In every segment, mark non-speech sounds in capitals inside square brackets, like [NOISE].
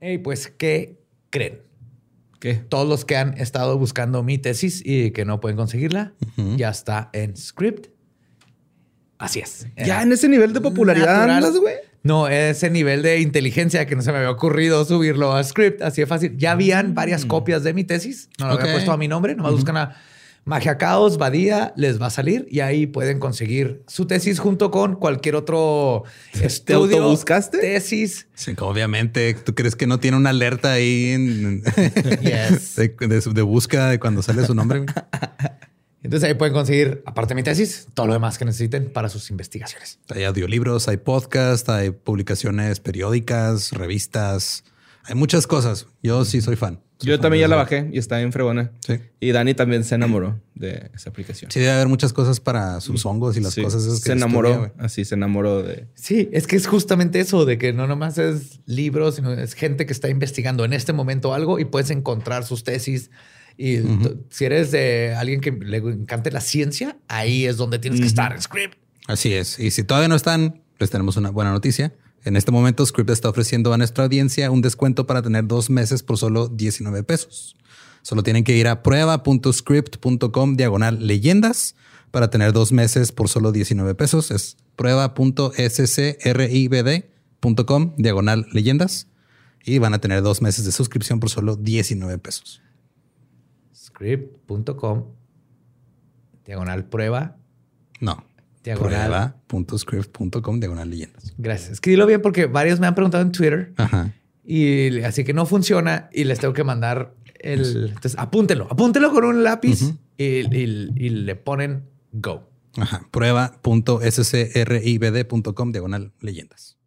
Y pues, ¿qué creen? ¿Qué? Todos los que han estado buscando mi tesis y que no pueden conseguirla, ya está en Script. Así es. Ya en ese nivel de popularidad andas, güey. No, ese nivel de inteligencia que no se me había ocurrido subirlo a Script, así de fácil. Ya habían varias copias de mi tesis, no lo Ok. había puesto a mi nombre, nomás buscan a Magia Caos, Badía, les va a salir y ahí pueden conseguir su tesis junto con cualquier otro estudio. autobuscaste? Tesis. Sí, obviamente. ¿Tú crees que no tiene una alerta ahí en- [LAUGHS] Yes. [LAUGHS] de, de- de búsqueda de cuando sale su nombre? [LAUGHS] Entonces ahí pueden conseguir, aparte de mi tesis, todo lo demás que necesiten para sus investigaciones. Hay audiolibros, hay podcast, hay publicaciones periódicas, revistas. Hay muchas cosas. Yo sí soy fan. Yo también ya la bajé y está bien fregona. Sí. Y Dani también se enamoró de esa aplicación. Sí, debe haber muchas cosas para sus hongos y las Sí. cosas esas que se enamoró. estudia, así se enamoró de. Sí, es que es justamente eso de que no nomás es libros, sino es gente que está investigando en este momento algo y puedes encontrar sus tesis. Y si eres de alguien que le encante la ciencia, ahí es donde tienes que estar en Script. Así es. Y si todavía no están, les tenemos una buena noticia. En este momento, Script está ofreciendo a nuestra audiencia un descuento para tener dos meses por solo 19 pesos. Solo tienen que ir a prueba.script.com diagonal leyendas para tener dos meses por solo 19 pesos. Es prueba.scribd.com diagonal leyendas y van a tener dos meses de suscripción por solo 19 pesos. Script.com, diagonal prueba, No. Prueba.script.com diagonal leyendas. Gracias. Escríbelo bien porque varios me han preguntado en Twitter Ajá. y así que no funciona y les tengo que mandar el. Entonces apúntelo, apúntelo con un lápiz y, y- y le ponen go. Ajá. Prueba.scribd.com diagonal leyendas.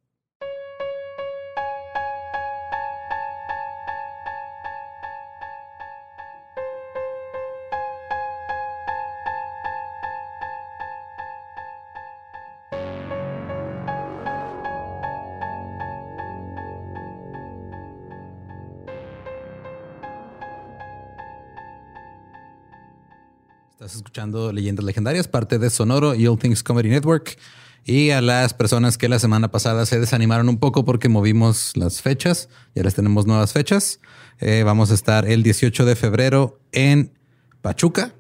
Escuchando Leyendas Legendarias, parte de Sonoro y All Things Comedy Network. Y a las personas que la semana pasada se desanimaron un poco porque movimos las fechas, ya les tenemos nuevas fechas. Eh, vamos a estar el 18 de febrero en Pachuca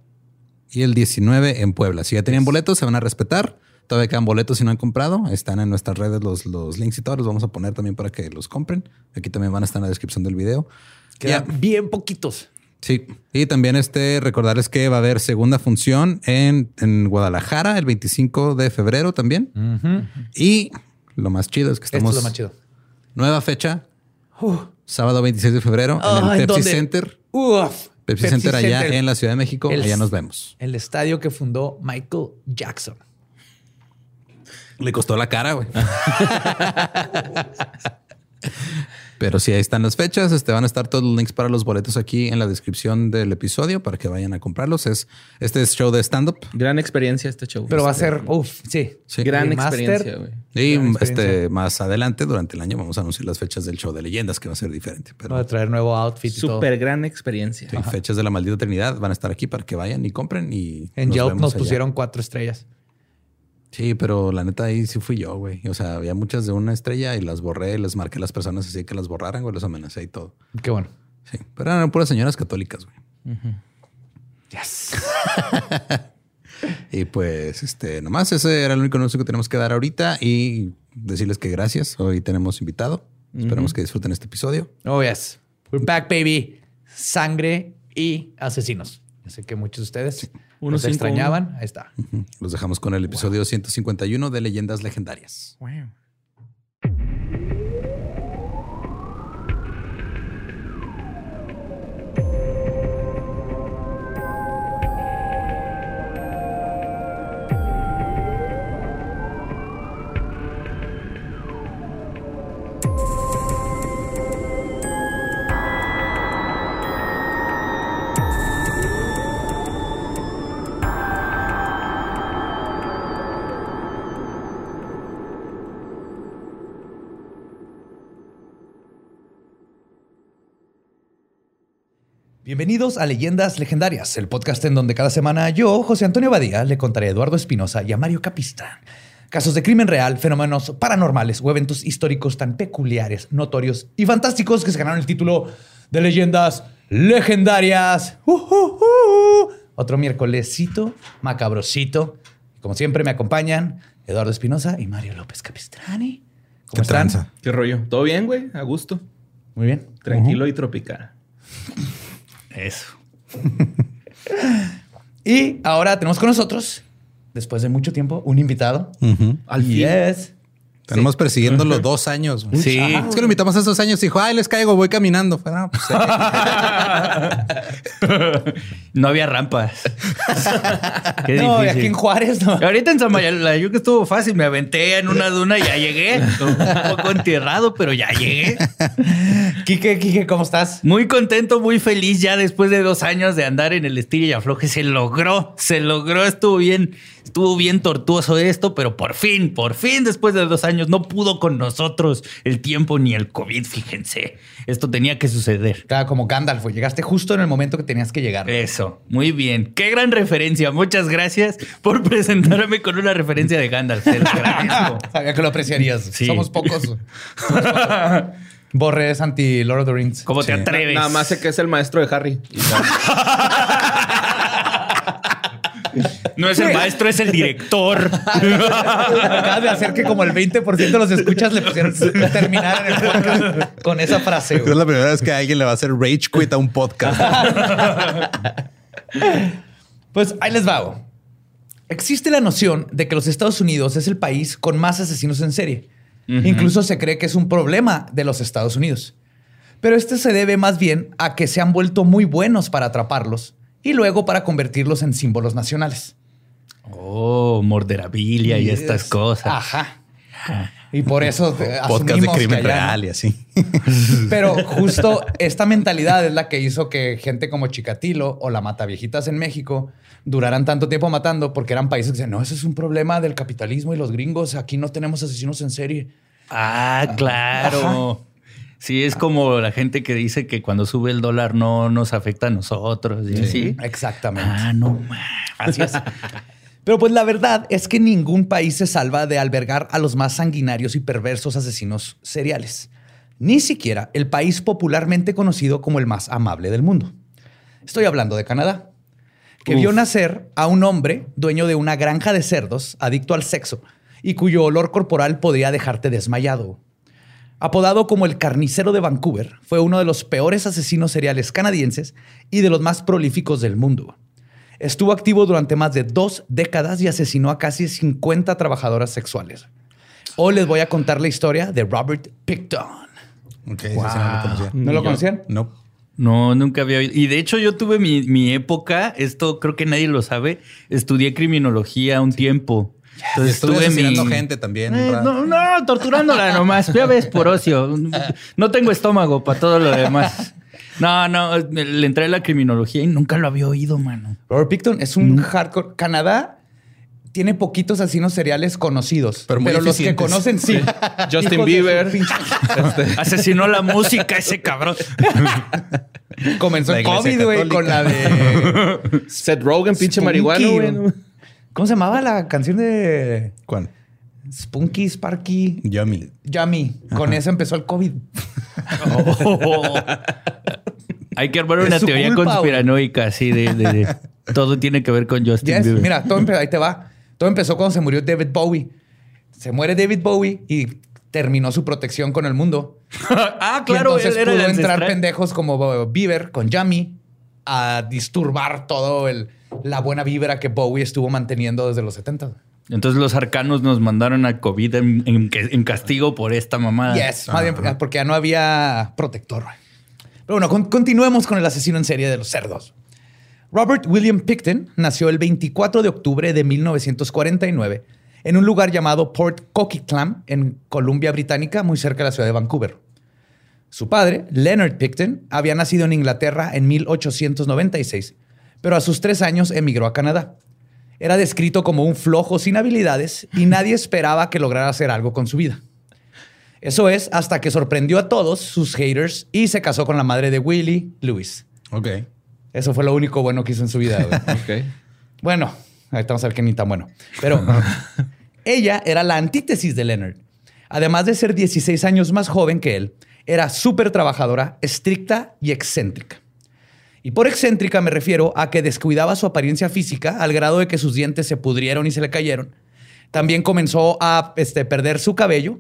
y el 19 en Puebla. Si ya tenían boletos, se van a respetar. Todavía quedan boletos si no han comprado. Están en nuestras redes los, los links y todos los vamos a poner también para que los compren. Aquí también van a estar en la descripción del video. Quedan Ya. bien poquitos. Sí, y también este recordarles que va a haber segunda función en, en Guadalajara el 25 de febrero también. Y lo más chido es que Esto estamos es lo más chido. nueva fecha, sábado 26 de febrero en el ¿en Pepsi dónde? Center. Uf. Pepsi, Center allá Center. en la Ciudad de México. El- allá nos vemos. El estadio que fundó Michael Jackson. Le costó la cara, güey. [LAUGHS] Pero sí, ahí están las fechas. Este van a estar todos los links para los boletos aquí en la descripción del episodio para que vayan a comprarlos. Es este es show de stand up. Gran experiencia este show. Pero va a Este, ser, uff, sí. Sí. Gran experiencia, güey. Y Gran experiencia. este más adelante durante el año vamos a anunciar las fechas del show de leyendas que va a ser diferente. Pero Va a traer nuevo outfit. Súper gran experiencia. sí, fechas de la maldita Trinidad van a estar aquí para que vayan y compren y En nos Yelp vemos nos allá. pusieron cuatro estrellas. Sí, pero la neta ahí sí fui yo, güey. O sea, había muchas de una estrella y las borré, les marqué a las personas así que las borraran, güey, los amenacé y todo. Qué bueno. Sí, pero eran puras señoras católicas, güey. Yes. [LAUGHS] Y pues, este, nomás ese era el único anuncio que tenemos que dar ahorita y decirles que gracias. Hoy tenemos invitado. Esperamos que disfruten este episodio. Oh, yes. We're back, baby. Sangre y asesinos. Yo sé que muchos de ustedes Uno nos extrañaban. Ahí está. Los dejamos con el episodio 151 de Leyendas Legendarias. Bienvenidos a Leyendas Legendarias, el podcast en donde cada semana yo, José Antonio Badía, le contaré a Eduardo Espinosa y a Mario Capistán casos de crimen real, fenómenos paranormales o eventos históricos tan peculiares, notorios y fantásticos que se ganaron el título de leyendas legendarias. Uh, uh, uh. Otro miércolesito, macabrosito. Como siempre me acompañan Eduardo Espinosa y Mario López Capistrani. ¿Cómo ¿Qué están? tranza? ¿Qué rollo? ¿Todo bien, güey? A gusto. Muy bien. Tranquilo y tropical. Eso. [LAUGHS] y ahora tenemos con nosotros, después de mucho tiempo, un invitado. Al fin. Yes. Tenemos persiguiéndolo dos años. güey. Sí. Es que lo invitamos hace dos años y dijo, ay, les caigo, voy caminando. Fue, "No, pues, [LAUGHS] No había rampas. [LAUGHS] Qué No, y difícil. aquí en Juárez, no. Ahorita en Samayala, yo que estuvo fácil, me aventé en una duna y ya llegué. Un poco enterrado, pero ya llegué. [LAUGHS] Quique, Quique, ¿cómo estás? Muy contento, muy feliz ya después de dos años de andar en el estilo y afloje. Se logró, se logró, estuvo bien, estuvo bien tortuoso esto, pero por fin, por fin, después de dos años, no pudo con nosotros el tiempo ni el COVID, fíjense. Esto tenía que suceder. Claro, como Gandalf, llegaste justo en el momento que tenías que llegar. Eso, muy bien. Qué gran referencia. Muchas gracias por [LAUGHS] presentarme con una referencia de Gandalf. Te lo [LAUGHS] agradezco. Sabía que lo apreciarías. Sí. Somos pocos. [LAUGHS] Somos pocos. Borre es anti Lord of the Rings. ¿Cómo te atreves? Nada más sé que es el maestro de Harry. No es el maestro, es el director. Acabas de hacer que como el 20% de los escuchas le pusieron terminar en el podcast con esa frase. es la primera vez que alguien le va a hacer rage quit a un podcast. Pues ahí les va. Existe la noción de que los Estados Unidos es el país con más asesinos en serie. Incluso se cree que es un problema de los Estados Unidos. Pero este se debe más bien a que se han vuelto muy buenos para atraparlos y luego para convertirlos en símbolos nacionales. Oh, morderabilia y estas cosas. Ajá. Y por eso eh, podcast de crimen real y así. [LAUGHS] Pero justo esta mentalidad es la que hizo que gente como Chikatilo o la Mataviejitas en México duraran tanto tiempo matando porque eran países que decían, no, eso es un problema del capitalismo y los gringos, aquí no tenemos asesinos en serie. Ah, claro. Sí, es como la gente que dice que cuando sube el dólar no nos afecta a nosotros. ¿sí? ¿Sí? Exactamente. Ah, no. Así es. [LAUGHS] Pero pues la verdad es que ningún país se salva de albergar a los más sanguinarios y perversos asesinos seriales. Ni siquiera el país popularmente conocido como el más amable del mundo. Estoy hablando de Canadá, que vio nacer a un hombre dueño de una granja de cerdos, adicto al sexo, y cuyo olor corporal podría dejarte desmayado. Apodado como el carnicero de Vancouver, fue uno de los peores asesinos seriales canadienses y de los más prolíficos del mundo. Estuvo activo durante más de dos décadas y asesinó a casi 50 trabajadoras sexuales. Hoy les voy a contar la historia de Robert Picton. Sí no lo conocía. ¿No lo Yo- conocían? No. No, nunca había oído. Y de hecho yo tuve mi, mi época, esto creo que nadie lo sabe, estudié criminología un tiempo. Entonces Estuve tuve asesinando mi... gente también. Eh, no, no, torturándola nomás. Ya ves, por ocio. No tengo estómago para todo lo demás. No, no, le entré a la criminología y nunca lo había oído, mano. Robert Picton es un hardcore. Canadá tiene poquitos asesinos seriales conocidos, Pero muy los que conocen sí. [LAUGHS] Justin Bieber. pinche- Asesinó la música ese cabrón. Comenzó iglesia COVID, güey, con la de... Seth Rogen, pinche Spunky, marihuano, güey. ¿Cómo se llamaba la canción de ¿Cuál? Spunky, Sparky, Yummy. Yummy? Con eso empezó el COVID. [LAUGHS] Hay que armar una teoría culpa, conspiranoica así de, de- de- todo tiene que ver con Justin Yes, Bieber. Mira, todo empe- ahí te va. Todo empezó cuando se murió David Bowie. Se muere David Bowie y terminó su protección con el mundo. [LAUGHS] ah, Y claro, entonces él era el pudo entrar pendejos como Bieber con Yummy a disturbar todo el, la buena vibra que Bowie estuvo manteniendo desde los 70. Entonces los arcanos nos mandaron a COVID en, en- en castigo por esta mamada. Yes, más bien porque ya no había protector. Pero bueno, con- continuemos con el asesino en serie de los cerdos. Robert William Picton nació el 24 de octubre de 1949 en un lugar llamado Port Coquitlam, en Columbia Británica, muy cerca de la ciudad de Vancouver. Su padre, Leonard Picton, había nacido en Inglaterra en 1896, pero a sus tres años emigró a Canadá. Era descrito como un flojo sin habilidades y nadie esperaba que lograra hacer algo con su vida. Eso es hasta que sorprendió a todos sus haters y se casó con la madre de Willie, Lewis. Ok. Eso fue lo único bueno que hizo en su vida. [LAUGHS] Ok. bueno, ahorita vamos a ver que ni tan bueno. Pero [LAUGHS] Ella era la antítesis de Leonard. Además de ser 16 años más joven que él, era súper trabajadora, estricta y excéntrica. Y por excéntrica me refiero a que descuidaba su apariencia física al grado de que sus dientes se pudrieron y se le cayeron. También comenzó a este, perder su cabello,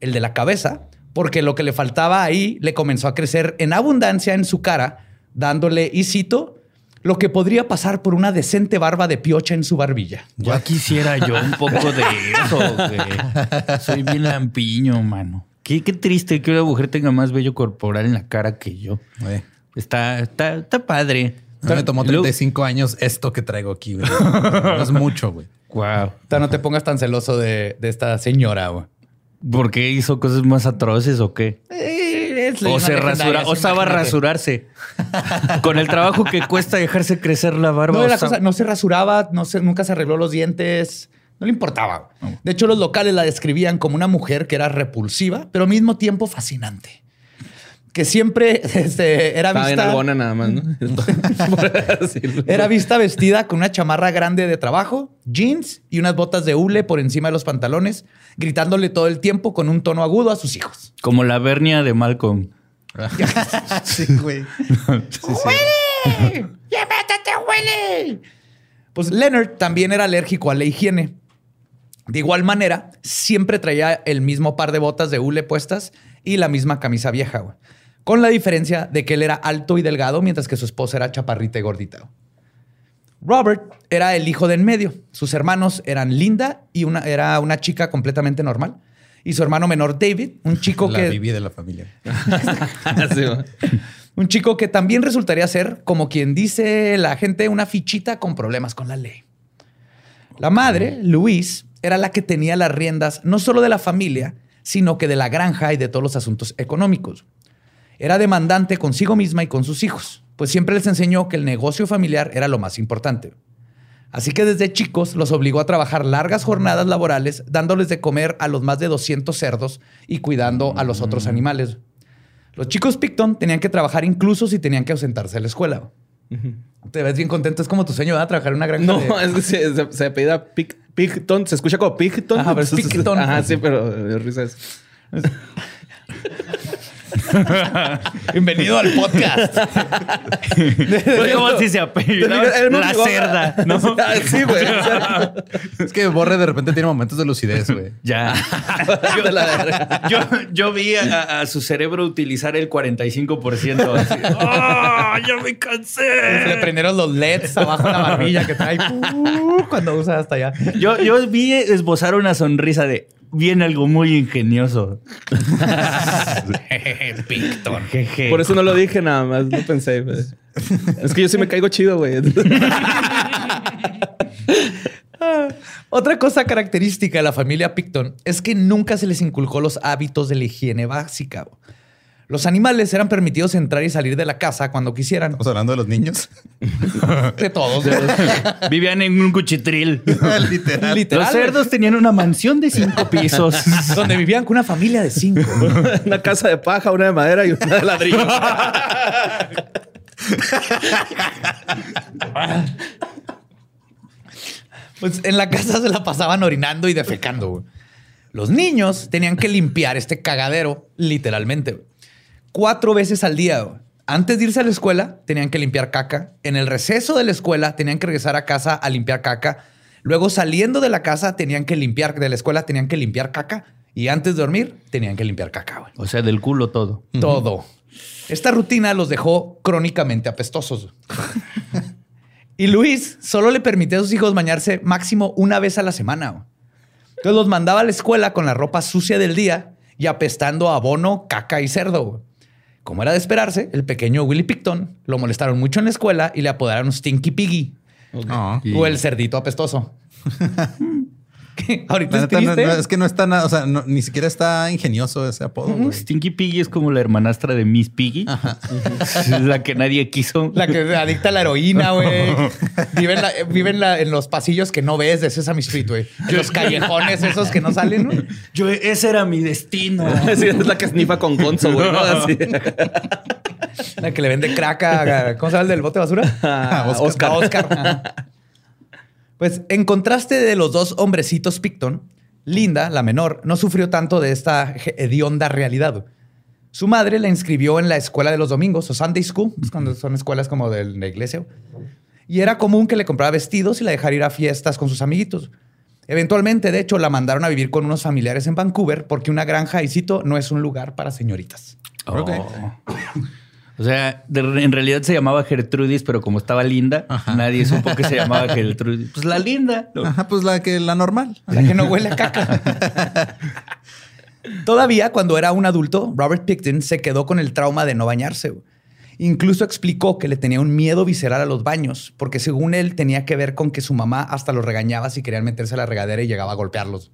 el de la cabeza, porque lo que le faltaba ahí le comenzó a crecer en abundancia en su cara, dándole, y cito, lo que podría pasar por una decente barba de piocha en su barbilla. Ya quisiera yo un [LAUGHS] poco de eso, güey. Soy bien lampiño, mano. Qué, qué triste que una mujer tenga más vello corporal en la cara que yo. Güey. Está, está, está padre. Me tomó Y luego- 35 años esto que traigo aquí, güey. No es mucho, güey. Wow. O no te pongas tan celoso de, de esta señora. güey. ¿Por qué hizo cosas más atroces o qué? Eh, es O se rasura, o sí, estaba a imagínate. rasurarse. Con el trabajo que cuesta dejarse crecer la barba. No, sea- cosa- no se rasuraba, no se, nunca se arregló los dientes. No le importaba. De hecho, los locales la describían como una mujer que era repulsiva, pero al mismo tiempo fascinante. Que siempre [LAUGHS] este, era Estaba vista. nada más, ¿no? [LAUGHS] [LAUGHS] Era vista vestida con una chamarra grande de trabajo, jeans y unas botas de hule por encima de los pantalones, gritándole todo el tiempo con un tono agudo a sus hijos. Como la vernia de Malcolm. Sí, güey. ¡Huele! ¡Ya métete, huele! Pues Leonard también era alérgico a la higiene. De igual manera, siempre traía el mismo par de botas de hule puestas y la misma camisa vieja, güey. Con la diferencia de que él era alto y delgado, mientras que su esposa era chaparrita y gordita. Robert era el hijo de en medio. Sus hermanos eran Linda y una, era una chica completamente normal. Y su hermano menor David, un chico La que de la familia. [LAUGHS] Un chico que también resultaría ser, como quien dice la gente, una fichita con problemas con la ley. La madre, Louise, era la que tenía las riendas no solo de la familia, sino que de la granja y de todos los asuntos económicos. Era demandante consigo misma y con sus hijos, pues siempre les enseñó que el negocio familiar era lo más importante. Así que desde chicos los obligó a trabajar largas jornadas laborales, dándoles de comer a los más de 200 cerdos y cuidando a los otros animales. Los chicos Picton tenían que trabajar incluso si tenían que ausentarse de la escuela. Te ves bien contento. Es como tu sueño, ¿verdad? Trabajar en una granja. No, de- es que se, se, se apellida Pic- Picton. Se escucha como Picton. Ajá, pero es [LAUGHS] Picton. Ajá, sí, pero de risa es. [LAUGHS] [LAUGHS] Bienvenido al podcast. [LAUGHS] Como si se me la cerda, ¿no? [LAUGHS] Ah, sí, güey. Es que Borre de repente tiene momentos de lucidez, güey. Ya. Yo, yo vi a, a su cerebro utilizar el 45%. Así. ¡Ah, ya me Se le cansé! prendieron los LEDs abajo de la barbilla que trae uh, cuando usa hasta allá. Yo, yo vi esbozar una sonrisa de viene algo muy ingenioso. [LAUGHS] Picton. Jeje. Por eso no lo dije nada más. No pensé. güey. Es que yo sí me caigo chido, güey. [LAUGHS] Otra cosa característica de la familia Picton es que nunca se les inculcó los hábitos de la higiene básica. Los animales eran permitidos entrar y salir de la casa cuando quisieran. Estamos hablando de los niños. [LAUGHS] De todos. [LAUGHS] Vivían en un cuchitril. [LAUGHS] Literal. Literal. Los cerdos tenían una mansión de cinco pisos. Donde vivían con una familia de cinco. una casa de paja, una de madera y una de ladrillo. Pues en la casa se la pasaban orinando y defecando. Los niños tenían que limpiar este cagadero, literalmente. Cuatro veces al día. güey. Antes de irse a la escuela, tenían que limpiar caca. En el receso de la escuela, tenían que regresar a casa a limpiar caca. Luego, saliendo de la casa, tenían que limpiar, de la escuela, tenían que limpiar caca. Y antes de dormir, tenían que limpiar caca. güey. O sea, del culo todo. Todo. Esta rutina los dejó crónicamente apestosos. [LAUGHS] y Luis solo le permitía a sus hijos bañarse máximo una vez a la semana. güey. Entonces los mandaba a la escuela con la ropa sucia del día y apestando a abono, caca y cerdo. güey. Como era de esperarse, el pequeño Willy Picton lo molestaron mucho en la escuela y le apodaron Stinky Piggy No. o el cerdito apestoso. [LAUGHS] Ahorita es neta, no- triste. no, es que no está nada, o sea, no- ni siquiera está ingenioso ese apodo. Stinky Piggy es como la hermanastra de Miss Piggy. Es la que nadie quiso. La que adicta a la heroína, güey. [LAUGHS] Vive, en, la- vive en la- en los pasillos que no ves de Sesame Street, güey. [LAUGHS] En los callejones esos que no salen, güey. [LAUGHS] Yo, ese era mi destino. Sí, es la que snifa con Gonzo, güey. La que le vende crack a... ¿Cómo se llama el del bote de basura? A Oscar. Pues en contraste de los dos hombrecitos Picton, Linda, la menor, no sufrió tanto de esta hedionda realidad. Su madre la inscribió en la escuela de los domingos o Sunday School, pues, cuando son escuelas como de la iglesia. Y era común que le comprara vestidos y la dejara ir a fiestas con sus amiguitos. Eventualmente, de hecho, la mandaron a vivir con unos familiares en Vancouver porque una granja, y cito, no es un lugar para señoritas. Oh. [COUGHS] O sea, de- en realidad se llamaba Gertrudis, pero como estaba linda, nadie supo que se llamaba [LAUGHS] Gertrudis. Pues la linda. Ajá, pues la que la normal. La que no [LAUGHS] huele a caca. Todavía cuando era un adulto, Robert Picton se quedó con el trauma de no bañarse. Incluso explicó que le tenía un miedo visceral a los baños, porque según él tenía que ver con que su mamá hasta los regañaba si querían meterse a la regadera y llegaba a golpearlos.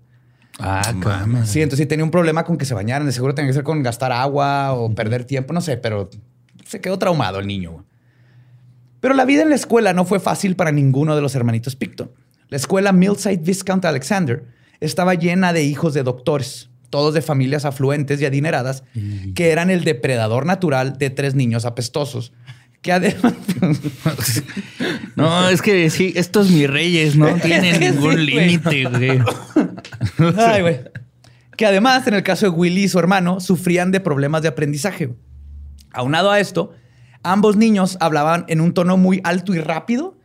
Ah, Mames. Sí, entonces sí tenía un problema con que se bañaran. De seguro tenía que ser con gastar agua o perder tiempo, no sé, pero se quedó traumado el niño. Pero la vida en la escuela no fue fácil para ninguno de los hermanitos Picton. La escuela Millside Viscount Alexander estaba llena de hijos de doctores, todos de familias afluentes y adineradas, que eran el depredador natural de tres niños apestosos. Que además. [LAUGHS] No, es que sí, estos mis reyes no [LAUGHS] tienen sí, ningún límite, güey. Ay, güey. Que además, en el caso de Willy y su hermano, sufrían de problemas de aprendizaje. Aunado a esto, ambos niños hablaban en un tono muy alto y rápido,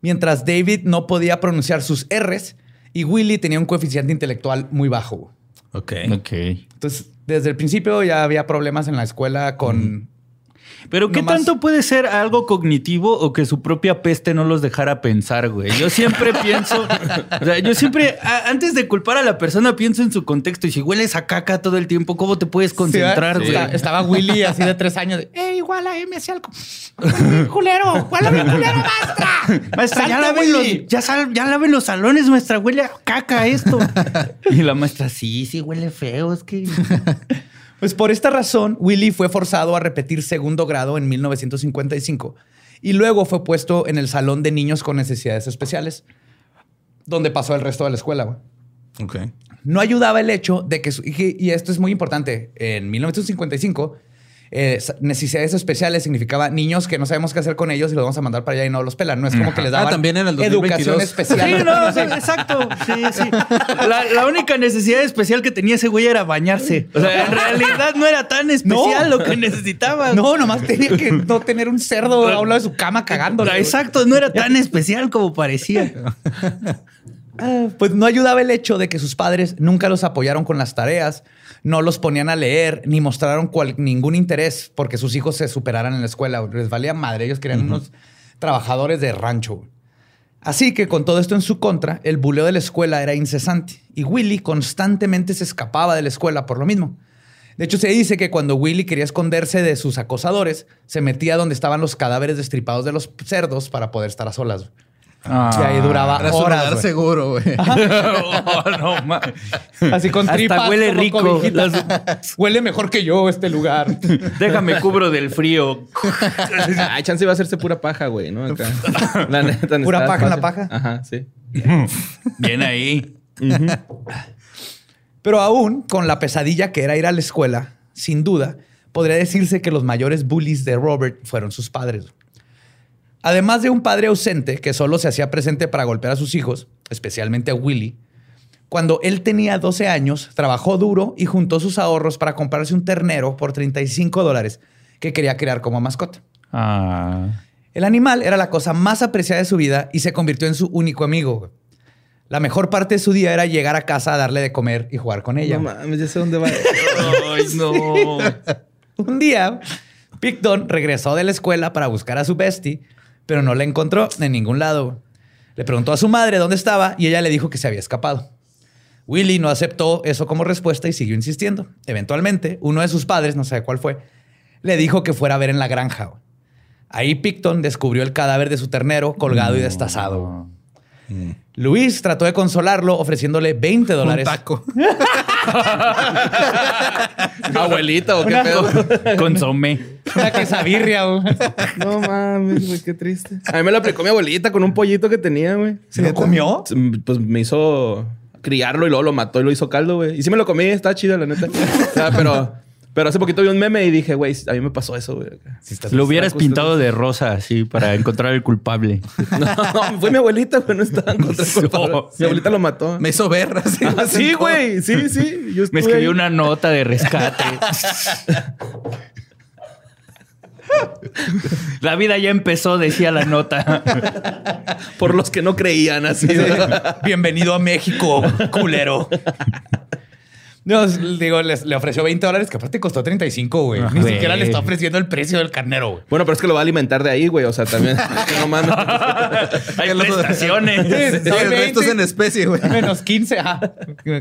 mientras David no podía pronunciar sus R's y Willy tenía un coeficiente intelectual muy bajo. Ok. Ok. Entonces, desde el principio ya había problemas en la escuela con... Pero ¿qué Nomás- tanto puede ser algo cognitivo o que su propia peste no los dejara pensar, güey? Yo siempre [LAUGHS] pienso, o sea, yo siempre, a- antes de culpar a la persona, pienso en su contexto. Y si hueles a caca todo el tiempo, ¿cómo te puedes concentrar, Sí, güey? está- estaba Willy así de tres años. de, ¡Eh, igual a M hacia algo! ¡Culero! ¡Huele bien culero, maestra! Maestra, ya ¡Salte, laven, los, ya, sal- ya laven los salones, maestra. Huele a caca esto. [LAUGHS] y la maestra, sí, sí, huele feo. Es que... Pues por esta razón, Willy fue forzado a repetir segundo grado en 1955 y luego fue puesto en el salón de niños con necesidades especiales, donde pasó el resto de la escuela. güey. Ok. No ayudaba el hecho de que, y esto es muy importante, en 1955, eh, necesidades especiales significaba niños que no sabemos qué hacer con ellos y los vamos a mandar para allá y no los pelan. No es como que les Ah, daban también en el educación 2022. especial. Sí, no, o sea, [LAUGHS] exacto. Sí, sí. [LAUGHS] La, la única necesidad especial que tenía ese güey era bañarse. O sea, en realidad no era tan [LAUGHS] especial No. lo que necesitaba. No, nomás tenía que no tener un cerdo a un lado de su cama cagando. Exacto, no era tan especial como parecía. Ah, Pues no ayudaba el hecho de que sus padres nunca los apoyaron con las tareas, no los ponían a leer, ni mostraron cual- ningún interés porque sus hijos se superaran en la escuela. Les valía madre, ellos querían unos trabajadores de rancho. Así que con todo esto en su contra, el buleo de la escuela era incesante y Willy constantemente se escapaba de la escuela por lo mismo. De hecho, se dice que cuando Willy quería esconderse de sus acosadores, se metía donde estaban los cadáveres destripados de los cerdos para poder estar a solas. Y ahí duraba Era horas. seguro, güey. [LAUGHS] Oh, no, Así con Hasta tripas. huele rico. [LAUGHS] Huele mejor que yo este lugar. Déjame cubro del frío. [LAUGHS] Ay, chance va a hacerse pura paja, güey, ¿no? Acá. La neta, ¿Pura paja en la paja? Ajá, sí. Bien ahí. Pero aún con la pesadilla que era ir a la escuela, sin duda, podría decirse que los mayores bullies de Robert fueron sus padres. Además de un padre ausente que solo se hacía presente para golpear a sus hijos, especialmente a Willy, cuando él tenía 12 años, trabajó duro y juntó sus ahorros para comprarse un ternero por 35 dólares que quería crear como mascota. Ah. El animal era la cosa más apreciada de su vida y se convirtió en su único amigo. La mejor parte de su día era llegar a casa a darle de comer y jugar con ella. No mames, ya sé dónde va. [LAUGHS] Ay, no. [LAUGHS] Un día, Picton regresó de la escuela para buscar a su bestie, pero no la encontró en ningún lado. Le preguntó a su madre dónde estaba y ella le dijo que se había escapado. Willy no aceptó eso como respuesta y siguió insistiendo. Eventualmente, uno de sus padres, no sé cuál fue, le dijo que fuera a ver en la granja. Ahí Picton descubrió el cadáver de su ternero colgado y destazado. güey. Luis trató de consolarlo ofreciéndole 20 Un dólares. taco. [LAUGHS] [LAUGHS] Abuelita o qué pedo. Consomé. Una quesabirria. güey. No mames, güey, qué triste. A mí me lo aplicó mi abuelita con un pollito que tenía, güey. ¿Se lo comió? Pues me hizo criarlo y luego lo mató y lo hizo caldo, güey. Y sí me lo comí, está chido, la neta. O sea, pero Pero hace poquito vi un meme y dije, güey, a mí me pasó eso, güey. Lo hubieras pintado de rosa así para encontrar el culpable. [LAUGHS] No, fue mi abuelita, güey, no estaba en contra del culpable. No. Mi abuelita lo mató. Me hizo ver [LAUGHS] así. Ah, sí, güey. Sí, sí. Yo Me escribió ahí. una nota de rescate. [LAUGHS] [LAUGHS] La vida ya empezó, decía la nota. [LAUGHS] Por los que no creían así. Bienvenido a México, culero. No, digo, les- le ofreció 20 dólares, que aparte costó 35, güey. Ni Güey. siquiera le está ofreciendo el precio del carnero, güey. Bueno, pero es que lo va a alimentar de ahí, güey. O sea, también. que [LAUGHS] no mames. Hay prestaciones. Sí, el resto es en especie, güey. Menos 15, ajá.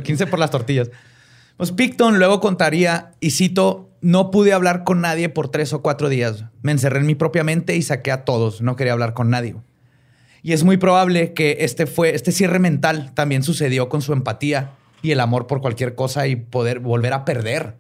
15 por las tortillas. Pues Picton luego contaría, y cito, no pude hablar con nadie por tres o cuatro días. Me encerré en mi propia mente y saqué a todos. No quería hablar con nadie. Y es muy probable que este, fue, este cierre mental también sucedió con su empatía y el amor por cualquier cosa y poder volver a perder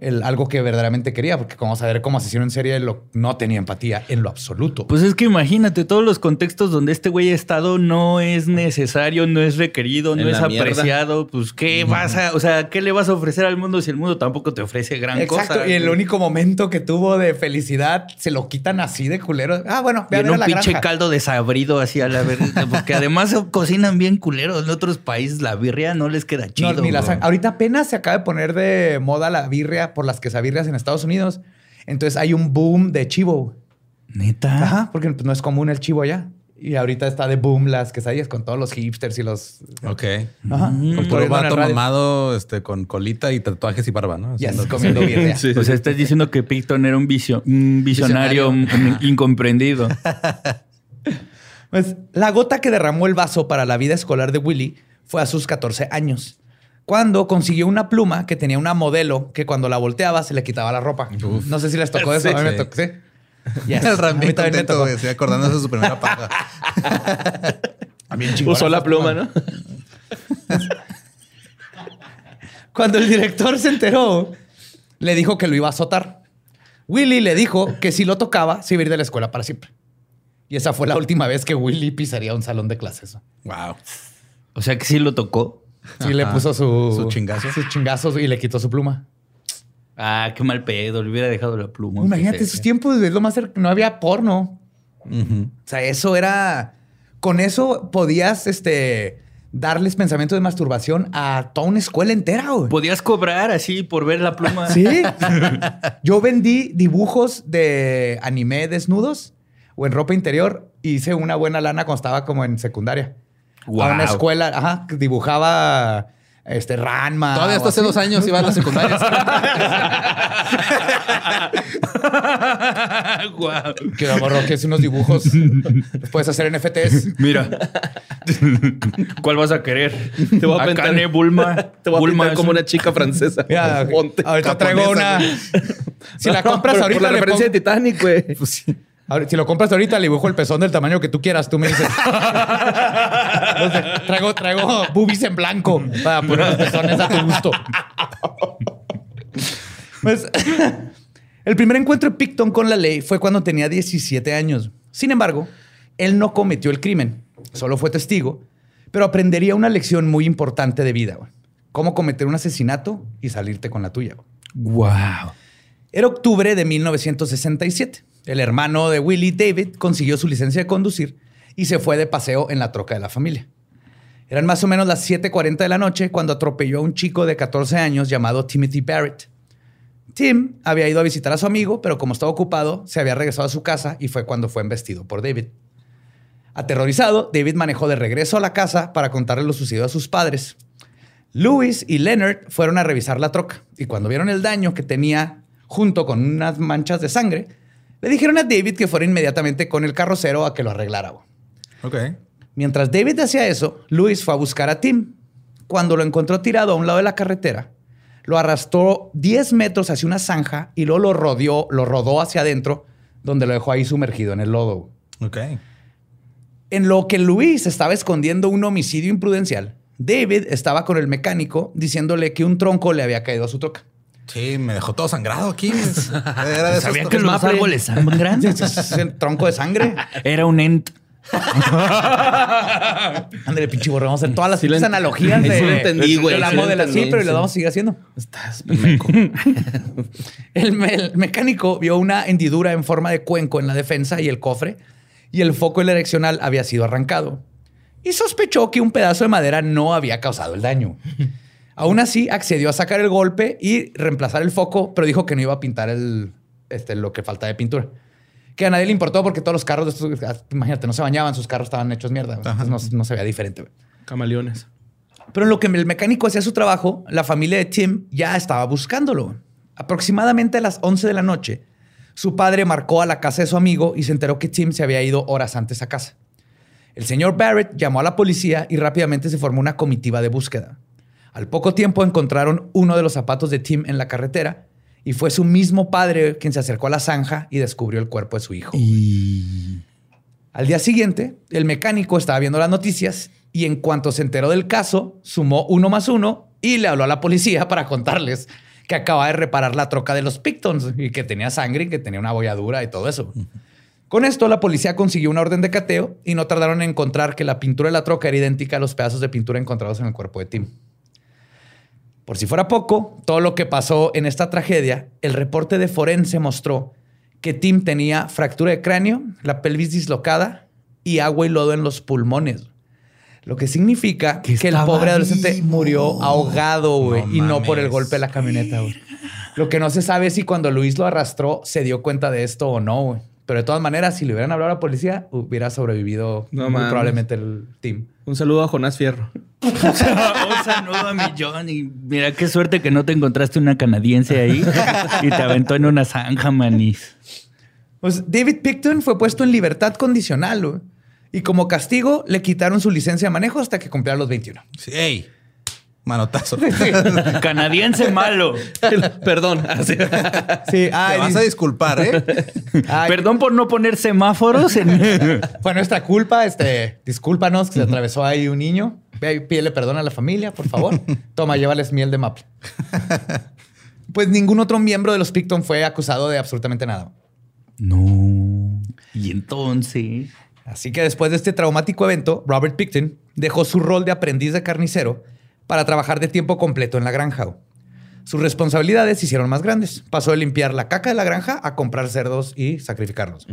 el, algo que verdaderamente quería. Porque como vamos a ver, como asesino en serie lo, no tenía empatía en lo absoluto. Pues es que imagínate, todos los contextos donde este güey ha estado no es necesario, no es requerido, no En es mierda. apreciado. Pues, ¿qué vas a, o sea, qué le vas a ofrecer al mundo si el mundo tampoco te ofrece gran Exacto. cosa? y el único momento que tuvo de felicidad se lo quitan así de culero. Ah, bueno, Y ve a en un la pinche granja. caldo desabrido así a la verga. Porque además cocinan bien culeros. En otros países la birria no les queda No, chido. ni la Ahorita apenas se acaba de poner de moda la birria por las quesabirrias en Estados Unidos. Entonces hay un boom de chivo. Neta. Ajá, porque pues, no es común el chivo allá. Y ahorita está de boom las quesadillas con todos los hipsters y los... Ok. Ajá. Con en vato mamado, este, con colita y tatuajes y barba, ¿no? Ya estás comiendo. [LAUGHS] Sí. O sea, estás diciendo que Picton era un, visio- un visionario, un- [LAUGHS] incomprendido. [LAUGHS] Pues la gota que derramó el vaso para la vida escolar de Willy fue a sus 14 años, cuando consiguió una pluma que tenía una modelo que cuando la volteaba se le quitaba la ropa. No sé si les tocó eso. Sí. a mí me tocó, sí. [LAUGHS] Yes. El A Ram mí bien también me contento, tocó. güey. Estoy acordándose de su primera paja. A mí bien chingona Usó la pluma, ¿no? [LAUGHS] Cuando el director se enteró, le dijo que lo iba a azotar. Willy le dijo que si lo tocaba, se iba a ir de la escuela para siempre. Y esa fue la última vez que Willy pisaría un salón de clases. wow. O sea que sí lo tocó. Sí, le puso su, Su chingazo. Sus chingazos y le quitó su pluma. Ah, qué mal pedo. Le hubiera dejado la pluma. Imagínate Pues, esos tiempos, es lo más. No había porno. O sea, eso era. Con eso podías este, darles pensamiento de masturbación a toda una escuela entera. güey. Podías cobrar así por ver la pluma. Sí. [LAUGHS] Yo vendí dibujos de anime desnudos o en ropa interior. Hice una buena lana cuando estaba como en secundaria. A una escuela, ajá, que dibujaba este Ranma. Todavía hasta hace así. dos años iba a la secundaria. [LAUGHS] Guau. Que morro que es unos dibujos. Los puedes hacer NFTs. Mira. [LAUGHS] ¿Cuál vas a querer? Te voy a pintar- Akane Bulma. [LAUGHS] Te voy a Bulma pintar como un- una chica francesa. Mira, Ponte. ahorita traigo una. Si la compras ahorita, Por la le referencia pongo- de Titanic, güey. Ahora, si lo compras ahorita, le dibujo el pezón del tamaño que tú quieras. Tú me dices. [LAUGHS] Entonces, traigo, traigo boobies en blanco para poner los pezones a tu gusto. Pues, el primer encuentro de Picton con la ley fue cuando tenía 17 años. Sin embargo, él no cometió el crimen, solo fue testigo, pero aprendería una lección muy importante de vida. Cómo cometer un asesinato y salirte con la tuya. Wow. Era octubre de 1967. El hermano de Willie, David, consiguió su licencia de conducir y se fue de paseo en la troca de la familia. Eran más o menos las 7:40 de la noche cuando atropelló a un chico de 14 años llamado Timothy Barrett. Tim había ido a visitar a su amigo, pero como estaba ocupado, se había regresado a su casa y fue cuando fue embestido por David. Aterrorizado, David manejó de regreso a la casa para contarle lo sucedido a sus padres. Louis y Leonard fueron a revisar la troca y cuando vieron el daño que tenía junto con unas manchas de sangre, le dijeron a David que fuera inmediatamente con el carrocero a que lo arreglara. ok. Mientras David hacía eso, Louis fue a buscar a Tim. Cuando lo encontró tirado a un lado de la carretera, lo arrastró 10 metros hacia una zanja y luego lo rodeó, lo rodó hacia adentro, donde lo dejó ahí sumergido en el lodo. Ok. En lo que Luis estaba escondiendo un homicidio imprudencial, David estaba con el mecánico diciéndole que un tronco le había caído a su troca. Sí, me dejó todo sangrado aquí. [LAUGHS] Era de ¿Sabían que los maple. árboles sangran? Es el tronco de sangre. [LAUGHS] Era un ent. [LAUGHS] Ándale, pinche borre. Vamos a hacer todas las Sí ent- analogías Sí de. lo entendí, güey, de la sí sí, pero sí. lo vamos a seguir haciendo. Estás. El, me- el mecánico vio una hendidura en forma de cuenco en la defensa y el cofre, y el foco direccional había sido arrancado. Y sospechó que un pedazo de madera no había causado el daño. Aún así, accedió a sacar el golpe y reemplazar el foco, pero dijo que no iba a pintar el, este, lo que falta de pintura. Que a nadie le importó porque todos los carros, de estos- imagínate, no se bañaban, sus carros estaban hechos mierda. Entonces no, no se veía diferente. Camaleones. Pero en lo que el mecánico hacía su trabajo, la familia de Tim ya estaba buscándolo. Aproximadamente a las 11 de la noche, su padre marcó a la casa de su amigo y se enteró que Tim se había ido horas antes a casa. El señor Barrett llamó a la policía y rápidamente se formó una comitiva de búsqueda. Al poco tiempo encontraron uno de los zapatos de Tim en la carretera y fue su mismo padre quien se acercó a la zanja y descubrió el cuerpo de su hijo. Al día siguiente, el mecánico estaba viendo las noticias y en cuanto se enteró del caso, sumó uno más uno y le habló a la policía para contarles que acaba de reparar la troca de los Pictons y que tenía sangre y que tenía una bolladura y todo eso. Con esto, la policía consiguió una orden de cateo y no tardaron en encontrar que la pintura de la troca era idéntica a los pedazos de pintura encontrados en el cuerpo de Tim. Por si fuera poco, todo lo que pasó en esta tragedia, el reporte de forense mostró que Tim tenía fractura de cráneo, la pelvis dislocada y agua y lodo en los pulmones. Lo que significa Que que, el pobre adolescente vivo. murió ahogado, güey, No y no por el golpe de la camioneta, güey. Lo que no se sabe es si cuando Luis lo arrastró se dio cuenta de esto o no, güey. Pero de todas maneras, si le hubieran hablado a la policía, hubiera sobrevivido No muy mames. probablemente el team. Un saludo a Jonás Fierro. [LAUGHS] Un saludo a mi Johnny. Mira qué suerte que no te encontraste una canadiense ahí y te aventó en una zanja, manis. Pues David Picton fue puesto en libertad condicional, güey. Y como castigo, le quitaron su licencia de manejo hasta que cumpliera los 21. Sí, manotazo. [LAUGHS] Canadiense malo. Perdón. Así. Sí, [LAUGHS] Te vas a disculpar, ¿eh? Perdón por no poner semáforos en... [LAUGHS] Fue nuestra culpa. Este, discúlpanos que se atravesó ahí un niño. Ve pídele perdón a la familia, por favor. Toma, llévales miel de maple. Pues ningún otro miembro de los Picton fue acusado de absolutamente nada. No. Y entonces... Así que después de este traumático evento, Robert Picton dejó su rol de aprendiz de carnicero para trabajar de tiempo completo en la granja. Sus responsabilidades se hicieron más grandes. Pasó de limpiar la caca de la granja a comprar cerdos y sacrificarlos.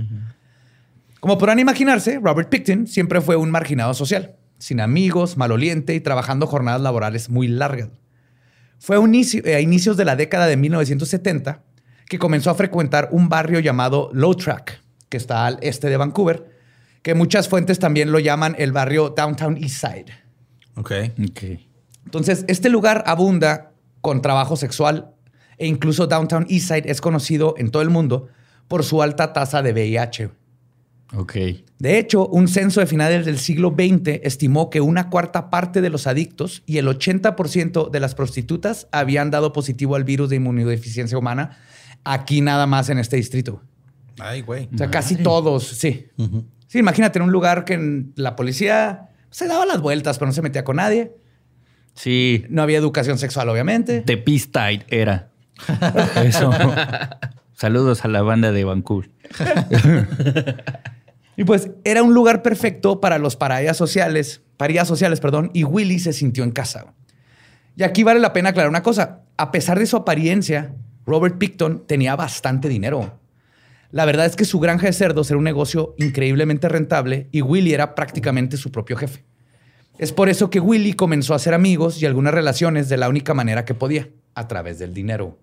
Como podrán imaginarse, Robert Picton siempre fue un marginado social, sin amigos, maloliente y trabajando jornadas laborales muy largas. Fue a, inicio- a inicios de la década de 1970 que comenzó a frecuentar un barrio llamado Low Track, que está al este de Vancouver, que muchas fuentes también lo llaman el barrio Downtown East Side. Ok. Ok. Entonces, este lugar abunda con trabajo sexual e incluso Downtown East Side es conocido en todo el mundo por su alta tasa de VIH. Ok. De hecho, un censo de finales del siglo XX estimó que una cuarta parte de los adictos y el 80% de las prostitutas habían dado positivo al virus de inmunodeficiencia humana aquí nada más en este distrito. Ay, güey. O sea, casi todos, sí. Sí, imagínate en un lugar que en la policía se daba las vueltas, pero no se metía con nadie. Sí. No había educación sexual, obviamente. The Peace Tide era. Eso. Saludos a la banda de Vancouver. [LAUGHS] Y pues era un lugar perfecto para los parillas sociales, parillas sociales, perdón, y Willy se sintió en casa. Y aquí vale la pena aclarar una cosa. A pesar de su apariencia, Robert Picton tenía bastante dinero. La verdad es que su granja de cerdos era un negocio increíblemente rentable y Willy era prácticamente su propio jefe. Es por eso que Willy comenzó a hacer amigos y algunas relaciones de la única manera que podía, a través del dinero.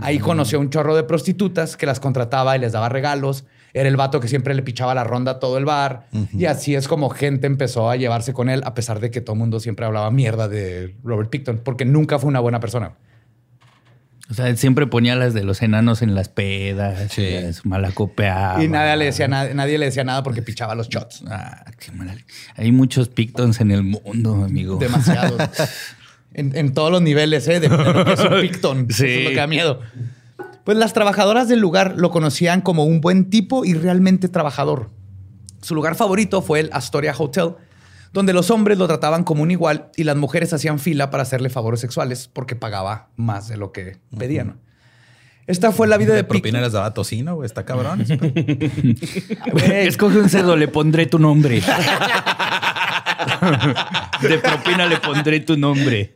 Ahí conoció a un chorro de prostitutas que las contrataba y les daba regalos. Era el vato que siempre le pichaba la ronda a todo el bar. Y así es como gente empezó a llevarse con él, a pesar de que todo el mundo siempre hablaba mierda de Robert Picton, porque nunca fue una buena persona. O sea, él siempre ponía las de los enanos en las pedas. Sí. Malacopeaba. y nadie le, decía nada, nadie le decía nada porque pichaba los shots. Ah, qué mal. Hay muchos Pictons en el mundo, amigo. Demasiado. [LAUGHS] en, en todos los niveles, ¿eh? De, de lo que es un Picton. Sí. Eso es lo que da miedo. Pues las trabajadoras del lugar lo conocían como un buen tipo y realmente trabajador. Su lugar favorito fue el Astoria Hotel, donde los hombres lo trataban como un igual y las mujeres hacían fila para hacerle favores sexuales porque pagaba más de lo que pedían. Esta fue la vida de, De propina les daba tocino, güey. Está cabrón. [LAUGHS] Escoge un cerdo, le pondré tu nombre. [LAUGHS] [LAUGHS] De propina le pondré tu nombre.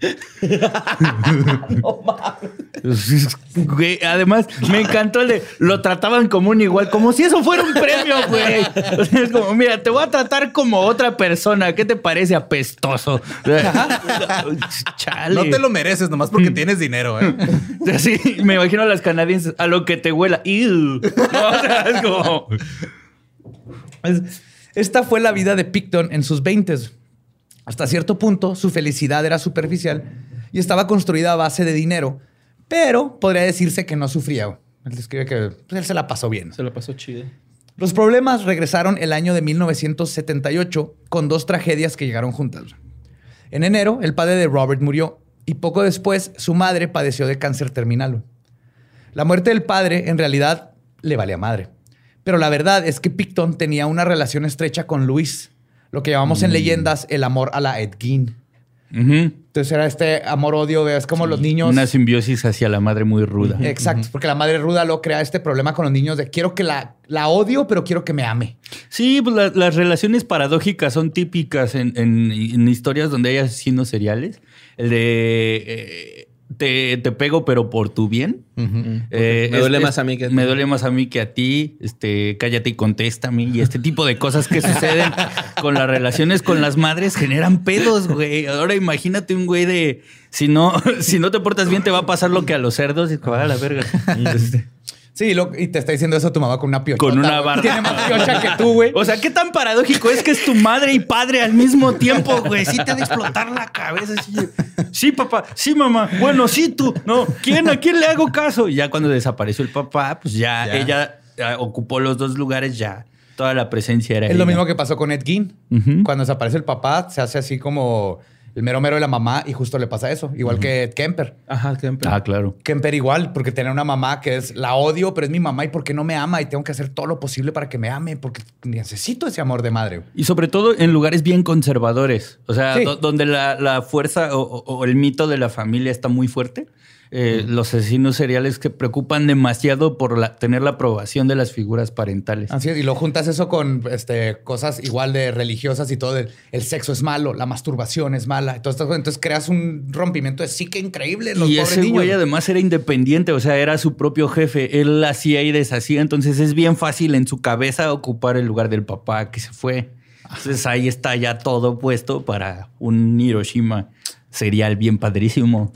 Güey, además, me encantó el de lo trataban como un igual, como si eso fuera un premio, güey. O sea, es como, mira, te voy a tratar como otra persona. ¿Qué te parece apestoso? Chale. No te lo mereces nomás porque tienes dinero, ¿eh? [LAUGHS] Sí, me imagino a las canadienses, a lo que te huela. Ew. No, [LAUGHS] o sea, es como. Es- Esta fue la vida de Picton en sus 20 Hasta cierto punto, su felicidad era superficial y estaba construida a base de dinero, pero podría decirse que no sufría. Él describe que pues, él se la pasó bien. Se la pasó chido. Los problemas regresaron el año de 1978 con dos tragedias que llegaron juntas. En enero, el padre de Robert murió y poco después su madre padeció de cáncer terminal. La muerte del padre en realidad le valía madre. Pero la verdad es que Picton tenía una relación estrecha con Luis, lo que llamamos en leyendas el amor a la Ed Gein. Ujú. Entonces era este amor-odio, es como los niños... Una simbiosis hacia la madre muy ruda. Exacto, porque la madre ruda lo crea este problema con los niños de quiero que la, la odio, pero quiero que me ame. Sí, pues la- las relaciones paradójicas son típicas en, en- en historias donde hay asesinos seriales. El de eh, te, te pego, pero por tu bien. Eh, me duele más a mí que a ti. Me duele más a mí que a ti. Este, cállate y contéstame. Y este tipo de cosas que suceden con las relaciones con las madres generan pedos, güey. Ahora imagínate un güey de si no, [LAUGHS] si no te portas bien, te va a pasar lo que a los cerdos y a la verga. Este, Sí, y lo- y te está diciendo eso tu mamá con una piocha. Con una barra. Tiene más piocha que tú, güey. [LAUGHS] O sea, qué tan paradójico es que es tu madre y padre al mismo tiempo, güey. Sí te ha de explotar la cabeza. Sí, sí, papá. Sí, mamá. Bueno, sí, tú. No. ¿Quién? ¿A quién le hago caso? Y ya cuando desapareció el papá, pues ya, Ya. ella ocupó los dos lugares ya. Toda la presencia era Es lo mismo que pasó con Ed Gein. Cuando desaparece el papá, se hace así como el mero mero de la mamá y justo le pasa eso. Igual que Ed Kemper. Ajá, siempre. Ah, claro. Kemper igual, porque tiene una mamá que es la odio, pero es mi mamá y porque no me ama y tengo que hacer todo lo posible para que me ame porque necesito ese amor de madre. Y sobre todo en lugares bien conservadores. O sea, Sí. do- donde la, la fuerza o, o- o el mito de la familia está muy fuerte. Eh, Los asesinos seriales que preocupan demasiado por la- tener la aprobación de las figuras parentales. Así es, y lo juntas eso con este, cosas igual de religiosas y todo. El, el sexo es malo, la masturbación es mala. Entonces, entonces creas un rompimiento de psique increíble. en Los y pobres ese niños. güey además era independiente, o sea, era su propio jefe. Él hacía y deshacía, entonces es bien fácil en su cabeza ocupar el lugar del papá que se fue. Entonces ahí está ya todo puesto para un Hiroshima serial bien padrísimo.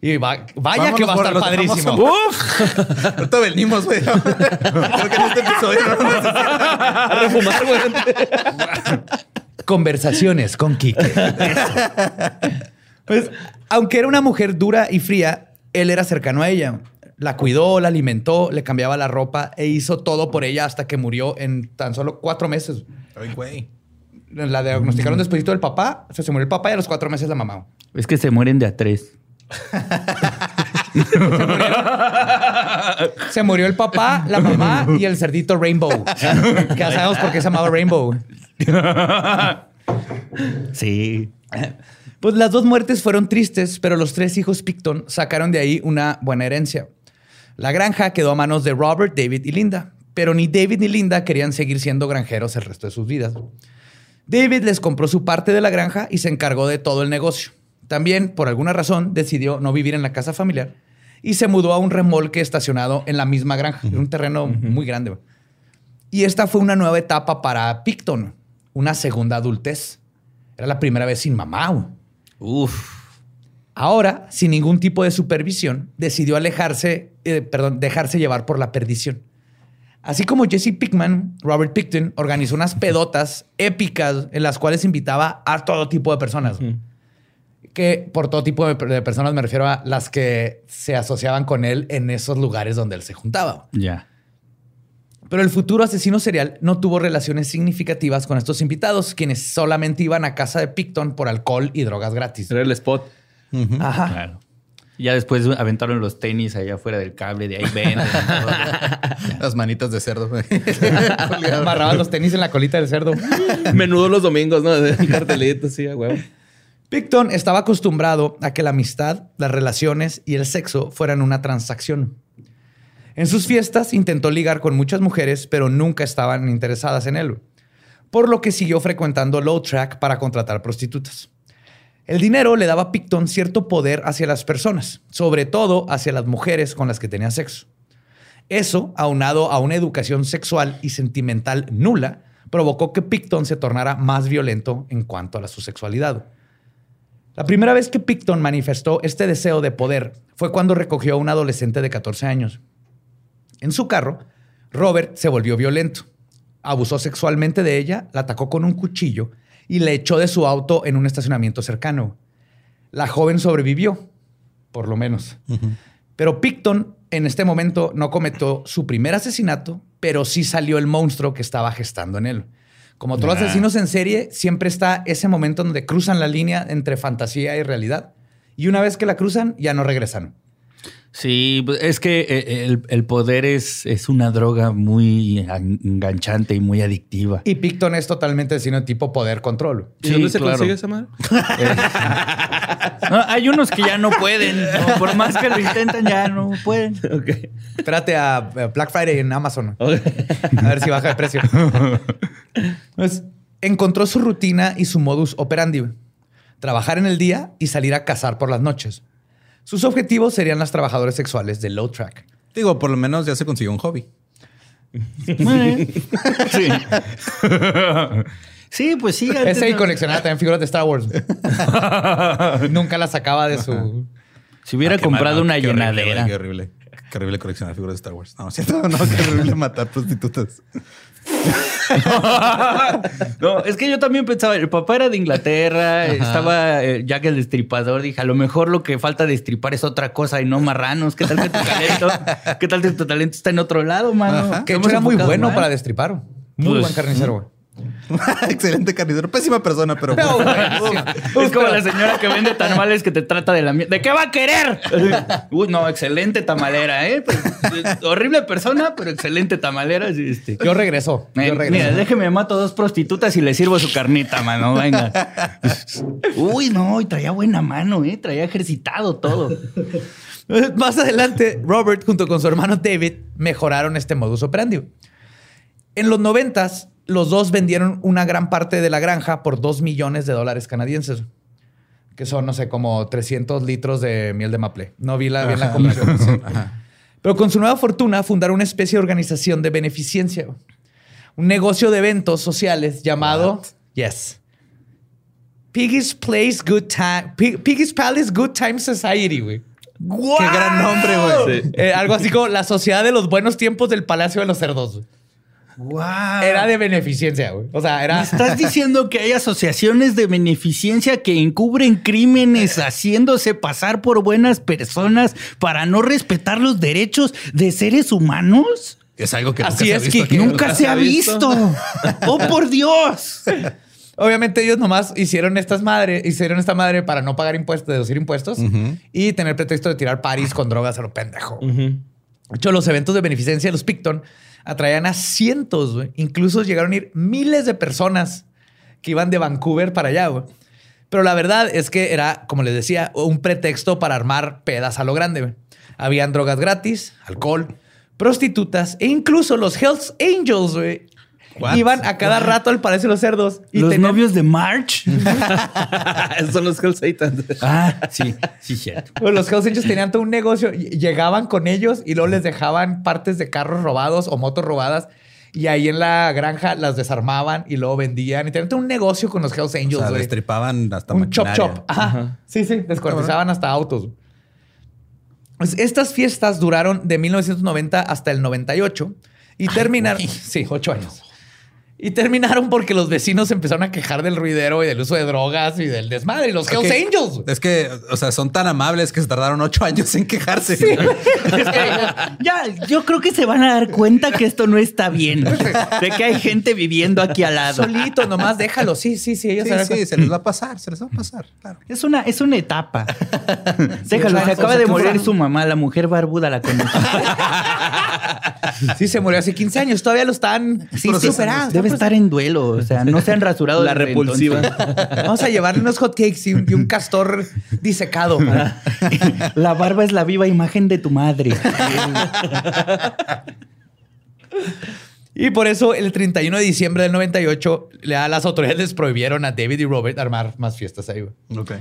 Y va- vaya que va a estar padrísimo. famosos. [LAUGHS] Ahorita venimos, güey. Creo que en este episodio no necesitamos. A refumar, güey. Conversaciones con Kike. pues, aunque era una mujer dura y fría, él era cercano a ella. La cuidó, la alimentó, le cambiaba la ropa e hizo todo por ella hasta que murió en tan solo cuatro meses. Ay, güey. La diagnosticaron después del papá, o sea, se murió el papá y a los cuatro meses la mamá. Es que se mueren de a tres. [LAUGHS] Se murió el papá, la mamá y el cerdito Rainbow. que ya sabemos por qué se llamaba Rainbow. Sí. Pues las dos muertes fueron tristes, pero los tres hijos Picton sacaron de ahí una buena herencia. La granja quedó a manos de Robert, David y Linda, pero ni David ni Linda querían seguir siendo granjeros el resto de sus vidas. David les compró su parte de la granja y se encargó de todo el negocio. También, por alguna razón, decidió no vivir en la casa familiar y se mudó a un remolque estacionado en la misma granja, en un terreno muy grande. Y esta fue una nueva etapa para Picton, una segunda adultez. Era la primera vez sin mamá. Uf. Ahora, sin ningún tipo de supervisión, decidió alejarse, eh, perdón, dejarse llevar por la perdición. Así como Jesse Pickman, Robert Picton organizó unas pedotas épicas en las cuales invitaba a todo tipo de personas. Que por todo tipo de, personas me refiero a las que se asociaban con él en esos lugares donde él se juntaba. Ya. Pero el futuro asesino serial no tuvo relaciones significativas con estos invitados, quienes solamente iban a casa de Picton por alcohol y drogas gratis. Era el spot. Ajá. Claro. Ya después aventaron los tenis allá afuera del cable, de ahí ven. [LAUGHS] Las manitas de cerdo. [LAUGHS] Amarraban los tenis en la colita del cerdo. Menudo los domingos, ¿no? De [LAUGHS] cartelitos, sí, a huevo. Picton estaba acostumbrado a que la amistad, las relaciones y el sexo fueran una transacción. En sus fiestas intentó ligar con muchas mujeres, pero nunca estaban interesadas en él, por lo que siguió frecuentando Low Track para contratar prostitutas. El dinero le daba a Picton cierto poder hacia las personas, sobre todo hacia las mujeres con las que tenía sexo. Eso, aunado a una educación sexual y sentimental nula, provocó que Picton se tornara más violento en cuanto a su sexualidad. La primera vez que Picton manifestó este deseo de poder fue cuando recogió a un adolescente de 14 años. En su carro, Robert se volvió violento. Abusó sexualmente de ella, la atacó con un cuchillo y le echó de su auto en un estacionamiento cercano. La joven sobrevivió, por lo menos. Pero Picton en este momento no cometió su primer asesinato, pero sí salió el monstruo que estaba gestando en él. Como todos los asesinos en serie, siempre está ese momento donde cruzan la línea entre fantasía y realidad. Y una vez que la cruzan, ya no regresan. Sí, pues, es que eh, el, poder es, es, una droga muy enganchante y muy adictiva. Y Picton es totalmente sino tipo poder control. ¿Y dónde se consigue esa madre? [LAUGHS] hay unos que ya no pueden. Por más que lo intentan, ya no pueden. Okay. Espérate a Black Friday en Amazon. A ver si baja de precio. [LAUGHS] Pues, encontró su rutina y su modus operandi. Trabajar en el día y salir a cazar por las noches. Sus objetivos serían las trabajadoras sexuales de Low Track. Digo, por lo menos ya se consiguió un hobby. [LAUGHS] sí. sí, pues sí. Ese y coleccionaba también figuras de Star Wars. [LAUGHS] Nunca las sacaba de su. Si hubiera ah, comprado una llenadera. Qué horrible, qué horrible. coleccionar figuras de Star Wars. No, [LAUGHS] cierto, no, qué horrible matar prostitutas. [LAUGHS] no, es que yo también pensaba, el papá era de Inglaterra, estaba eh, Jack el destripador, dije, a lo mejor lo que falta destripar es otra cosa y no marranos. ¿Qué tal que tu talento? [LAUGHS] ¿Qué tal que tu talento está en otro lado, mano? Que era muy bueno para destripar. Muy pues, buen carnicero, güey. [LAUGHS] Excelente carnicero. Pésima persona, pero. es como la señora que vende tamales que te trata de la mierda. ¿De qué va a querer? [LAUGHS] Uy, no, excelente tamalera, ¿eh? Pues, horrible persona, pero excelente tamalera. Este. Yo regreso. Yo regreso. Mira, déjeme mato dos prostitutas y le sirvo su carnita, mano. Venga. Uy, no, y traía buena mano, ¿eh? Traía ejercitado todo. [LAUGHS] Más adelante, Robert, junto con su hermano David, mejoraron este modus operandi. En los noventas, los dos vendieron una gran parte de la granja por 2 millones de dólares canadienses, que son, no sé, como 300 litros de miel de maple. No vi la, bien la conversión. [LAUGHS] Pero con su nueva fortuna fundaron una especie de organización de beneficencia. Un negocio de eventos sociales llamado... Yes. Piggy's Place Good Time... Piggy's Palace Good Time Society, güey. ¡Qué gran nombre, güey! Eh, algo así como la Sociedad de los Buenos Tiempos del Palacio de los Cerdos. Wow. Era de beneficencia, güey. O sea, era. estás diciendo que hay asociaciones de beneficencia que encubren crímenes haciéndose pasar por buenas personas para no respetar los derechos de seres humanos? Es algo que Así nunca es se ha visto que nunca se ha [LAUGHS] visto. [LAUGHS] ¡Oh, por Dios! Obviamente ellos nomás hicieron estas madres, hicieron esta madre para no pagar impuestos, deducir impuestos y tener pretexto de tirar paris con drogas a lo pendejo. De hecho, los eventos de beneficencia de los Picton atraían a cientos, Incluso llegaron a ir miles de personas que iban de Vancouver para allá, Pero la verdad es que era, como les decía, un pretexto para armar pedas a lo grande. Habían drogas gratis, alcohol, prostitutas e incluso los Hells Angels, güey. Iban a cada rato al Palacio de los Cerdos. Y ¿Los novios de March? [LAUGHS] son los Hells Satans. Ah, sí, sí, cierto. los Hells Angels tenían todo un negocio. Llegaban con ellos y luego les dejaban partes de carros robados o motos robadas. Y ahí en la granja las desarmaban y luego vendían. Y tenían todo un negocio con los Hells Angels. O sea, destripaban hasta Un chop chop. Ajá. Sí, sí. Descuartizaban hasta autos. Pues estas fiestas duraron de 1990 hasta el 98 y terminaron. Sí, ocho años. Y terminaron porque los vecinos empezaron a quejar del ruidero y del uso de drogas y del desmadre. Y los Hells Angels. Es que, o sea, son tan amables que se tardaron ocho años en quejarse. [LAUGHS] es que ya, yo creo que se van a dar cuenta que esto no está bien. De que hay gente viviendo aquí al lado. Solito, nomás déjalo. Sí, sí, sí. Ellos sí, sí, se les va a pasar, se les va a pasar. Claro. Es una, es una etapa. [LAUGHS] déjalo, se acaba de morir su mamá, la mujer barbuda la conoce. [LAUGHS] sí, se murió hace 15 años. Todavía lo están sí, superando Debe estar en duelo. O sea, no se han rasurado. La desde repulsiva. entonces. Vamos a llevarle unos hotcakes y un, y un castor disecado. [LAUGHS] La barba es la viva imagen de tu madre. Y por eso el 31 de diciembre del 98, ya las autoridades les prohibieron a David y Robert armar más fiestas ahí. güey. Ok.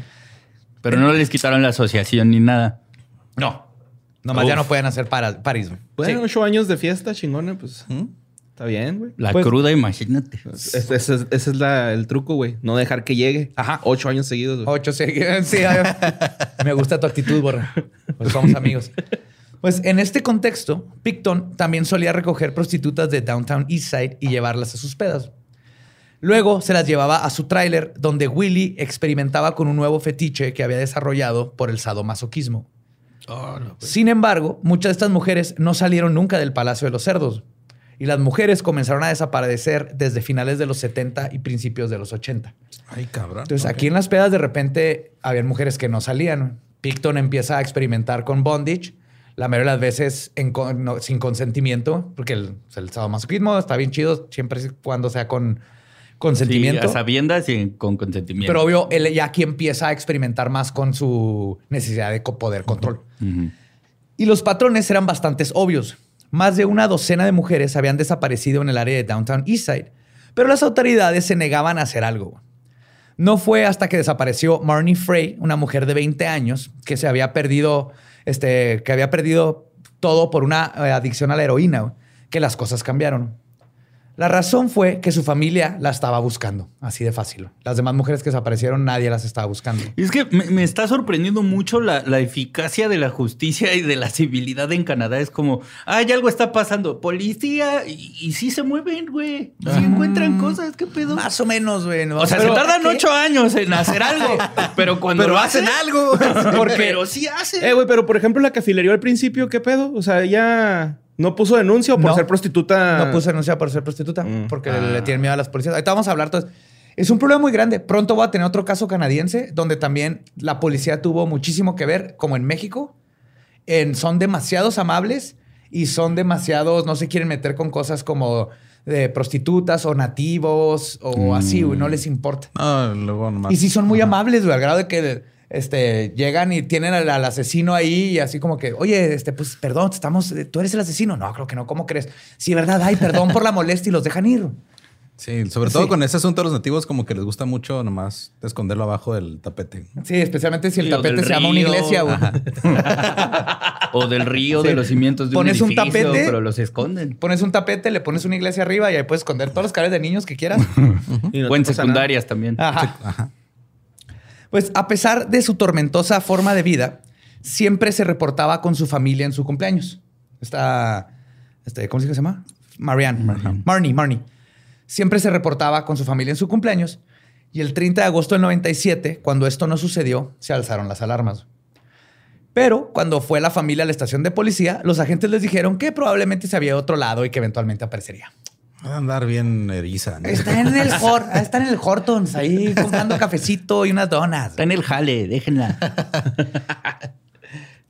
Pero no les quitaron la asociación ni nada. No. Nomás ya Uf. no pueden hacer para, París. güey. Bueno, Sí. ocho años de fiesta chingona, pues. Está bien, güey. La Pues- cruda, imagínate. Ese, ese es, ese es la- el truco, güey. No dejar que llegue. Ajá. Ocho años seguidos, güey. Ocho, [LAUGHS] sí. sí, [LAUGHS] me gusta tu actitud, Borra. Pues somos amigos. Pues en este contexto, Picton también solía recoger prostitutas de Downtown Eastside y llevarlas a sus pedas. Luego se las llevaba a su tráiler, donde Willy experimentaba con un nuevo fetiche que había desarrollado por el sadomasoquismo. Sin embargo, muchas de estas mujeres no salieron nunca del Palacio de los Cerdos. Y las mujeres comenzaron a desaparecer desde finales de los 70 y principios de los 80. Ay, cabrón. Entonces, aquí en las pedas de repente habían mujeres que no salían. Picton empieza a experimentar con bondage, la mayoría de las veces en con- no- sin consentimiento, porque el, el sadomasoquismo está bien chido siempre y cuando sea con consentimiento. Sí, a sabiendas y con consentimiento. pero obvio, él ya aquí empieza a experimentar más con su necesidad de poder control. Y los patrones eran bastante obvios. Más de una docena de mujeres habían desaparecido en el área de Downtown Eastside, pero las autoridades se negaban a hacer algo. No fue hasta que desapareció Marnie Frey, una mujer de 20 años, que se había perdido, este, que había perdido todo por una eh, adicción a la heroína, que las cosas cambiaron. La razón fue que su familia la estaba buscando, así de fácil. Las demás mujeres que desaparecieron, nadie las estaba buscando. Y es que me, me está sorprendiendo mucho la, la eficacia de la justicia y de la civilidad en Canadá. Es como, ay, algo está pasando. Policía, y, y sí se mueven, güey. Sí encuentran cosas, ¿qué pedo? Más o menos, güey. O sea, Pero- se tardan ¿qué? ocho años en [LAUGHS] hacer algo, pero cuando Pero lo hacen algo. [LAUGHS] Porque, pero [LAUGHS] sí hacen. Eh, güey, pero por ejemplo, la cafilería al principio, ¿qué pedo? O sea, ella no puso denuncia o por No. ser prostituta. No puse denuncia por ser prostituta Mm. porque le tienen miedo a las policías. Ahorita vamos a hablar. Entonces, es un problema muy grande. Pronto voy a tener otro caso canadiense donde también la policía tuvo muchísimo que ver, como en México. En, son demasiados amables y son demasiados, no se quieren meter con cosas como de prostitutas o nativos o así, güey, no les importa. No, luego nomás. Y sí son muy amables, güey, al grado de que este, llegan y tienen al, al asesino ahí y así como que, oye, este, pues perdón, estamos, tú eres el asesino. No, creo que no, ¿cómo crees? Sí, verdad, ay, perdón por la molestia y los dejan ir. Sí, sobre todo Sí. con ese asunto de los nativos, como que les gusta mucho nomás esconderlo abajo del tapete. Sí, especialmente si el Sí, tapete se llama una iglesia. [LAUGHS] O del río, Sí. de los cimientos de Pones un un edificio, tapete. pero los esconden. Pones un tapete, le pones una iglesia arriba y ahí puedes esconder todos los cables de niños que quieras. [LAUGHS] Y no o en secundarias también. Ajá. Ajá. Pues a pesar de su tormentosa forma de vida, siempre se reportaba con su familia en su cumpleaños. Esta, este, ¿cómo se llama? Marianne. Marnie, Marnie. Siempre se reportaba con su familia en su cumpleaños. Y el 30 de agosto del 97, cuando esto no sucedió, se alzaron las alarmas. Pero cuando fue la familia a la estación de policía, los agentes les dijeron que probablemente se había otro lado y que eventualmente aparecería. Va a andar bien eriza. ¿no? Está en el, Hor- [LAUGHS] está en el Hortons, ahí comprando cafecito y unas donas. Está en el jale, déjenla. [LAUGHS]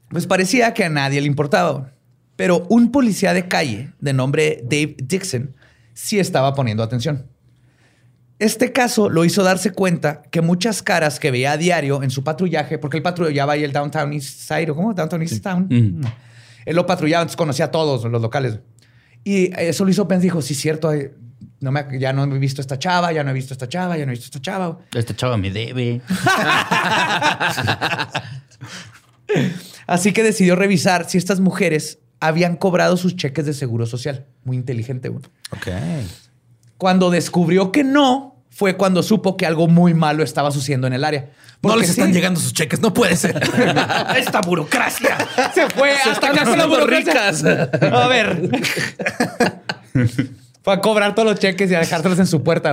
Pues parecía que a nadie le importaba. Pero un policía de calle de nombre Dave Dixon sí estaba poniendo atención. Este caso lo hizo darse cuenta que muchas caras que veía a diario en su patrullaje, porque él patrullaba ahí el Downtown East Side, ¿o cómo? Downtown East Town. Mm. Él lo patrullaba, entonces conocía a todos los locales. Y eso lo hizo pensar, dijo, sí, cierto, eh, no me, ya no he visto esta chava, ya no he visto esta chava, ya no he visto esta chava. Esta chava me debe. [LAUGHS] Así que decidió revisar si estas mujeres habían cobrado sus cheques de seguro social. Muy inteligente, güey. Ok. Cuando descubrió que no, fue cuando supo que algo muy malo estaba sucediendo en el área. No les están sí, llegando sus cheques, no puede ser. [LAUGHS] Esta burocracia. Se fue hasta acá con la burocracia. A ver. Fue a cobrar todos los cheques y a dejárselos en su puerta.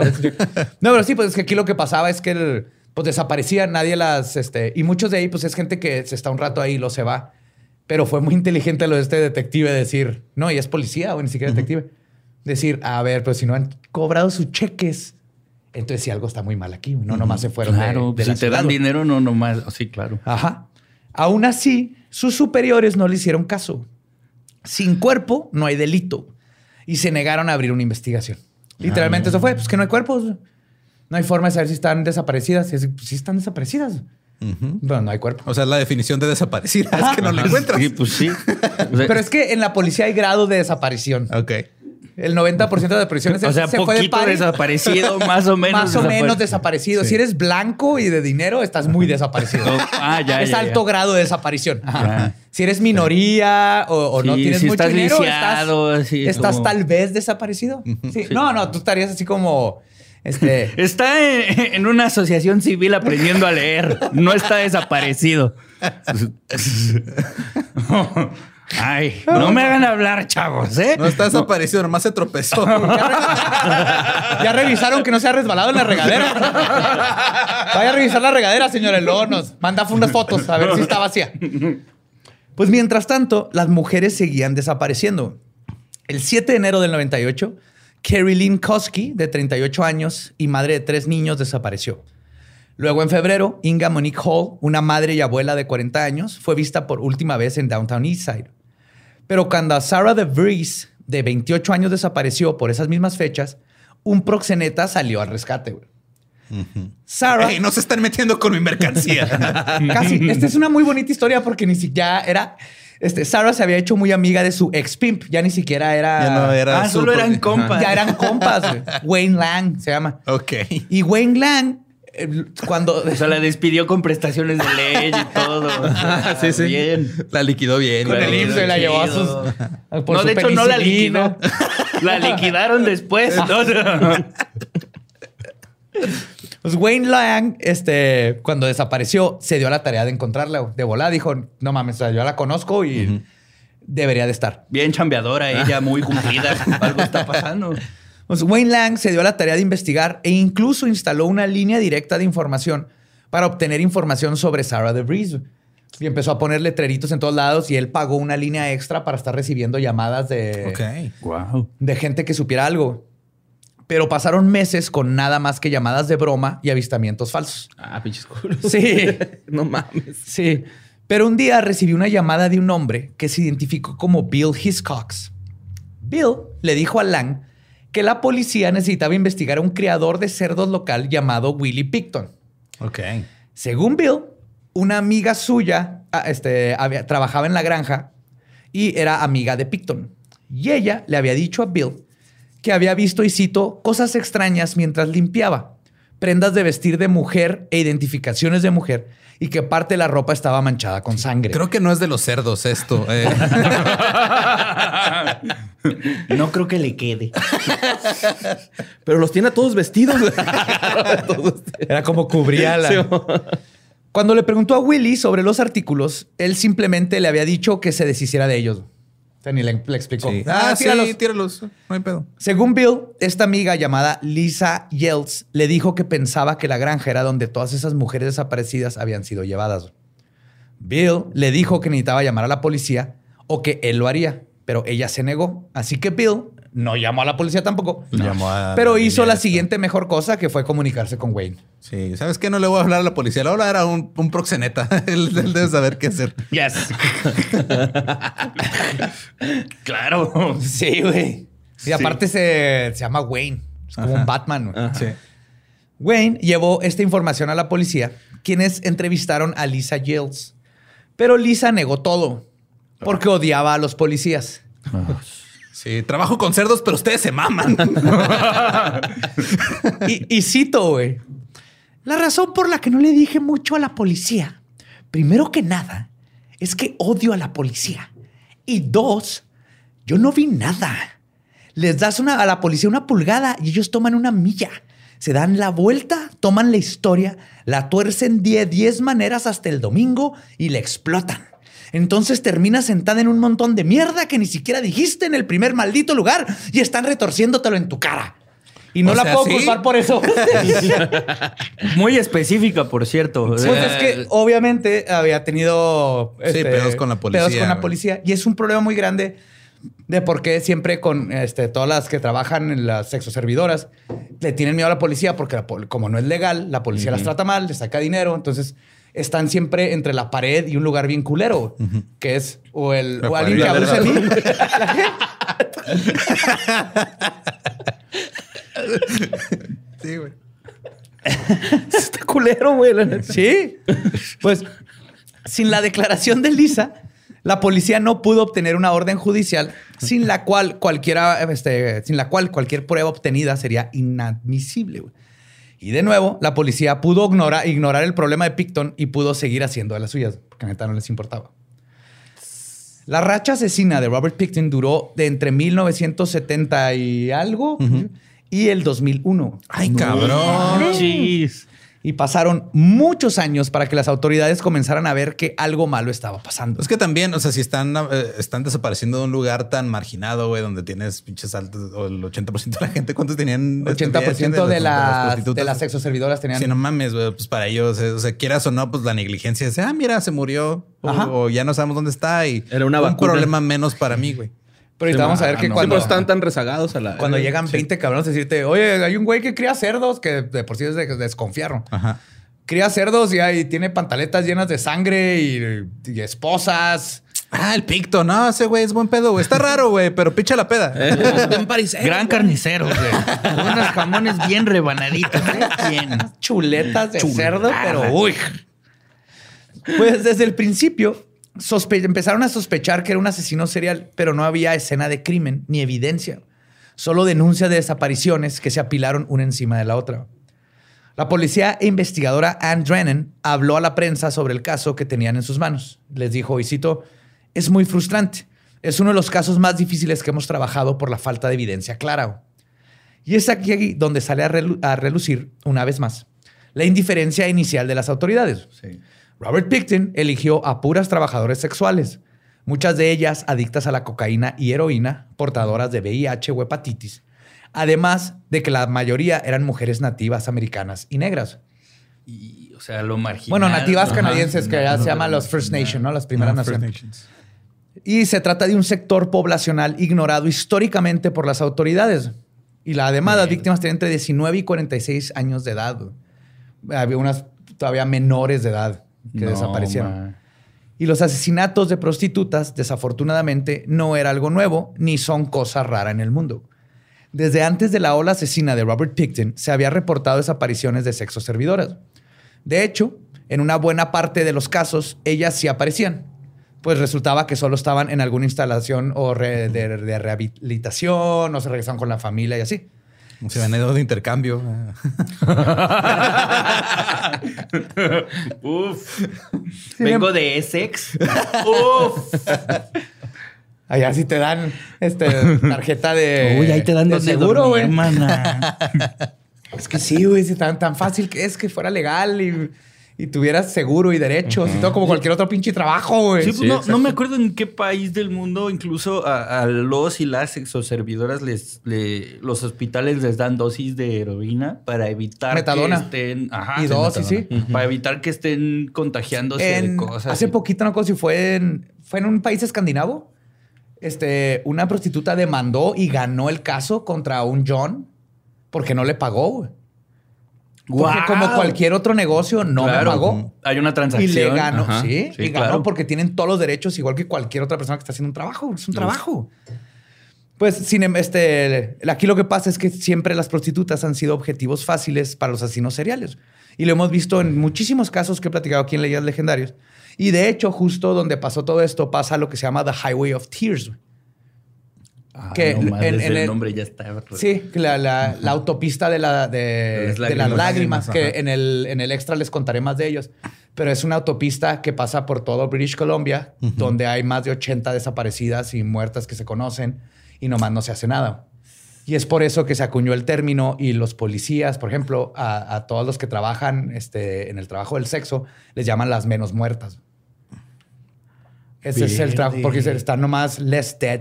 No, pero sí, pues es que aquí lo que pasaba es que el- pues desaparecían, nadie las, este, y muchos de ahí, pues es gente que se está un rato ahí y lo se va. Pero fue muy inteligente lo de este detective decir, no, y es policía, o ni siquiera detective. Decir, a ver, pero si no han cobrado sus cheques, entonces sí algo está muy mal aquí. No, nomás se fueron Claro, de, si la te ciudad, dan dinero, no nomás. Sí, claro. Ajá. Aún así, sus superiores no le hicieron caso. Sin cuerpo no hay delito. Y se negaron a abrir una investigación. Literalmente eso fue. Pues que no hay cuerpos. No hay forma de saber si están desaparecidas. Pues, sí están desaparecidas. Pero no hay cuerpo. O sea, la definición de desaparecida es que no la encuentras. Sí, pues sí. O sea, Pero es que en la policía hay grado de desaparición. Ok. El 90% de [LAUGHS] o sea, se fue de poquito party, desaparecido, más o menos. Más o menos desapare- desaparecido. Si eres blanco y de dinero, estás muy desaparecido. [LAUGHS] Ah, ya, es ya, alto ya. grado de desaparición. Si eres minoría o, o no tienes si mucho estás dinero, lisiado, estás, así estás como- tal vez desaparecido. Sí. No, no, tú estarías así como este. [LAUGHS] Está en, en una asociación civil aprendiendo a leer. No está desaparecido. Ay, no me hagan hablar, chavos, ¿eh? No está desaparecido, nomás se tropezó. [LAUGHS] ya revisaron que no se ha resbalado en la regadera. Vaya a revisar la regadera, señor Luego nos manda unas fotos a ver si está vacía. Pues mientras tanto, las mujeres seguían desapareciendo. El 7 de enero del 98, Carrie Lynn Koski, de 38 años y madre de tres niños, desapareció. Luego, en febrero, Inga Monique Hall, una madre y abuela de 40 años, fue vista por última vez en Downtown Eastside. Pero cuando Sarah de Vries, de 28 años, desapareció por esas mismas fechas, un proxeneta salió al rescate. güey. Sarah, Ey, no se están metiendo con mi mercancía. [LAUGHS] casi. Esta es una muy bonita historia porque ni siquiera era. Este, Sarah se había hecho muy amiga de su ex pimp. Ya ni siquiera era. ya no era Ah, solo eran compas. Ya eran compas. güey. [LAUGHS] Wayne Lang se llama. Ok. Y Wayne Lang, [LAUGHS] cuando. O sea, la despidió con prestaciones de ley y todo. [LAUGHS] sí, sí. Bien. La liquidó bien. Con el. IMSS se la llevó a sus. Por no, su de hecho, no la liquidó. La liquidaron después. No, no. [LAUGHS] Pues Wayne Lang, este, cuando desapareció, se dio a la tarea de encontrarla. De volada dijo: No mames, o sea, yo la conozco y debería de estar. Bien chambeadora ella, muy cumplida. Algo está pasando. Wayne Lang se dio a la tarea de investigar e incluso instaló una línea directa de información para obtener información sobre Sarah de Vries. Y empezó a poner letreritos en todos lados y él pagó una línea extra para estar recibiendo llamadas de, Ok. Wow. de gente que supiera algo. Pero pasaron meses con nada más que llamadas de broma y avistamientos falsos. Ah, pinches culos. Sí, [LAUGHS] no mames. sí. Pero un día recibí una llamada de un hombre que se identificó como Bill Hiscox. Bill le dijo a Lang que la policía necesitaba investigar a un criador de cerdos local llamado Willie Picton. Ok. Según Bill, una amiga suya ah, este, había- trabajaba en la granja y era amiga de Picton. Y ella le había dicho a Bill que había visto, y cito, cosas extrañas mientras limpiaba, prendas de vestir de mujer e identificaciones de mujer, y que parte de la ropa estaba manchada con sangre. Creo que no es de los cerdos esto. eh. [LAUGHS] No creo que le quede. Pero los tiene a todos vestidos. [LAUGHS] Era como cubría la... Sí. Cuando le preguntó a Willy sobre los artículos, él simplemente le había dicho que se deshiciera de ellos. O sea, ni le, le explicó. Sí. Ah, Ah, sí, tíralos. No hay pedo. Según Bill, esta amiga llamada Lisa Yelts le dijo que pensaba que la granja era donde todas esas mujeres desaparecidas habían sido llevadas. Bill le dijo que necesitaba llamar a la policía o que él lo haría, pero ella se negó. Así que Bill no llamó a la policía tampoco, Llamó a pero hizo la siguiente mejor cosa que fue comunicarse con Wayne. Sí, ¿sabes qué? No le voy a hablar a la policía. Le voy a hablar a un, un proxeneta. [LAUGHS] él, él debe saber qué hacer. Yes. [LAUGHS] claro. Sí, güey. Y aparte se, se llama Wayne. Es como un Batman. güey. Sí. Wayne llevó esta información a la policía, quienes entrevistaron a Lisa Yelts. Pero Lisa negó todo porque odiaba a los policías. Sí, trabajo con cerdos, pero ustedes se maman. [LAUGHS] Y, cito, güey. La razón por la que no le dije mucho a la policía, primero que nada, es que odio a la policía. Y dos, yo no vi nada. Les das a la policía una pulgada y ellos toman una milla. Se dan la vuelta, toman la historia, la tuercen de 10 maneras hasta el domingo y la explotan. Entonces terminas sentada en un montón de mierda que ni siquiera dijiste en el primer maldito lugar y están retorciéndotelo en tu cara. Y no O la sea, puedo ¿sí? culpar por eso. [LAUGHS] Muy específica, por cierto. Pues es que obviamente había tenido este, Sí, pedos con la policía, pedos con la güey. policía. Y es un problema muy grande de por qué siempre con este, todas las que trabajan en las sexoservidoras le tienen miedo a la policía porque la como no es legal, la policía las trata mal, les saca dinero. Entonces están siempre entre la pared y un lugar bien culero, uh -huh. que es o, el, o alguien que abusa de mí. sí, güey. Está culero, güey. Sí. Pues sin la declaración de Lisa, la policía no pudo obtener una orden judicial sin la cual cualquiera, este, sin la cual cualquier prueba obtenida sería inadmisible. Güey. Y de nuevo, la policía pudo ignorar, ignorar el problema de Picton y pudo seguir haciendo de las suyas, porque neta no les importaba. La racha asesina de Robert Picton duró de entre 1970 y algo y el 2001. Ay, cabrón. Chis. Y pasaron muchos años para que las autoridades comenzaran a ver que algo malo estaba pasando. Es que también, o sea, si están, eh, están desapareciendo de un lugar tan marginado, güey, donde tienes pinches altos, o el 80% de la gente, ¿cuántos tenían? 80% de, las, de las sexoservidoras tenían. Si no mames, güey, pues para ellos, eh, o sea, quieras o no, pues la negligencia es, ah, mira, se murió, o, ya no sabemos dónde está y Era una un vacuna. problema menos para mí, güey. Pero ahorita vamos a ver ah, que no. Cuando, están tan rezagados a la. cuando llegan 20 cabrones a decirte, oye, hay un güey que cría cerdos, que de por sí es de desconfiar. Ajá. Cría cerdos y ahí tiene pantaletas llenas de sangre y, y esposas. Ah, el picto, no, ese güey es buen pedo, güey. Está raro, güey, pero picha la peda. [LAUGHS] Parisero. Gran carnicero, güey. [LAUGHS] Unos jamones bien rebanaditos, ¿eh? Bien. chuletas de cerdo, pero uy. Pues desde el principio empezaron a sospechar que era un asesino serial, pero no había escena de crimen ni evidencia. Solo denuncias de desapariciones que se apilaron una encima de la otra. La policía e investigadora Anne Drennan habló a la prensa sobre el caso que tenían en sus manos. Les dijo, y cito, es muy frustrante. Es uno de los casos más difíciles que hemos trabajado por la falta de evidencia clara. Y es aquí donde sale a, a relucir, una vez más, la indiferencia inicial de las autoridades. Robert Picton eligió a puras trabajadoras sexuales, muchas de ellas adictas a la cocaína y heroína, portadoras de VIH o hepatitis, además de que la mayoría eran mujeres nativas americanas y negras. Y, o sea, lo marginal. Bueno, nativas Ajá. canadienses que ya se llaman los First Nation, ¿no? Las primeras naciones. Y se trata de un sector poblacional ignorado históricamente por las autoridades. Y la, además, las víctimas tienen entre 19 y 46 años de edad. Había unas todavía menores de edad que No, desaparecieron. Y los asesinatos de prostitutas, desafortunadamente, no era algo nuevo ni son cosa rara en el mundo. Desde antes de la ola asesina de Robert Picton, se había reportado desapariciones de sexo servidoras. De hecho, en una buena parte de los casos, ellas sí aparecían, pues resultaba que solo estaban en alguna instalación o re- de, de rehabilitación o se regresaban con la familia y así. Se habían ido de intercambio. [LAUGHS] Uf. Vengo de Essex. [LAUGHS] Uf. Allá sí te dan este, tarjeta de, Uy, ahí te dan de seguro, güey. hermana. [LAUGHS] Es que sí, güey, tan, tan fácil que es que fuera legal y, y tuvieras seguro y derechos y todo como cualquier otro pinche trabajo, güey. Sí, pues Sí, no, no me acuerdo en qué país del mundo, incluso a, a los y las exoservidoras, les, le- los hospitales les dan dosis de heroína para evitar Metadona. que estén. Ajá, Y dosis, sí. metadona. Para evitar que estén contagiándose En- de cosas. hace y- poquito, no recuerdo si fue en, fue en un país escandinavo. Este, una prostituta demandó y ganó el caso contra un John porque no le pagó, güey. Porque como cualquier otro negocio, no me pagó. Hay una Y transacción. le ganó, Ajá. sí, Sí, y ganó claro. porque tienen todos los derechos, igual que cualquier otra persona que está haciendo un trabajo. Es un trabajo. Pues sin em- este, aquí lo que pasa es que siempre las prostitutas han sido objetivos fáciles para los asesinos seriales. Y lo hemos visto en muchísimos casos que he platicado aquí en Leyes Legendarios. Y de hecho, justo donde pasó todo esto, pasa lo que se llama The Highway of Tears. Ah, que no, más, en- desde en el el- nombre ya está. Sí, la, la- la autopista de, la, de, las de las lágrimas. lágrimas, que Ajá. en el, en el extra les contaré más de ellos. Pero es una autopista que pasa por todo British Columbia, donde hay más de 80 desaparecidas y muertas que se conocen y nomás no se hace nada. Y es por eso que se acuñó el término y los policías, por ejemplo, a, a todos los que trabajan este, en el trabajo del sexo, les llaman las menos muertas. Ese es el trabajo, porque están nomás less dead.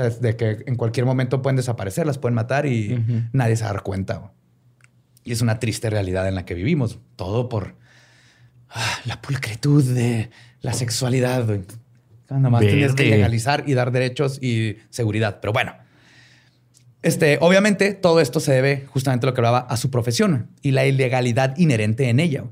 Sea, es de que en cualquier momento pueden desaparecer, las pueden matar y nadie se va a dar cuenta. Y es una triste realidad en la que vivimos. Todo por ah, la pulcritud de la sexualidad. güey. Nomás tienes que legalizar y dar derechos y seguridad. Pero bueno, este, obviamente todo esto se debe justamente a lo que hablaba a su profesión y la ilegalidad inherente en ella.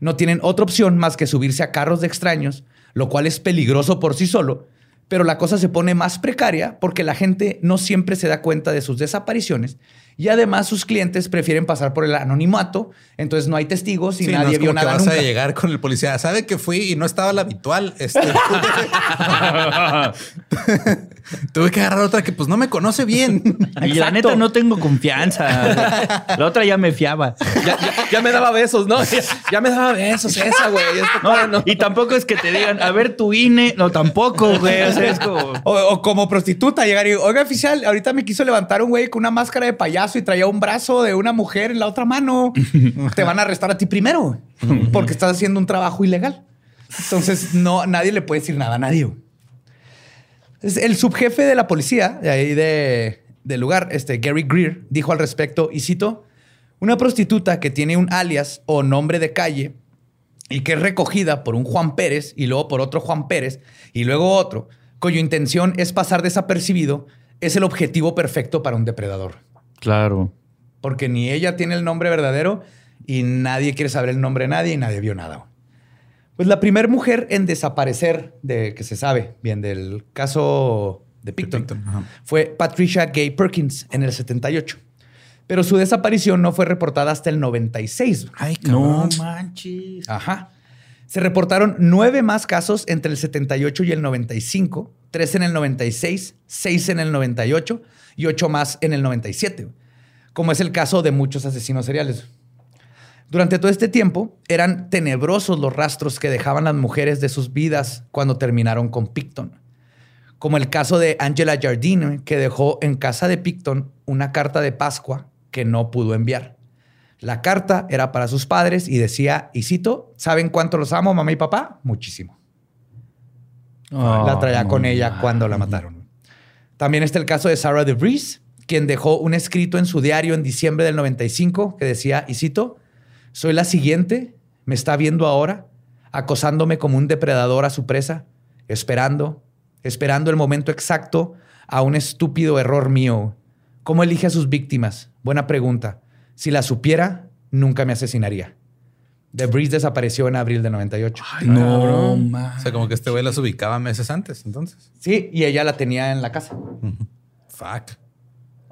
No tienen otra opción más que subirse a carros de extraños, lo cual es peligroso por sí solo, Pero la cosa se pone más precaria porque la gente no siempre se da cuenta de sus desapariciones y además sus clientes prefieren pasar por el anonimato, entonces no hay testigos y Sí, no nadie es vio como que nada vas nunca. a llegar con el policía. Sabe que fui y no estaba la habitual. Este, [LAUGHS] Tuve que agarrar otra que pues no me conoce bien. Y la neta no tengo confianza. La otra ya me fiaba. Ya, ya- ya me daba besos, ¿no? Ya, ya me daba besos esa, güey. No, no. Y tampoco es que te digan, a ver tu INE. No, tampoco, güey. O sea, es como. O, o como prostituta, llegar y, oiga, oficial, ahorita me quiso levantar un güey con una máscara de payaso y traía un brazo de una mujer en la otra mano. [LAUGHS] Te van a arrestar a ti primero porque estás haciendo un trabajo ilegal. Entonces, no, nadie le puede decir nada a nadie. El subjefe de la policía de ahí de, del lugar, este Gary Greer, dijo al respecto, y cito, una prostituta que tiene un alias o nombre de calle y que es recogida por un Juan Pérez y luego por otro Juan Pérez y luego otro, cuya intención es pasar desapercibido, es el objetivo perfecto para un depredador. Claro. Porque ni ella tiene el nombre verdadero y nadie quiere saber el nombre de nadie y nadie vio nada. Pues la primera mujer en desaparecer de que se sabe bien del caso de Picton, fue Patricia Gay Perkins en el 78. Pero su desaparición no fue reportada hasta el 96. Ay, No manches. Ajá. Se reportaron nueve más casos entre el 78 y el 95, tres en el 96, seis en el 98 y ocho más en el 97, como es el caso de muchos asesinos seriales. Durante todo este tiempo eran tenebrosos los rastros que dejaban las mujeres de sus vidas cuando terminaron con Picton, como el caso de Angela Jardine, que dejó en casa de Picton una carta de Pascua que no pudo enviar. La carta era para sus padres y decía, y cito, ¿saben cuánto los amo, mamá y papá? Muchísimo. la traía con ella cuando la mataron. También está el caso de Sarah DeVries, quien dejó un escrito en su diario en diciembre del 95 que decía, y cito, soy la siguiente, me está viendo ahora, acosándome como un depredador a su presa, esperando, esperando el momento exacto a un estúpido error mío. ¿Cómo elige a sus víctimas? Buena pregunta. Si la supiera, nunca me asesinaría. DeVries desapareció en abril de 98. No, O sea, como que este güey las ubicaba meses antes, entonces. Sí, y ella la tenía en la casa. Fuck.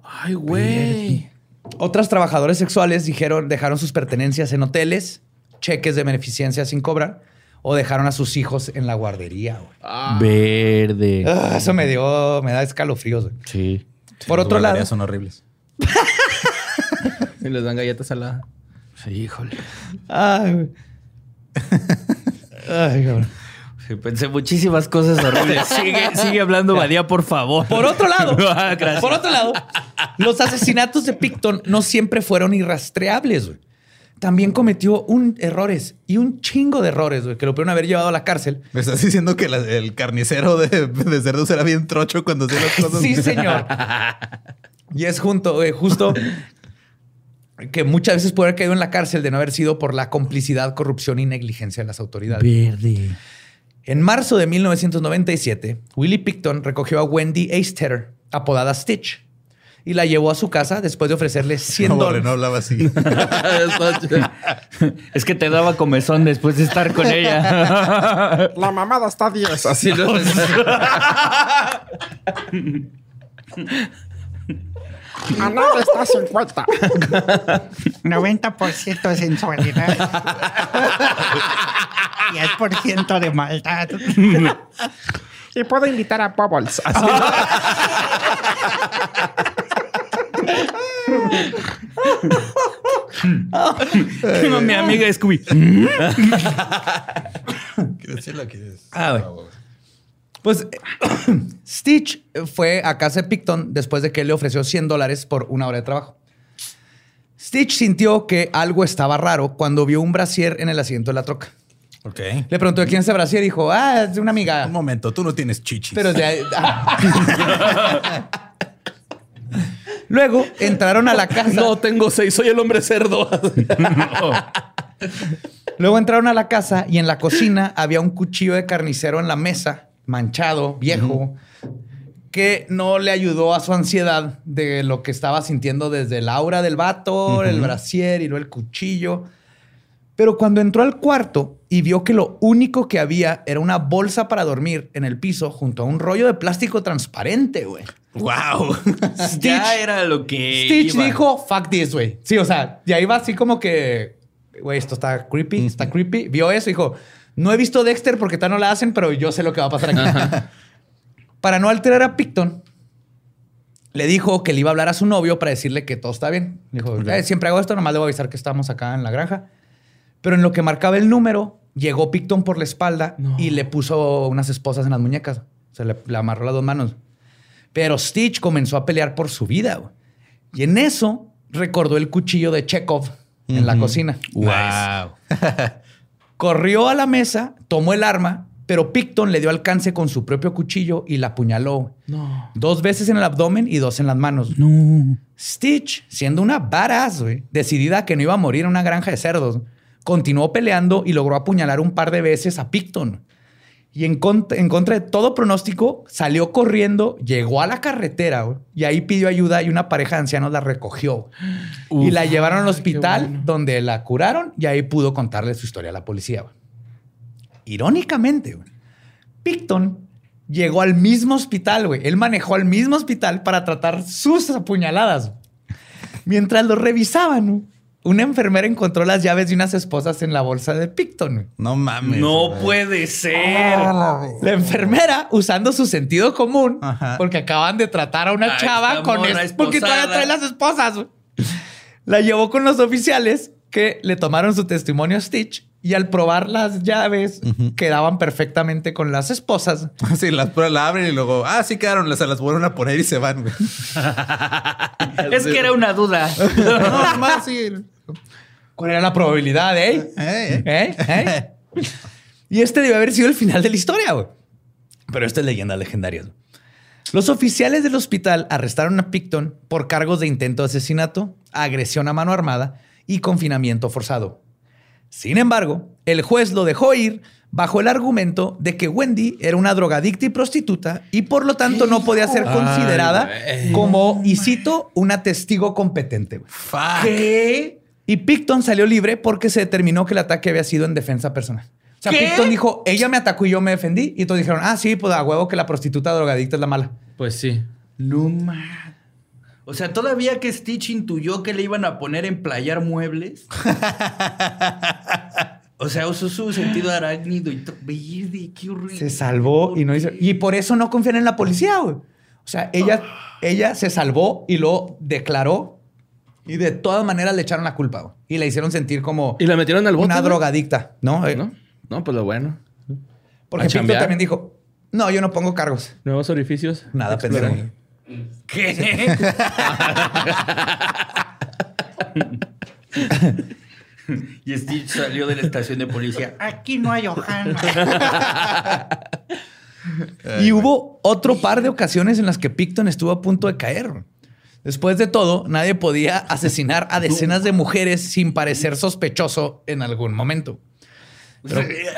Ay, güey. Otras trabajadoras sexuales dijeron, dejaron sus pertenencias en hoteles, cheques de beneficencia sin cobrar, o dejaron a sus hijos en la guardería. güey. Verde. Ah, eso me dio, me da escalofríos. güey. Sí. Por Las otro lado, guarderías son horribles. [LAUGHS] Y les dan galletas saladas. Sí, híjole. Ay, güey. Ay, cabrón. Sí, pensé muchísimas cosas horribles. [LAUGHS] sigue, sigue hablando, Badía, por favor. Por otro lado, [LAUGHS] Ah, gracias. por otro lado, los asesinatos de Picton no siempre fueron irrastreables. güey. También cometió un errores y un chingo de errores güey, que lo pudieron haber llevado a la cárcel. Me estás diciendo que la- el carnicero de, de cerdos era bien trocho cuando hacía las [LAUGHS] cosas. Sí, señor. Y es junto, eh, justo que muchas veces puede haber caído en la cárcel de no haber sido por la complicidad, corrupción y negligencia de las autoridades. Verde. En marzo de 1997, Willie Picton recogió a Wendy Eistetter, apodada Stitch, y la llevó a su casa después de ofrecerle 100 No, dólares. no hablaba así. [LAUGHS] Es que te daba comezón después de estar con ella. [LAUGHS] La mamada está 10. Así ¿no? [LAUGHS] Anal [LAUGHS] está 50. 90% [LAUGHS] sensualidad. [LAUGHS] 10% de maldad. Y puedo invitar a Bubbles. Así Mi amiga Scooby. ¿Quieres decirlo? ¿Quieres? Ah, güey. Pues [COUGHS] Stitch fue a casa de Picton después de que él le ofreció 100 dólares por una hora de trabajo. Stitch sintió que algo estaba raro cuando vio un brasier en el asiento de la troca. Ok. Le preguntó de quién es ese brasier y dijo, ah, es de una amiga. Un momento, tú no tienes chichis. Pero es de ahí- ah. [LAUGHS] Luego entraron a la casa. No tengo seis, soy el hombre cerdo. [LAUGHS] Luego entraron a la casa y en la cocina había un cuchillo de carnicero en la mesa, manchado, viejo, que no le ayudó a su ansiedad de lo que estaba sintiendo desde el aura del vato, el brasier y luego el cuchillo. Pero cuando entró al cuarto y vio que lo único que había era una bolsa para dormir en el piso junto a un rollo de plástico transparente, güey. Wow. [LAUGHS] Stitch- ya era lo que. Stitch iba. dijo, fuck this, güey. Sí, o sea, y ahí va así como que, güey, esto está creepy, está creepy. Vio eso y dijo, no he visto Dexter porque tal no la hacen, pero yo sé lo que va a pasar aquí. para no alterar a Picton, le dijo que le iba a hablar a su novio para decirle que todo está bien. Dijo, "Eh, siempre hago esto, nomás le voy a avisar que estamos acá en la granja. Pero en lo que marcaba el número, llegó Picton por la espalda y le puso unas esposas en las muñecas. Se le, le amarró las dos manos. Pero Stitch comenzó a pelear por su vida. güey. Y en eso recordó el cuchillo de Chekhov en la cocina. Wow. [LAUGHS] Corrió a la mesa, tomó el arma, pero Picton le dio alcance con su propio cuchillo y la apuñaló. No. Dos veces en el abdomen y dos en las manos. Stitch, siendo una badass, güey, decidida que no iba a morir en una granja de cerdos, continuó peleando y logró apuñalar un par de veces a Picton. Y en, cont- en contra de todo pronóstico, salió corriendo, llegó a la carretera güey, y ahí pidió ayuda y una pareja de ancianos la recogió. y la llevaron al hospital donde la curaron y ahí pudo contarle su historia a la policía. güey. Irónicamente, güey, Picton llegó al mismo hospital, güey. Él manejó al mismo hospital para tratar sus apuñaladas. Mientras lo revisaban, una enfermera encontró las llaves de unas esposas en la bolsa de Picton. No mames. No güey. puede ser. La enfermera, usando su sentido común, Ajá. porque acaban de tratar a una Ay, chava con es- porque todavía trae las esposas. La llevó con los oficiales que le tomaron su testimonio a Stitch y al probar las llaves quedaban perfectamente con las esposas. [LAUGHS] Sí, las la abren y luego, ah, sí quedaron, se las vuelven a poner y se van. [LAUGHS] [LAUGHS] Es que era una duda. [LAUGHS] no, más sí. ¿Cuál era la probabilidad, eh? Eh, eh. ¿Eh? ¿Eh? Y este debe haber sido el final de la historia, güey. Pero esta es leyenda legendaria. Los oficiales del hospital arrestaron a Picton por cargos de intento de asesinato, agresión a mano armada y confinamiento forzado. Sin embargo, el juez lo dejó ir bajo el argumento de que Wendy era una drogadicta y prostituta y por lo tanto no podía ser considerada como, y cito, una testigo competente. Fuck. ¿Qué? Y Picton salió libre porque se determinó que el ataque había sido en defensa personal. O sea, ¿Qué? Picton dijo, ella me atacó y yo me defendí. Y todos dijeron, ah, sí, pues a huevo que la prostituta drogadicta es la mala. Pues sí. No ma- O sea, todavía que Stitch intuyó que le iban a poner en playar muebles. [LAUGHS] o sea, usó su sentido arácnido y todo. Qué horrible. Se salvó y no hizo... Y por eso no confían en la policía, güey. O sea, ella, ella se salvó y lo declaró y de todas maneras le echaron la culpa. güey. Y la hicieron sentir como Y la metieron al bote. una drogadicta, ¿no? Eh, ¿No? No, pues lo bueno. Porque chambear. también dijo, no, yo no pongo cargos. Nuevos orificios. Nada, pendejo. ¿Qué? [LAUGHS] y Stitch salió de la estación de policía. Aquí no hay hojana. [LAUGHS] Y hubo otro par de ocasiones en las que Picton estuvo a punto de caer. Después de todo, nadie podía asesinar a decenas de mujeres sin parecer sospechoso en algún momento.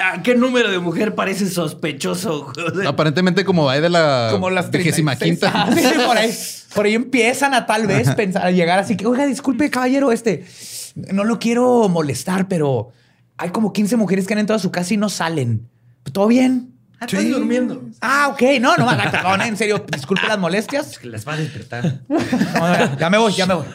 ¿A qué número de mujer parece sospechoso? [LAUGHS] Aparentemente como va de la Como las vigésima 36. quinta. Ah, sí, por ahí. [LAUGHS] Por ahí empiezan a tal vez pensar, a llegar así que, oiga, disculpe, caballero, este, no lo quiero molestar, pero hay como 15 mujeres que han entrado a su casa y no salen. ¿Todo bien? Ah, están durmiendo. Ah, ok. No, no, perdón, en serio, disculpe las molestias. [LAUGHS] Que las va a despertar. No, ya, ya me voy, ya me voy.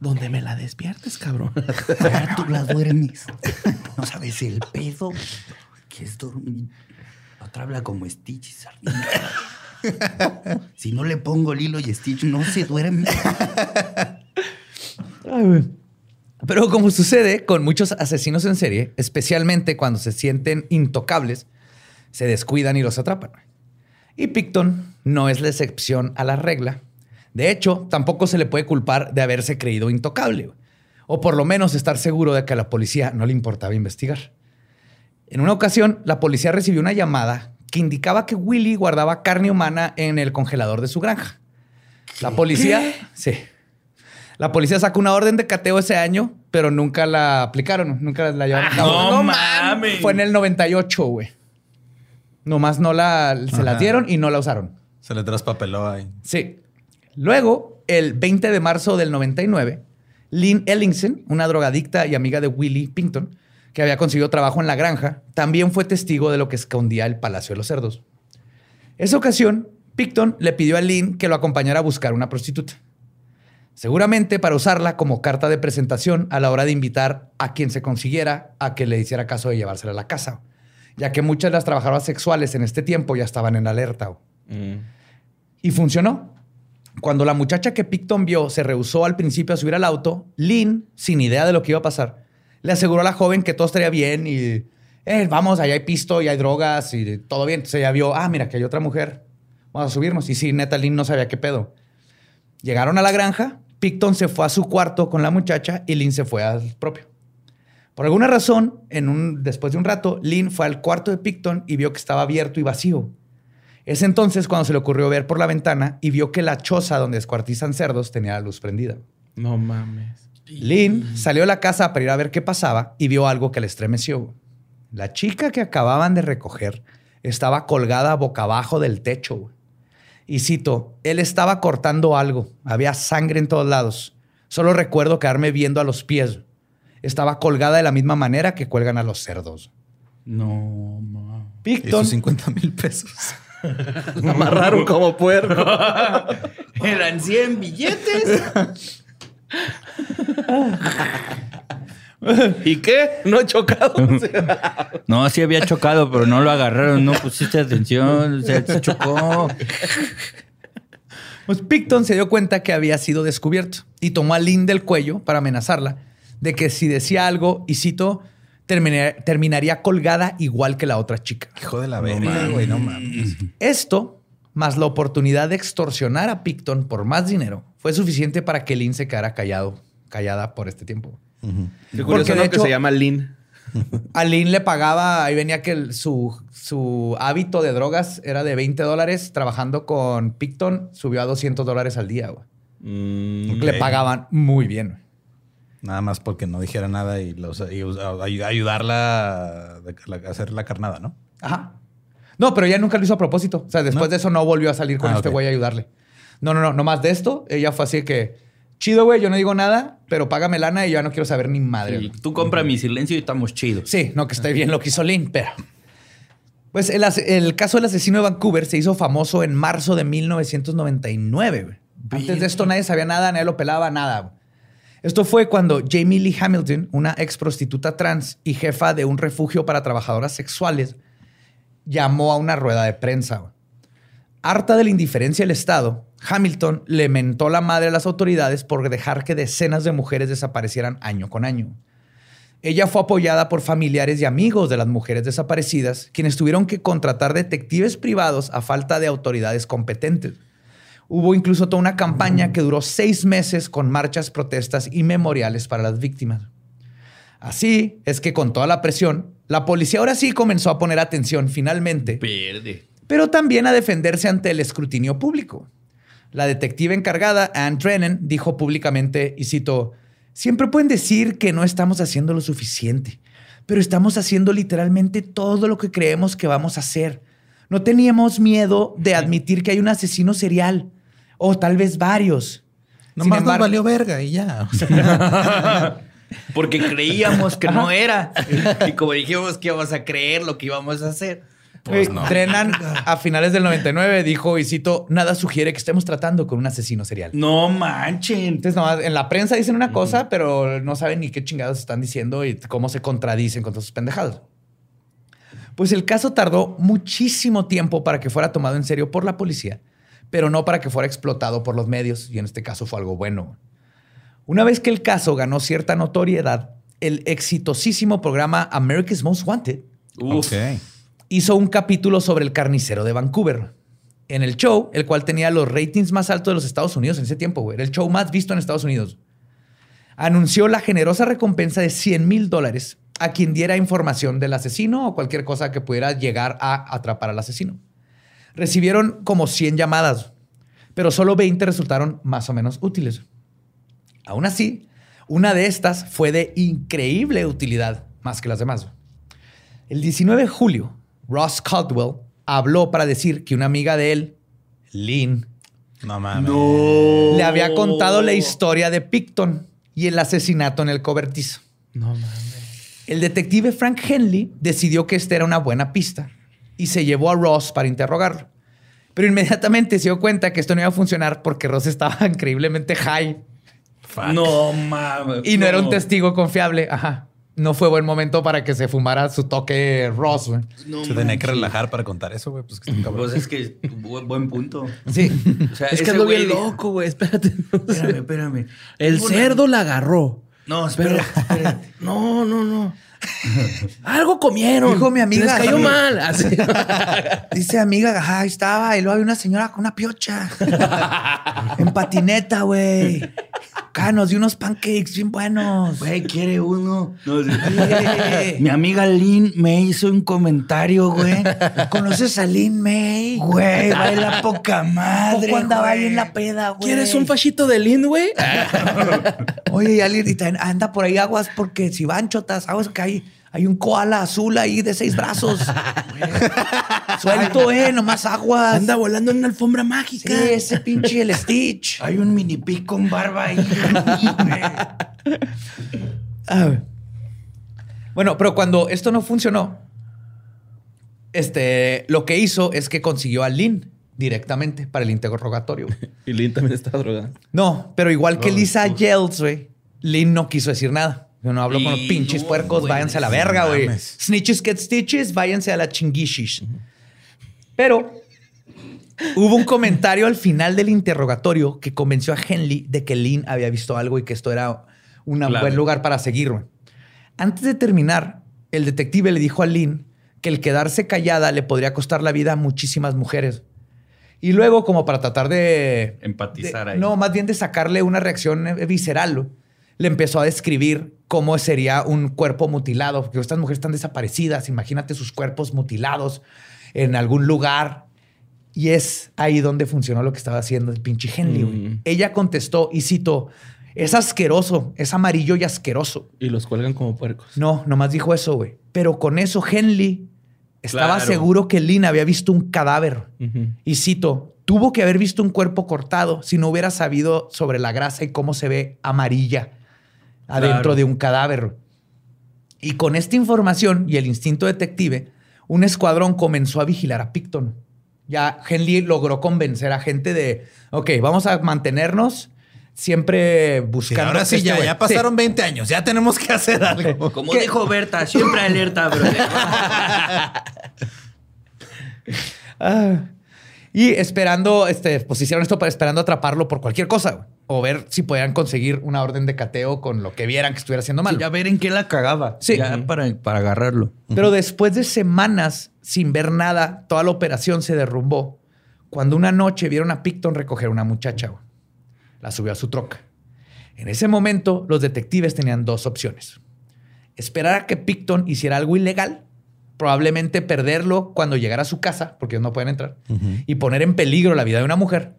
Donde me la despiertes, cabrón. [LAUGHS] Ahora tú la duermes. [LAUGHS] No sabes el pedo que es dormir. Otra habla como Stitch y Sardina. Si no le pongo Lilo y Stitch, no se duerme. Pero como sucede con muchos asesinos en serie, especialmente cuando se sienten intocables, se descuidan y los atrapan. Y Picton no es la excepción a la regla. De hecho, tampoco se le puede culpar de haberse creído intocable, o por lo menos estar seguro de que a la policía no le importaba investigar. En una ocasión, la policía recibió una llamada que indicaba que Willy guardaba carne humana en el congelador de su granja. La policía, sí. La policía sacó una orden de cateo ese año, pero nunca la aplicaron, nunca la llevaron a cabo. Ah, no mames. Fue en el 98, güey. Nomás no la se la dieron y no la usaron. Se le traspapeló ahí. Sí. Luego, el 20 de marzo del 99, Lynn Ellingson, una drogadicta y amiga de Willie Pinkton, que había conseguido trabajo en la granja, también fue testigo de lo que escondía el Palacio de los Cerdos. Esa ocasión, Picton le pidió a Lynn que lo acompañara a buscar una prostituta. Seguramente para usarla como carta de presentación a la hora de invitar a quien se consiguiera a que le hiciera caso de llevársela a la casa, ya que muchas de las trabajadoras sexuales en este tiempo ya estaban en alerta. Y funcionó. Cuando la muchacha que Picton vio se rehusó al principio a subir al auto, Lynn, sin idea de lo que iba a pasar, le aseguró a la joven que todo estaría bien y eh, vamos, allá hay pisto y hay drogas y todo bien. Entonces ella vio, ah, mira, que hay otra mujer. Vamos a subirnos. Y sí, neta, Lynn no sabía qué pedo. Llegaron a la granja, Picton se fue a su cuarto con la muchacha y Lynn se fue al propio. Por alguna razón, después de un rato, Lynn fue al cuarto de Picton y vio que estaba abierto y vacío. Es entonces cuando se le ocurrió ver por la ventana y vio que la choza donde descuartizan cerdos tenía la luz prendida. No mames. Lynn salió de la casa para ir a ver qué pasaba y vio algo que le estremeció. La chica que acababan de recoger estaba colgada boca abajo del techo. Y cito, él estaba cortando algo, había sangre en todos lados. Solo recuerdo quedarme viendo a los pies. Estaba colgada de la misma manera que cuelgan a los cerdos. No, mames. Picton, 50 mil pesos. [LAUGHS] Amarraron como puerco. [LAUGHS] Eran 100 billetes. [LAUGHS] ¿Y qué? ¿No he chocado? No, sí había chocado, pero no lo agarraron. No pusiste atención. Se, se chocó. pues Picton se dio cuenta que había sido descubierto y tomó a Lynn del cuello para amenazarla de que si decía algo, y cito, termina- terminaría colgada igual que la otra chica. Hijo de la verga, güey, no mames. Esto, más la oportunidad de extorsionar a Picton por más dinero, fue suficiente para que Lynn se quedara callado, callada por este tiempo. Qué Porque curioso, ¿no? hecho- Que se llama Lynn. A Lynn le pagaba, ahí venía que el- su, su hábito de drogas era de 20 dólares, trabajando con Picton subió a 200 dólares al día. güey. Mm, Le pagaban muy bien. Nada más porque no dijera nada y, los, y ayudarla a, a hacer la carnada, ¿no? Ajá. No, pero ella nunca lo hizo a propósito. O sea, después ¿No? de eso no volvió a salir con Ah, este güey a ayudarle. No, no, no. Nomás de esto, ella fue así de que, chido, güey, yo no digo nada, pero págame lana y yo ya no quiero saber ni madre. Sí, tú compra mi silencio y estamos chidos. Sí, no que esté bien lo que hizo Lynn, pero. Pues el, el caso del asesino de Vancouver se hizo famoso en marzo de 1999. güey. Antes de esto nadie sabía nada, nadie lo pelaba, nada. Esto fue cuando Jamie Lee Hamilton, una ex prostituta trans y jefa de un refugio para trabajadoras sexuales, llamó a una rueda de prensa. Harta de la indiferencia del Estado, Hamilton le mentó la madre a las autoridades por dejar que decenas de mujeres desaparecieran año con año. Ella fue apoyada por familiares y amigos de las mujeres desaparecidas, quienes tuvieron que contratar detectives privados a falta de autoridades competentes. Hubo incluso toda una campaña que duró seis meses con marchas, protestas y memoriales para las víctimas. Así es que con toda la presión, la policía ahora sí comenzó a poner atención finalmente Pierde. pero también a defenderse ante el escrutinio público. La detective encargada, Anne Drennan, dijo públicamente, y cito, siempre pueden decir que no estamos haciendo lo suficiente, pero estamos haciendo literalmente todo lo que creemos que vamos a hacer. No teníamos miedo de admitir que hay un asesino serial, o tal vez varios. Sin Nomás embargo- nos valió verga y ya. O sea, [LAUGHS] Porque creíamos que no era. Y como dijimos que íbamos a creer lo que íbamos a hacer. Güey, Drennan, [LAUGHS] a finales del 99, dijo, y cito, nada sugiere que estemos tratando con un asesino serial. No manchen. Entonces, nomás en la prensa dicen una cosa, pero no saben ni qué chingados están diciendo y cómo se contradicen con todos sus pendejados. Pues el caso tardó muchísimo tiempo para que fuera tomado en serio por la policía, pero no para que fuera explotado por los medios, y en este caso fue algo bueno. Una vez que el caso ganó cierta notoriedad, el exitosísimo programa America's Most Wanted hizo un capítulo sobre el carnicero de Vancouver. En el show, el cual tenía los ratings más altos de los Estados Unidos en ese tiempo, güey. Era el show más visto en Estados Unidos. Anunció la generosa recompensa de 100 mil dólares a quien diera información del asesino o cualquier cosa que pudiera llegar a atrapar al asesino. Recibieron como 100 llamadas, pero solo 20 resultaron más o menos útiles. Aún así, una de estas fue de increíble utilidad más que las demás. El 19 de julio, Ross Caldwell habló para decir que una amiga de él, Lynn, No mames. le había contado la historia de Picton y el asesinato en el cobertizo. No mames. El detective Frank Henley decidió que esta era una buena pista y se llevó a Ross para interrogarlo. Pero inmediatamente se dio cuenta que esto no iba a funcionar porque Ross estaba [LAUGHS] increíblemente high No mames. y no, era un testigo confiable. Ajá. No fue buen momento para que se fumara su toque Ross, güey. No Se tenía que relajar para contar eso, güey. Pues que está cabrón. Pues es que bu- buen punto. Sí. O sea, Es que ando bien loco, güey. Espérate. Espérame, espérame. El cerdo la agarró. No, espera, espera. [LAUGHS] No, no, no. Algo comieron. Dijo mi amiga. Les cayó mal. Así. [LAUGHS] Dice amiga, ahí estaba. Y luego había una señora con una piocha. en patineta, güey. Acá nos dio unos pancakes bien buenos. Güey, quiere uno. No, sí. Mi amiga Lynn me hizo un comentario, güey. ¿Conoces a Lynn May? Güey, baila [LAUGHS] poca madre. Poco andaba ahí en la peda, güey. ¿Quieres un fachito de Lin, güey? [LAUGHS] Oye, y y también anda por ahí aguas porque si van chotas, aguas que hay, hay un koala azul ahí de seis brazos. [LAUGHS] Suelto, eh, nomás aguas. Anda volando en una alfombra Sí, mágica. ese pinche el Stitch. Hay un mini pic con barba ahí. [LAUGHS] Ah, Bueno, pero cuando esto no funcionó, este, lo que hizo es que consiguió a Lynn directamente para el interrogatorio. [LAUGHS] Y Lin también está drogada. No, pero igual que Lisa. Yells, güey, Lynn no quiso decir nada. Yo no hablo con los pinches no, puercos, güey, váyanse a la verga, güey. Snitches get stitches, váyanse a la chinguishis. Pero hubo un comentario al final del interrogatorio que convenció a Henley de que Lynn había visto algo y que esto era un buen lugar para seguir. güey. Antes de terminar, el detective le dijo a Lynn que el quedarse callada le podría costar la vida a muchísimas mujeres. Y luego, como para tratar de... Empatizar de- ahí. No, más bien de sacarle una reacción visceral, le empezó a describir cómo sería un cuerpo mutilado. Porque estas mujeres están desaparecidas. Imagínate sus cuerpos mutilados en algún lugar. Y es ahí donde funcionó lo que estaba haciendo el pinche Henley. Mm. Ella contestó y cito, es asqueroso, es amarillo y asqueroso. Y los cuelgan como puercos. No, nomás dijo eso, güey. Pero con eso Henley estaba Claro. seguro que Lynn había visto un cadáver. Y cito, tuvo que haber visto un cuerpo cortado si no hubiera sabido sobre la grasa y cómo se ve amarilla adentro Claro. de un cadáver. Y con esta información y el instinto detective, un escuadrón comenzó a vigilar a Picton. Ya Henley logró convencer a gente de, ok, vamos a mantenernos siempre Sí, buscando. ahora sí, este ya, güey". ya pasaron 20 años. Ya tenemos que hacer algo. [LAUGHS] Como ¿Qué? dijo Berta, siempre alerta, bro. [LAUGHS] Ah. Y esperando, este, pues hicieron esto para esperando atraparlo por cualquier cosa güey. o ver si podían conseguir una orden de cateo con lo que vieran que estuviera haciendo mal. ya ver en qué la cagaba. Sí. Ya para, para agarrarlo. Pero después de semanas sin ver nada, toda la operación se derrumbó. Cuando una noche vieron a Picton recoger a una muchacha, güey. la subió a su troca. En ese momento, los detectives tenían dos opciones. Esperar a que Picton hiciera algo ilegal, probablemente perderlo cuando llegara a su casa, porque ellos no pueden entrar, y poner en peligro la vida de una mujer,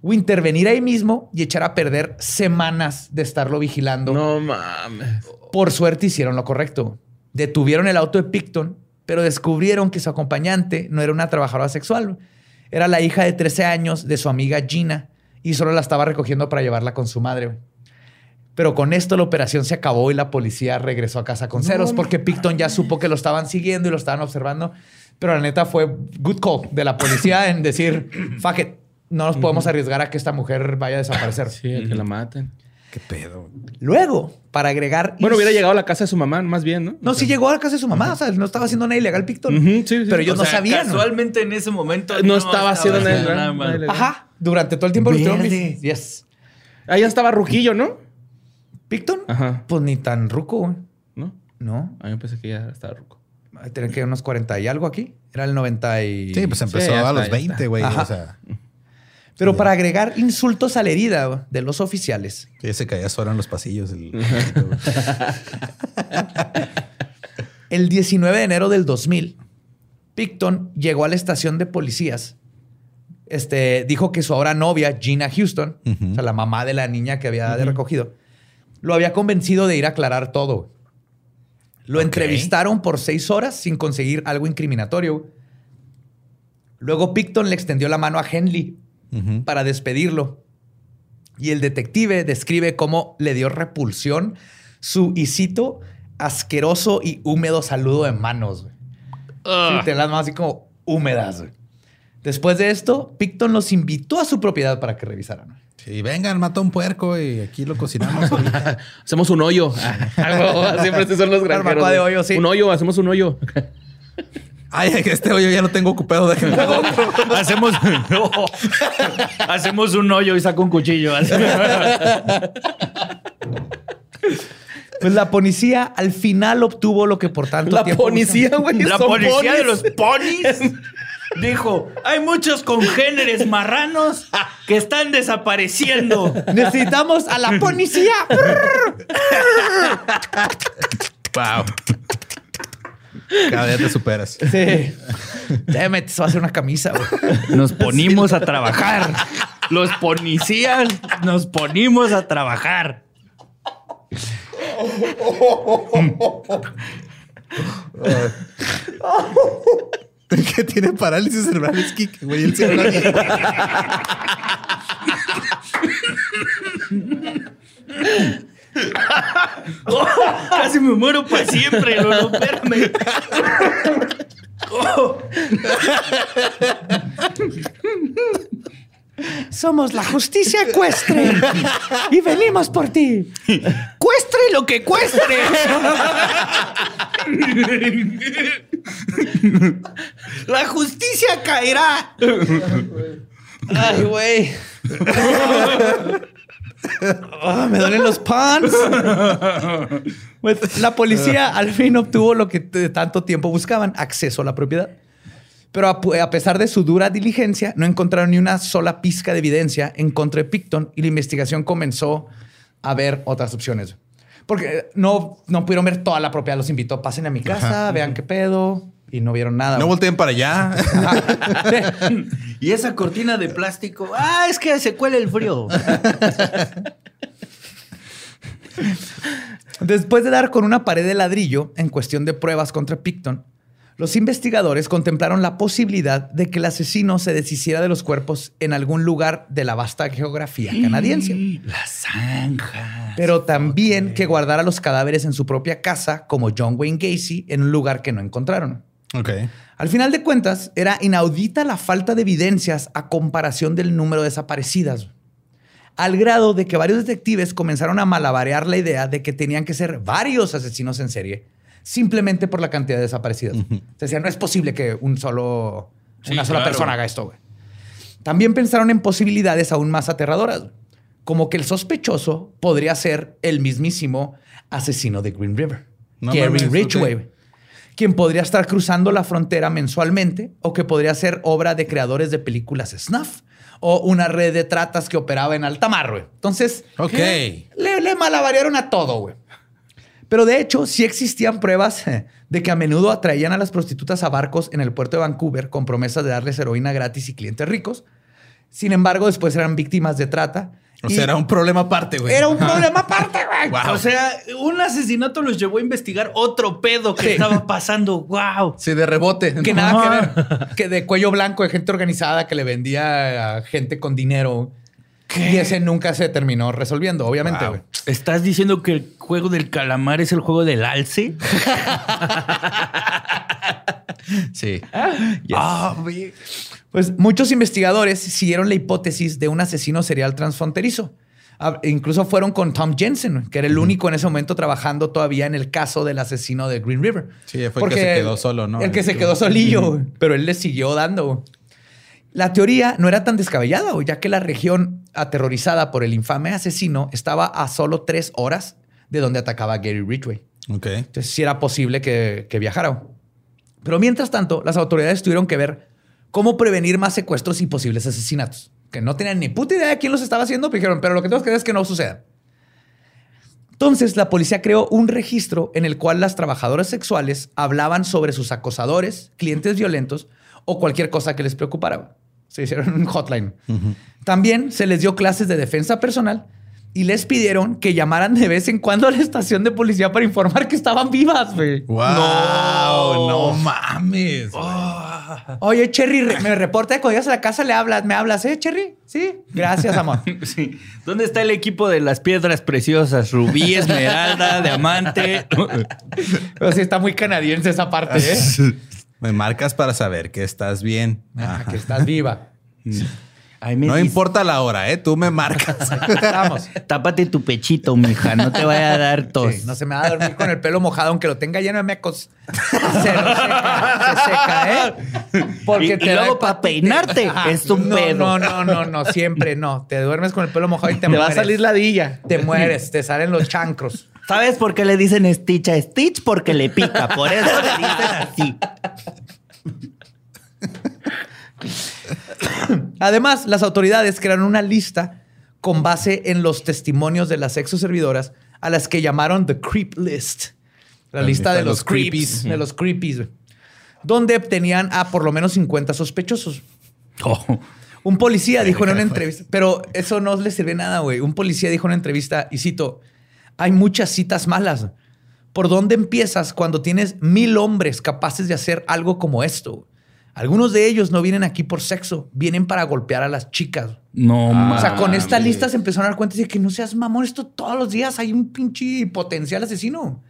o intervenir ahí mismo y echar a perder semanas de estarlo vigilando No mames. por suerte hicieron lo correcto. Detuvieron el auto de Picton, pero descubrieron que su acompañante no era una trabajadora sexual. Era la hija de 13 años de su amiga Gina y solo la estaba recogiendo para llevarla con su madre. Pero con esto la operación se acabó y la policía regresó a casa con ceros porque Picton ya supo que lo estaban siguiendo y lo estaban observando. Pero la neta fue good call de la policía en decir, [CLEARS THROAT] fuck it, no nos podemos arriesgar a que esta mujer vaya a desaparecer. Sí, a que la maten. Qué pedo. Luego, para agregar... Bueno, hubiera llegado a la casa de su mamá, más bien, ¿no? No, sí llegó a la casa de su mamá. O sea, no estaba haciendo nada ilegal Picton. Sí, sí. Pero ellos O no sea, sabían. ¿no? Casualmente en ese momento No estaba haciendo nada- nada ilegal. Ajá. Durante todo el tiempo lo estuvieron Verde. vis- Yes. Ah, ya estaba Ruquillo, ¿no? ¿Picton? Ajá. Pues ni tan ruco, güey. ¿No? No. A mí me pensé que ya estaba Ruco. Tienen que unos 40 y algo aquí. Era el 90 y... Sí, pues empezó a está, los ya 20, está. güey. O sea, Pero para agregar insultos a la herida de los oficiales, que ya se caía solo en los pasillos. [LAUGHS] [LAUGHS] el- el 19 de enero del 2000, Picton llegó a la estación de policías. Este, dijo que su ahora novia, Gina Houston, o sea, la mamá de la niña que había recogido, lo había convencido de ir a aclarar todo. Lo entrevistaron por seis horas sin conseguir algo incriminatorio. Luego Picton le extendió la mano a Henley para despedirlo. Y el detective describe cómo le dio repulsión su, y cito, asqueroso y húmedo saludo de manos. Sí, te las manos así como húmedas. Después de esto, Picton los invitó a su propiedad para que revisaran. Sí, vengan, mata un puerco y aquí lo cocinamos. ahorita. [LAUGHS] Hacemos un hoyo. [LAUGHS] Siempre estos son los granjeros. De hoyo, sí. Un hoyo, hacemos un hoyo. Ay, este hoyo ya lo tengo ocupado. Otro. [LAUGHS] Hacemos, no. Hacemos un hoyo y saco un cuchillo. Pues la policía al final obtuvo lo que por tanto La tiempo policía, güey. La policía de los ponis dijo: hay muchos congéneres marranos que están desapareciendo. Necesitamos a la policía. Wow. Cada día te superas. Sí. Déjame, te va a hacer una camisa. güey. Nos ponimos a trabajar. Los policías nos ponimos a trabajar. [LAUGHS] que tiene parálisis cerebral es Kike, güey. Él se habla bien. Casi me muero para siempre, Lolo. Espérame. Somos la justicia ecuestre y venimos por ti. Cuestre lo que cuestre. La justicia caerá. Ay, güey. Ah, me duelen los pants. Pues, la policía al fin obtuvo lo que de tanto tiempo buscaban, acceso a la propiedad. Pero a, pesar de su dura diligencia, no encontraron ni una sola pizca de evidencia en contra de Picton y la investigación comenzó a ver otras opciones. Porque no, no pudieron ver toda la propiedad. Los invitó, pasen a mi casa, vean qué pedo. Y no vieron nada. No volteen para allá. [LAUGHS] Y esa cortina de plástico. Ah, es que se cuela el frío. Después de dar con una pared de ladrillo en cuestión de pruebas contra Picton, los investigadores contemplaron la posibilidad de que el asesino se deshiciera de los cuerpos en algún lugar de la vasta geografía canadiense. La zanja. Pero también que guardara los cadáveres en su propia casa, como John Wayne Gacy, en un lugar que no encontraron. ok. Al final de cuentas, era inaudita la falta de evidencias a comparación del número de desaparecidas. Al grado de que varios detectives comenzaron a malabarear la idea de que tenían que ser varios asesinos en serie simplemente por la cantidad de desaparecidas. Se decía, no es posible que un solo, Sí, una sola claro. persona haga esto. güey. También pensaron en posibilidades aún más aterradoras, como que el sospechoso podría ser el mismísimo asesino de Green River, No Gary Ridgway, ok. güey, quien podría estar cruzando la frontera mensualmente o que podría ser obra de creadores de películas snuff o una red de tratas que operaba en alta mar. güey. Entonces, le, le malabarearon a todo, güey. Pero de hecho, sí existían pruebas eh, de que a menudo atraían a las prostitutas a barcos en el puerto de Vancouver con promesas de darles heroína gratis y clientes ricos. Sin embargo, después eran víctimas de trata. O sea, era un problema aparte, güey. era un problema aparte, güey. [LAUGHS] Wow. O sea, un asesinato los llevó a investigar otro pedo que Sí. estaba pasando. ¡Wow! Sí, de rebote. Que nada que ver. Que de cuello blanco, de gente organizada que le vendía a gente con dinero. Y ese nunca se terminó resolviendo, obviamente, Wow. ¿Estás diciendo que el juego del calamar es el juego del alce? [LAUGHS] Sí. Ah, güey. Pues muchos investigadores siguieron la hipótesis de un asesino serial transfronterizo. Ah, Incluso fueron con Tom Jensen, que era el único en ese momento trabajando todavía en el caso del asesino de Green River. Sí, fue el que se quedó solo, ¿no? El que se quedó solillo, pero él le siguió dando. La teoría no era tan descabellada, ya que la región aterrorizada por el infame asesino estaba a solo tres horas de donde atacaba Gary Ridgway. Entonces sí era posible que, que viajara. Pero mientras tanto, las autoridades tuvieron que ver cómo prevenir más secuestros y posibles asesinatos. Que no tenían ni puta idea de quién los estaba haciendo, pero dijeron, pero lo que tenemos que hacer es que no suceda. Entonces, la policía creó un registro en el cual las trabajadoras sexuales hablaban sobre sus acosadores, clientes violentos o cualquier cosa que les preocupara. Se hicieron un hotline. También se les dio clases de defensa personal y les pidieron que llamaran de vez en cuando a la estación de policía para informar que estaban vivas, güey. Wow. No, mames. Ah, Oye, Cherry, me reporta que cuando llegas a la casa le hablas, me hablas, ¿eh, Cherry? Sí, gracias, amor. [LAUGHS] Sí. ¿Dónde está el equipo de las piedras preciosas? Rubí, esmeralda, diamante. [LAUGHS] Pero sí está muy canadiense esa parte, ¿eh? [LAUGHS] Me marcas para saber que estás bien. Ah, Ajá. que estás viva. Me No dice, importa la hora, ¿eh? Tú me marcas. [LAUGHS] Estamos. Tápate tu pechito, mija. No te vaya a dar tos. Sí, no se me va a dormir con el pelo mojado, aunque lo tenga lleno de mecos. [LAUGHS] Se seca, se seca, ¿eh? Y- y da luego pa' hepatitis. peinarte, Ajá. es un no, pedo. No, no, no, no, siempre no. Te duermes con el pelo mojado y te, Te va mueres. a salir ladilla. Te mueres, te salen los chancros. ¿Sabes por qué le dicen Stitch a Stitch? Porque le pica. Por eso le dicen así. Además, las autoridades crearon una lista con base en los testimonios de las exoservidoras a las que llamaron The Creep List. La, lista de los, creeps, de los creepies, donde tenían a por lo menos 50 sospechosos. Oh. Un policía dijo en una entrevista, pero eso no le sirve nada, güey. Un policía dijo en una entrevista, y cito, hay muchas citas malas. ¿Por dónde empiezas cuando tienes mil hombres capaces de hacer algo como esto? Algunos de ellos no vienen aquí por sexo, vienen para golpear a las chicas. No, O sea, con esta lista se empezaron a dar cuenta de que no seas mamón, esto todos los días hay un pinche potencial asesino.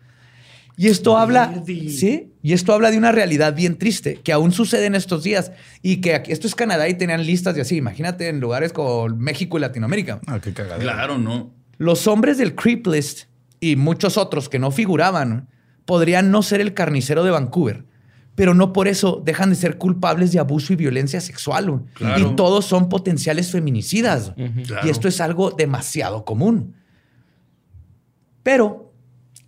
Y esto habla, sí, y esto habla de una realidad bien triste que aún sucede en estos días y que aquí- esto es Canadá y tenían listas de así. Imagínate en lugares como México y Latinoamérica. Ah, qué cagado. Claro, no. Los hombres del Creep List y muchos otros que no figuraban podrían no ser el carnicero de Vancouver, pero no por eso dejan de ser culpables de abuso y violencia sexual. Claro. Y todos son potenciales feminicidas. Claro. Y esto es algo demasiado común. Pero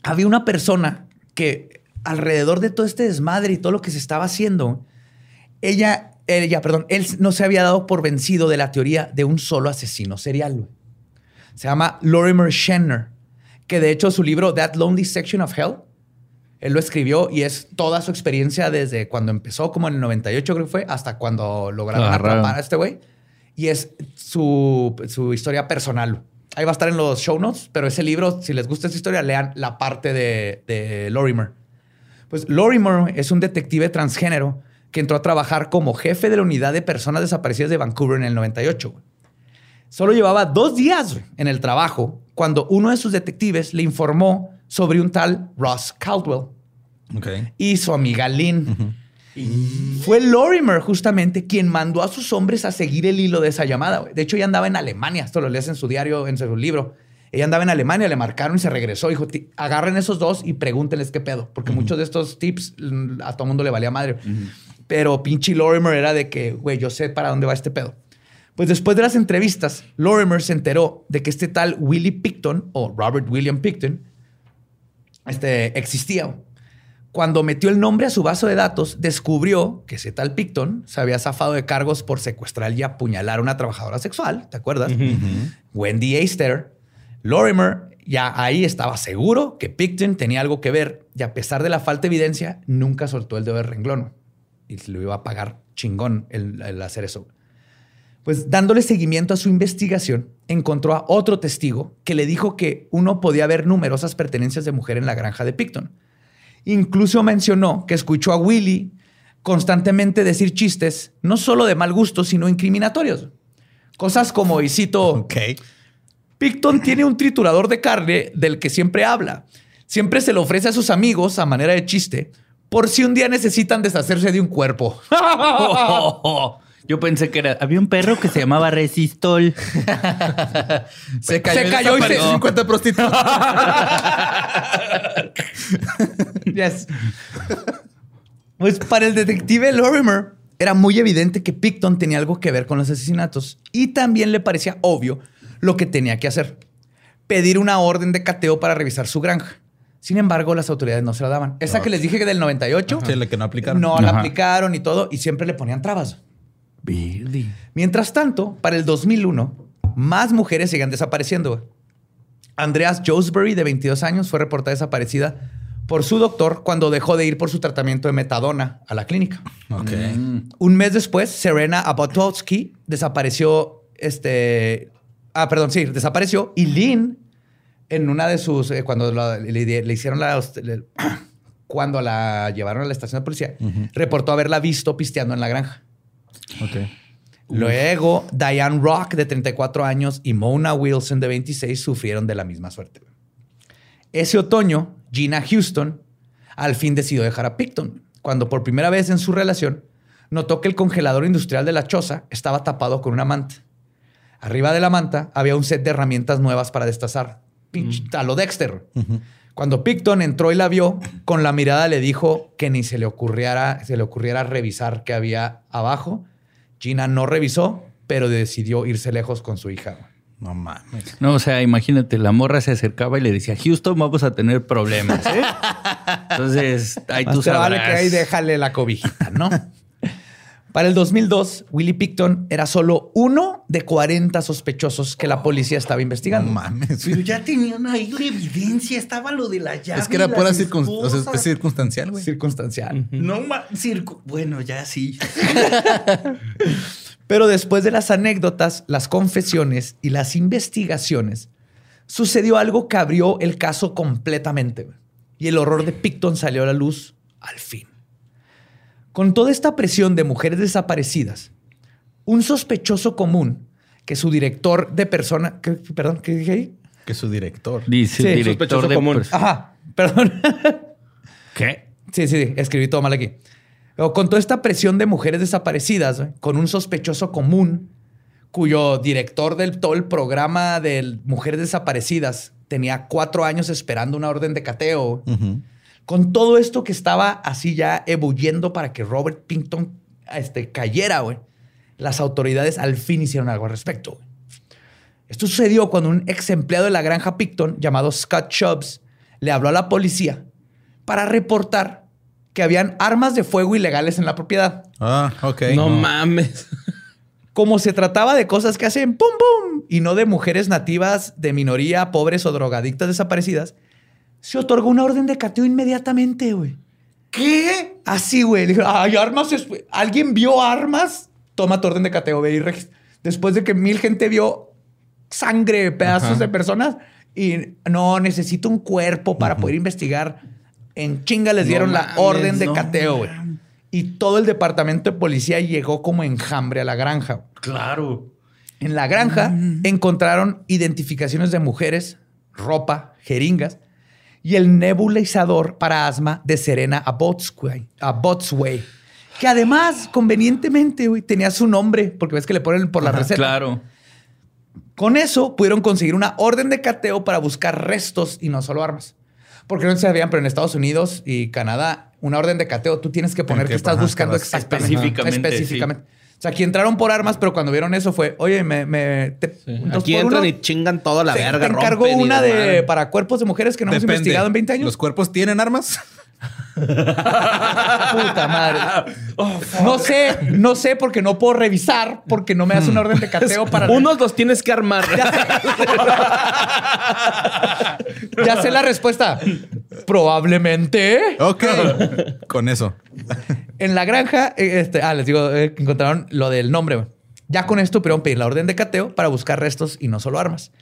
había una persona que alrededor de todo este desmadre y todo lo que se estaba haciendo, ella, ella, perdón, él no se había dado por vencido de la teoría de un solo asesino serial. Se llama Lorimer Schenner, que de hecho su libro That Lonely Section of Hell, él lo escribió y es toda su experiencia desde cuando empezó, como en el 98 creo que fue, hasta cuando lograron Agarraron. atrapar a este güey. Y es su, su historia personal. Ahí va a estar en los show notes, pero ese libro, si les gusta esa historia, lean la parte de, de Lorimer. Pues Lorimer es un detective transgénero que entró a trabajar como jefe de la unidad de personas desaparecidas de Vancouver en el 98. Solo llevaba dos días en el trabajo cuando uno de sus detectives le informó sobre un tal Ross Caldwell y su amiga Lynn. Y Fue Lorimer justamente quien mandó a sus hombres a seguir el hilo de esa llamada. De hecho, ella andaba en Alemania. Esto lo lees en su diario, en su libro. Ella andaba en Alemania, le marcaron y se regresó. Dijo, "Ti- agarren esos dos y pregúntenles qué pedo. Porque muchos de estos tips mm, a todo mundo le valía madre. Pero pinche Lorimer era de que, güey, yo sé para dónde va este pedo. Pues después de las entrevistas, Lorimer se enteró de que este tal Willie Picton o Robert William Picton este, existía. Cuando metió el nombre a su base de datos, descubrió que ese tal Picton se había zafado de cargos por secuestrar y apuñalar a una trabajadora sexual, ¿te acuerdas? Wendy Eister. Lorimer ya ahí estaba seguro que Picton tenía algo que ver y a pesar de la falta de evidencia, nunca soltó el dedo del renglón. Y se lo iba a pagar chingón el, el hacer eso. Pues dándole seguimiento a su investigación, encontró a otro testigo que le dijo que uno podía ver numerosas pertenencias de mujer en la granja de Picton. Incluso mencionó que escuchó a Willy constantemente decir chistes, no solo de mal gusto, sino incriminatorios. Cosas como, y cito, Ok. Picton tiene un triturador de carne del que siempre habla. Siempre se lo ofrece a sus amigos a manera de chiste, por si un día necesitan deshacerse de un cuerpo. [LAUGHS] [LAUGHS] Yo pensé que era. Había un perro que se llamaba Resistol. [LAUGHS] Se cayó y y desapareció. desapareció. 50 prostitutas. [LAUGHS] Yes. Pues para el detective Lorimer era muy evidente que Picton tenía algo que ver con los asesinatos y también le parecía obvio lo que tenía que hacer. Pedir una orden de cateo para revisar su granja. Sin embargo, las autoridades no se la daban. Esa que les dije que del 98, Sí, la que no aplicaron. no la Ajá. aplicaron y todo, y siempre le ponían trabas. Mientras tanto, para el 2001, más mujeres siguen desapareciendo. Andreas Josbury, de 22 años, fue reportada desaparecida por su doctor cuando dejó de ir por su tratamiento de metadona a la clínica. Ok. Un mes después, Serena Abotowski desapareció, este, ah, perdón, sí, desapareció y Lynn en una de sus, eh, cuando la- le, le hicieron la, le- [CLEARS THROAT] cuando la llevaron a la estación de policía, reportó haberla visto pisteando en la granja. Luego, Diane Rock, de 34 años, y Mona Wilson, de 26, sufrieron de la misma suerte. Ese otoño, Gina Houston al fin decidió dejar a Picton, cuando por primera vez en su relación notó que el congelador industrial de la choza estaba tapado con una manta. Arriba de la manta había un set de herramientas nuevas para destazar. Pinche, a lo Dexter. Cuando Picton entró y la vio, con la mirada le dijo que ni se le ocurriera, se le ocurriera revisar qué había abajo. Gina no revisó, pero decidió irse lejos con su hija. No mames. No, o sea, imagínate, la morra se acercaba y le decía, Houston, vamos a tener problemas, ¿eh? [LAUGHS] Entonces, ahí tú te vale sabrás. que ahí déjale la cobijita, ¿no? Para el 2002, Willie Picton era solo uno de 40 sospechosos que la policía estaba No investigando. mames. Pero ya tenían ahí la evidencia, estaba lo de la llave. Es que era pura las circun- o sea, es circunstancial, güey. Circunstancial. No ma- circo. Bueno, ya sí. [LAUGHS] Pero después de las anécdotas, las confesiones y las investigaciones, sucedió algo que abrió el caso completamente. Y el horror de Picton salió a la luz al fin. Con toda esta presión de mujeres desaparecidas, un sospechoso común que su director de persona... ¿qué- perdón, ¿qué dije ahí? Que su director. Dice Sí, el director sospechoso de... común. Ajá, perdón. ¿Qué? Sí, sí, sí, escribí todo mal aquí. Pero con toda esta presión de mujeres desaparecidas, güey, con un sospechoso común, cuyo director del todo el programa de mujeres desaparecidas tenía cuatro años esperando una orden de cateo, Ujú. Con todo esto que estaba así ya ebulliendo para que Robert Pinton este, cayera, güey, las autoridades al fin hicieron algo al respecto. güey. Esto sucedió cuando un ex empleado de la granja Picton, llamado Scott Chubbs, le habló a la policía para reportar que habían armas de fuego ilegales en la propiedad. Ah, ok. no, mames. Como se trataba de cosas que hacen pum pum y no de mujeres nativas de minoría, pobres o drogadictas desaparecidas, se otorgó una orden de cateo inmediatamente, güey. ¿Qué? Así, güey. Le dijo, hay armas. ¿Alguien vio armas? Toma tu orden de cateo, ve y regis- Después de que mil gente vio sangre, pedazos Ajá. de personas y no necesito un cuerpo para poder investigar. En chinga les No dieron la mames, orden de no cateo, güey. Y todo el departamento de policía llegó como enjambre a la granja. Claro. En la granja encontraron identificaciones de mujeres, ropa, jeringas y el nebulizador para asma de Serena Abotsway, Abotsway, que además, convenientemente, güey, tenía su nombre, porque ves que le ponen por la Ajá, receta. Claro. Con eso pudieron conseguir una orden de cateo para buscar restos y no solo armas. Porque no se sabían, pero en Estados Unidos y Canadá, una orden de cateo, tú tienes que poner que- que estás ajá, buscando exactamente. Específicamente, sea, aquí entraron por armas, pero cuando vieron eso fue, oye, me... me te- dos Aquí entran uno, y chingan toda la te, verga. te rompen y una de para cuerpos de mujeres que no hemos Depende. investigado en 20 años. ¿Los cuerpos tienen armas? Puta madre. no sé, no sé porque no puedo revisar, porque no me das una orden de cateo [LAUGHS] para... Unos los tienes que armar. Ya sé la respuesta. Probablemente. Ok. Con eso. En la granja, eh, este, ah, les digo, eh, encontraron lo del nombre. Ya con esto pudieron pedir la orden de cateo para buscar restos y no solo armas.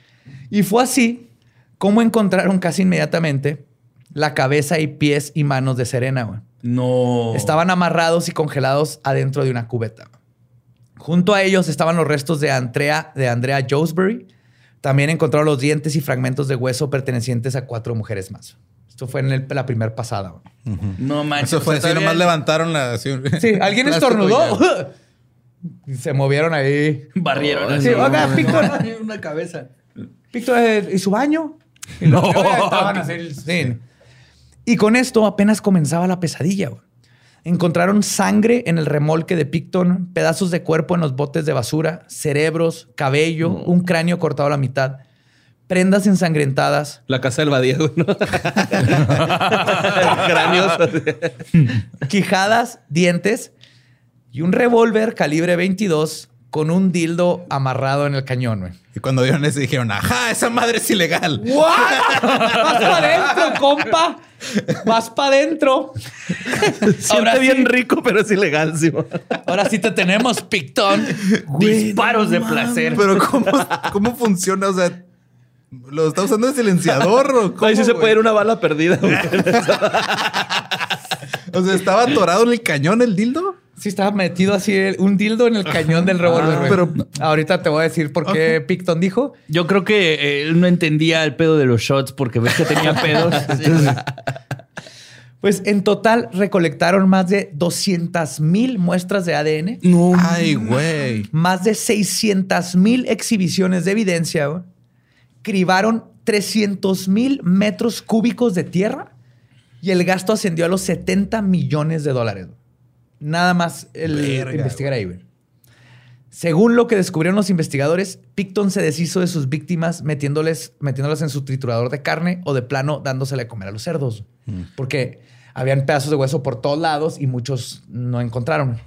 Y fue así como encontraron casi inmediatamente la cabeza y pies y manos de Serena. güey. No. Estaban amarrados y congelados adentro de una cubeta. Junto a ellos estaban los restos de Andrea, de Andrea Josbury. También encontraron los dientes y fragmentos de hueso pertenecientes a cuatro mujeres más. Esto fue en el- la primera pasada. güey. No manches. Eso fue o sea, así, nomás levantaron la. así, Sí, alguien [LAUGHS] estornudó. [LAUGHS] se movieron ahí. Barrieron Sí, así. oiga, Víctor, [LAUGHS] Una cabeza. Víctor, eh, ¿y su baño? Y lo- estaban así, sí. Y con esto apenas comenzaba la pesadilla. Encontraron sangre en el remolque de Picton, pedazos de cuerpo en los botes de basura, cerebros, cabello, un cráneo cortado a la mitad, prendas ensangrentadas, La casa del Badía, güey, ¿no? [LAUGHS] Cráneos. quijadas, dientes y un revólver calibre 22 con un dildo amarrado en el cañón. güey. Y cuando vieron eso dijeron, ajá, esa madre es ilegal. [LAUGHS] ¿What? Vas para adentro, compa. Vas para adentro. [LAUGHS] Siente bien rico, pero es ilegal, sí. Ahora sí te tenemos, Pictón. Disparos de placer. Pero ¿cómo, cómo funciona? O sea, ¿Lo está usando de silenciador o cómo, Ahí sí se güey? puede ir una bala perdida. güey. [LAUGHS] O sea, ¿estaba atorado en el cañón el dildo? Sí, estaba metido así un dildo en el cañón del revólver. Ah, güey. pero- ahorita te voy a decir por qué Picton dijo. Yo creo que eh, él no entendía el pedo de los shots porque ves que tenía pedos. [LAUGHS] Entonces, Pues en total recolectaron más de 200 mil muestras de ADN, No. Ay, güey. más de 600 mil exhibiciones de evidencia, güey. cribaron 300 mil metros cúbicos de tierra y el gasto ascendió a los 70 millones de dólares. güey. Nada más el Verga, investigar ahí, güey. Según lo que descubrieron los investigadores, Picton se deshizo de sus víctimas metiéndoles, metiéndolas en su triturador de carne o de plano dándosele a comer a los cerdos. Porque habían pedazos de hueso por todos lados y muchos no encontraron.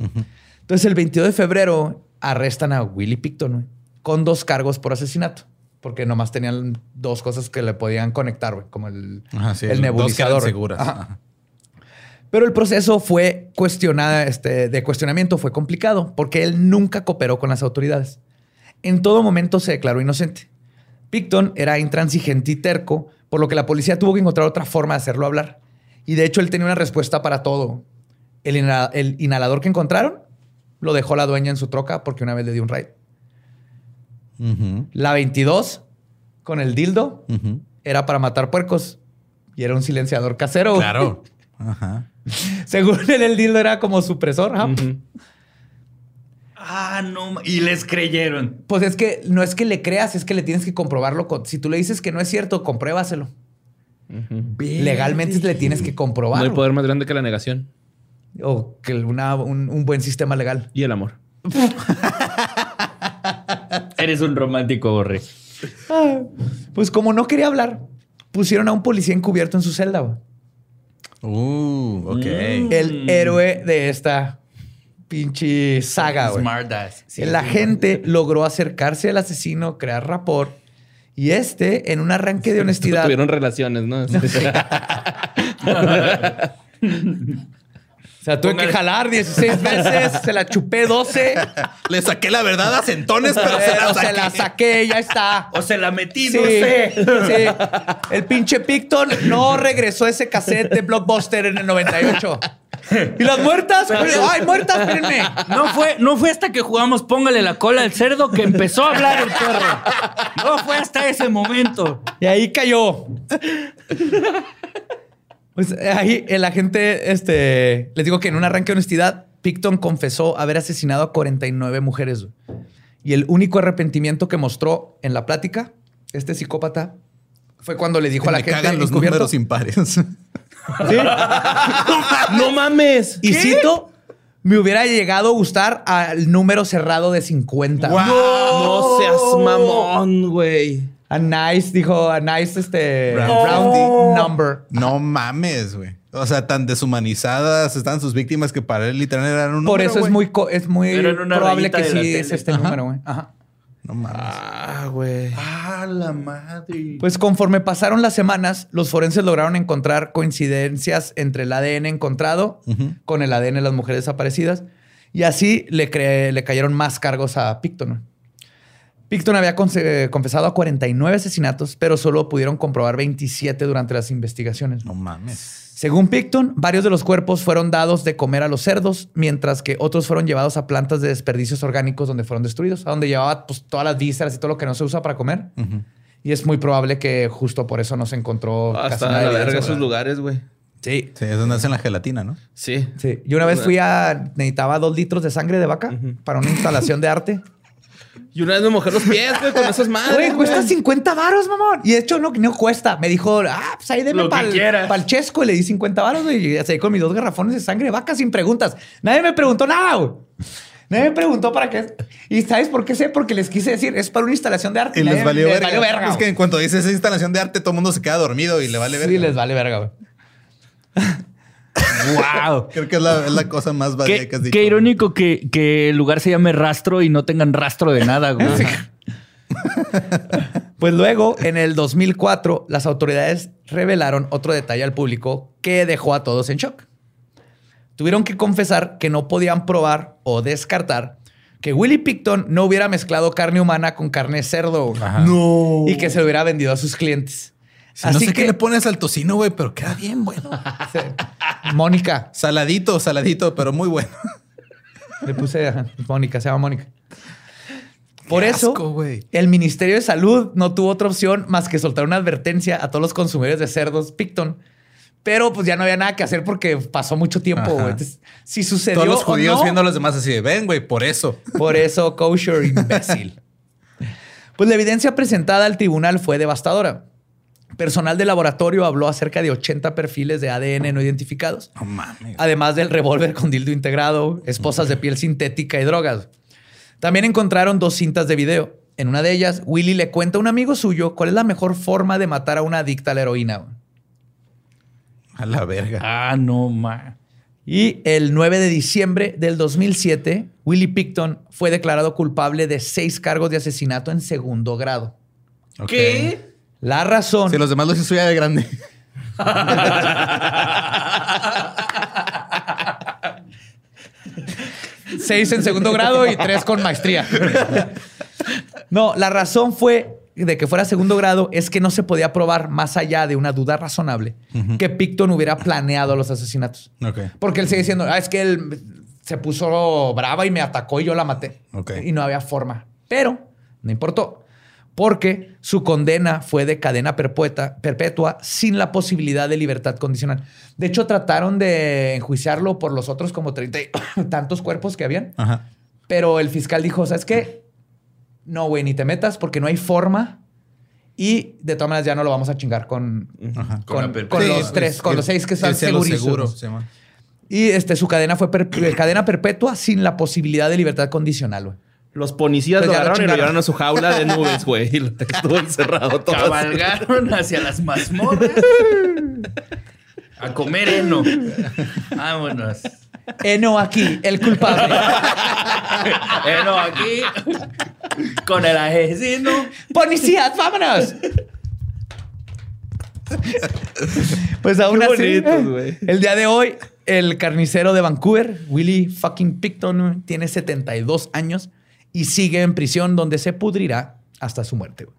Entonces, el 22 de febrero arrestan a Willie Picton güey, con dos cargos por asesinato. Porque nomás tenían dos cosas que le podían conectar, güey, como el, Ajá, sí, el dos nebulizador. seguras. Ajá. Pero el proceso fue cuestionada, este, de cuestionamiento fue complicado porque él nunca cooperó con las autoridades. En todo momento se declaró inocente. Picton era intransigente y terco, por lo que la policía tuvo que encontrar otra forma de hacerlo hablar. Y de hecho él tenía una respuesta para todo. El, inhala- el inhalador que encontraron lo dejó la dueña en su troca porque una vez le dio un raid. La 22 con el dildo era para matar puercos y era un silenciador casero. Claro. [LAUGHS] Ajá. [LAUGHS] Según él, el dildo era como supresor. Ujú. ah, no. Y les creyeron. Pues es que no es que le creas, es que le tienes que comprobarlo. con- si tú le dices que no es cierto, compruébaselo. Legalmente le tienes que No comprobar. hay poder más grande que la negación O que una- un, un buen sistema legal. y el amor. [LAUGHS] Eres un romántico, Borre. Pues como no quería hablar, pusieron a un policía encubierto en su celda. güey. Uh, ok. El héroe de esta pinche saga. güey. Smartass. Sí, el sí. agente logró acercarse al asesino, crear rapport. Y este, en un arranque de honestidad, Tuvieron relaciones, ¿no? [LAUGHS] [LAUGHS] [LAUGHS] o sea, tuve que jalar 16 veces, se la chupé 12, Le saqué la verdad a centones, pero, se la se saqué. la saqué, ya está. O se la metí, Sí, no sé. sí. El pinche Picton no regresó ese cassette de Blockbuster en el 98. ¿Y las muertas? ¡Ay, muertas! Espérenme. No fue, no fue hasta que jugamos Póngale la cola al cerdo que empezó a hablar el perro. No fue hasta ese momento. Y ahí cayó. Pues ahí el agente, este, les digo que en un arranque de honestidad, Picton confesó haber asesinado a 49 mujeres. Y el único arrepentimiento que mostró en la plática, este psicópata, fue cuando le dijo a la Me gente cagan los números impares. [LAUGHS] ¿Sí? [LAUGHS] ¡No mames! Y cito, me hubiera llegado a gustar al número cerrado de 50. Guau. No seas mamón, güey. A nice, dijo, a nice este Round rounding number. No mames, güey. O sea, tan deshumanizadas están sus víctimas que para él literal eran un Por número, eso es muy, co- es muy Pero en una probable rayita que de la sí tele. es este Ajá. número, güey. Ajá. No mames. Ah, güey. Ah, la madre. Pues conforme pasaron las semanas, los forenses lograron encontrar coincidencias entre el ADN encontrado Ujú. con el ADN de las mujeres desaparecidas. Y así le, cre- le cayeron más cargos a Picton. güey. Picton había conse- confesado a 49 asesinatos, pero solo pudieron comprobar 27 durante las investigaciones. No mames. Según Picton, varios de los cuerpos fueron dados de comer a los cerdos, mientras que otros fueron llevados a plantas de desperdicios orgánicos donde fueron destruidos, a donde llevaba pues, todas las vísceras y todo lo que no se usa para comer. Y es muy probable que justo por eso no se encontró casi Hasta la verga esos lugares, güey. Sí. Sí, es donde hacen la gelatina, ¿no? Sí. Sí. Yo una vez fui a... Necesitaba dos litros de sangre de vaca para una instalación de arte. Y una vez me mojé los pies, güey, con esas madres. Güey, cuesta 50 varos, mamón. Y de hecho no, no cuesta. Me dijo, ah, pues ahí deme para el chesco. Y le di 50 varos, güey. Y así con mis dos garrafones de sangre de vaca sin preguntas. Nadie me preguntó nada, güey. Nadie me preguntó para qué. ¿Y sabes por qué sé? Porque les quise decir, es para una instalación de arte. Y les nadie- valió verga. verga, es que en cuanto dices esa instalación de arte, todo el mundo se queda dormido y le vale verga. Sí, les vale verga, güey. ¡Wow! [LAUGHS] Creo que es la, es la cosa más Qué, que has dicho. qué irónico que, que el lugar se llame rastro y no tengan rastro de nada, güey. [LAUGHS] Pues luego, en el 2004, las autoridades revelaron otro detalle al público que dejó a todos en shock. Tuvieron que confesar que no podían probar o descartar que Willie Picton no hubiera mezclado carne humana con carne cerdo. No. y que se lo hubiera vendido a sus clientes. No sé qué le pones al tocino, güey, pero queda bien bueno. [LAUGHS] Mónica, saladito, saladito, pero muy bueno. le puse Mónica, se llama Mónica. Por Qué eso, asco, el Ministerio de Salud no tuvo otra opción más que soltar una advertencia a todos los consumidores de cerdos Picton. Pero pues ya no había nada que hacer porque pasó mucho tiempo. Güey. Entonces, si sucedió Todos los o judíos no, viendo a los demás así de, ven, güey, por eso. Por eso, kosher imbécil. [LAUGHS] pues la evidencia presentada al tribunal fue devastadora. Personal de laboratorio habló acerca de 80 perfiles de ADN no identificados, No mames. además del revólver con dildo integrado, esposas de piel sintética y drogas. También encontraron dos cintas de video. En una de ellas, Willy le cuenta a un amigo suyo cuál es la mejor forma de matar a una adicta a la heroína. A la verga. Ah, no, ma. Y el 9 de diciembre del 2007, Willie Picton fue declarado culpable de seis cargos de asesinato en segundo grado. ¿Qué? La razón. Si los demás los hizo ya de grande. [LAUGHS] Seis en segundo grado y tres con maestría. No, la razón fue de que fuera segundo grado es que no se podía probar más allá de una duda razonable que Picton hubiera planeado los asesinatos. Porque él sigue diciendo, ah, es que él se puso brava y me atacó y yo la maté. Y no había forma. Pero no importó. Porque su condena fue de cadena perpetua, perpetua sin la posibilidad de libertad condicional. De hecho, trataron de enjuiciarlo por los otros como treinta y [COUGHS] tantos cuerpos que habían. Ajá. Pero el fiscal dijo, ¿sabes qué? No, güey, ni te metas porque no hay forma. Y de todas maneras ya no lo vamos a chingar con, Ajá. con, los tres, con los seis que están irse a lo segurísimos. seguro, sí, man. Y este, su cadena fue per- [COUGHS] cadena perpetua sin la posibilidad de libertad condicional, güey. Los policías Pues lo y llevaron a su jaula de nubes, [LAUGHS] güey. Y lo estuvo encerrado todo. Cabalgaron hacia las mazmorras a comer heno. Vámonos. Eno aquí, el culpable. [LAUGHS] Heno aquí con el asesino. ¡Policías, vámonos! Pues aún Qué así, bonitos, el día de hoy, el carnicero de Vancouver, Willie fucking Picton, tiene 72 años y sigue en prisión donde se pudrirá hasta su muerte. güey.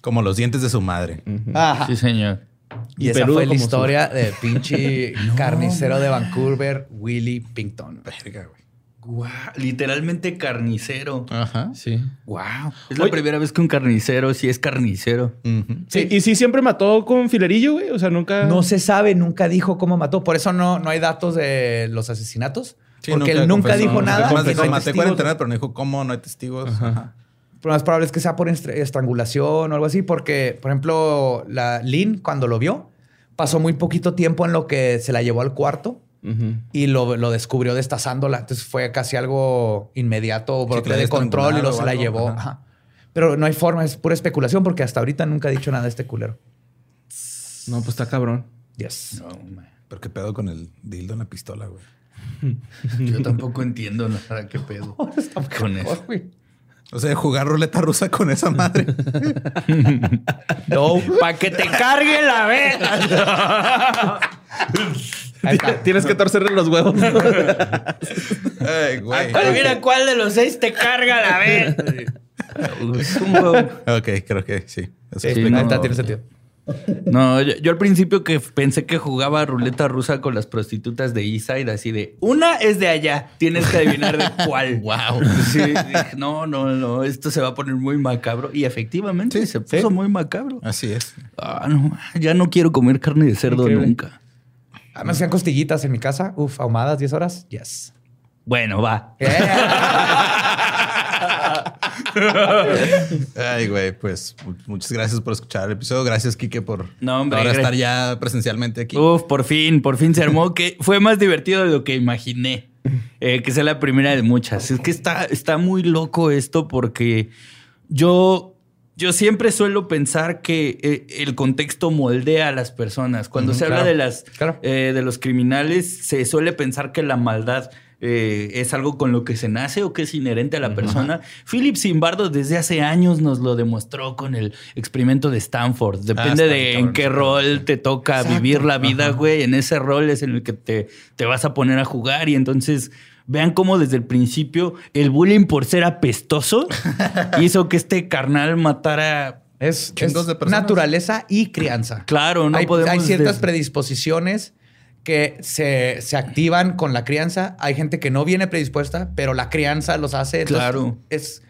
Como los dientes de su madre. Ajá. Sí, señor. Y, Y esa fue la su- historia de pinche [LAUGHS] [LAUGHS] carnicero de Vancouver, Willie Picton. Verga, güey. Guau, literalmente carnicero. Ajá. Sí. Wow. Es la Oye. primera vez que un carnicero sí es carnicero. Sí. Y sí siempre mató con filerillo, güey. O sea, nunca. No se sabe, nunca dijo cómo mató. Por eso no, no hay datos de los asesinatos. Sí, porque él nunca confesó. dijo nada. Además dijo, no maté pero no dijo cómo, no hay testigos. Ajá. Lo más probable es que sea por estra- estrangulación o algo así, porque, por ejemplo, la Lynn, cuando lo vio, pasó muy poquito tiempo en lo que se la llevó al cuarto y lo, lo descubrió destazándola. Entonces fue casi algo inmediato, brote la de control y lo se la llevó. Ajá. Ajá. Pero no hay forma, es pura especulación porque hasta ahorita nunca ha dicho nada de este culero. No, pues está cabrón. Yes. No. Pero qué pedo con el dildo en la pistola, güey. Yo tampoco entiendo nada. ¿Qué pedo? Con eso. O sea, jugar ruleta rusa con esa madre. [LAUGHS] No. Para que te cargue la vez. [LAUGHS] Ahí está. Tienes que torcerle los huevos. Ay, güey. Mira cuál de los seis te carga la vez. Es un huevo. Ok, creo que sí. Eso Sí, explica. ahí está, no. tiene sentido. [LAUGHS] No, yo, yo al principio que pensé que jugaba ruleta rusa con las prostitutas de Eastside, así de una es de allá, tienes que adivinar de cuál. [LAUGHS] Wow. Sí, dije, no, no, no, esto se va a poner muy macabro. Y efectivamente Sí, se puso sí. muy macabro. Así es. Ah, no, ya no quiero comer carne de cerdo Increíble. nunca. Ah, me hacían costillitas en mi casa. Uf, ahumadas 10 horas. Yes. Bueno, va. [LAUGHS] [LAUGHS] Ay, güey, pues mu- muchas gracias por escuchar el episodio. Gracias, Kike, por No, hombre, ahora estar ya presencialmente aquí. Uf, por fin, por fin se armó, que fue más divertido de lo que imaginé. Eh, que sea la primera de muchas. Es que está, está muy loco esto porque yo, yo siempre suelo pensar que eh, el contexto moldea a las personas. Cuando se habla claro, de, las, claro. eh, de los criminales, se suele pensar que la maldad eh, es algo con lo que se nace o que es inherente a la persona. Philip Zimbardo desde hace años nos lo demostró con el experimento de Stanford. Depende está de en qué rol te toca vivir la vida, güey. En ese rol es en el que te, te vas a poner a jugar y entonces Vean cómo desde el principio el bullying por ser apestoso [LAUGHS] hizo que este carnal matara. Es, es de personas. naturaleza y crianza. Claro, no hay, podemos. hay ciertas predisposiciones que se, se activan con la crianza. Hay gente que no viene predispuesta, pero la crianza los hace. Claro. Es,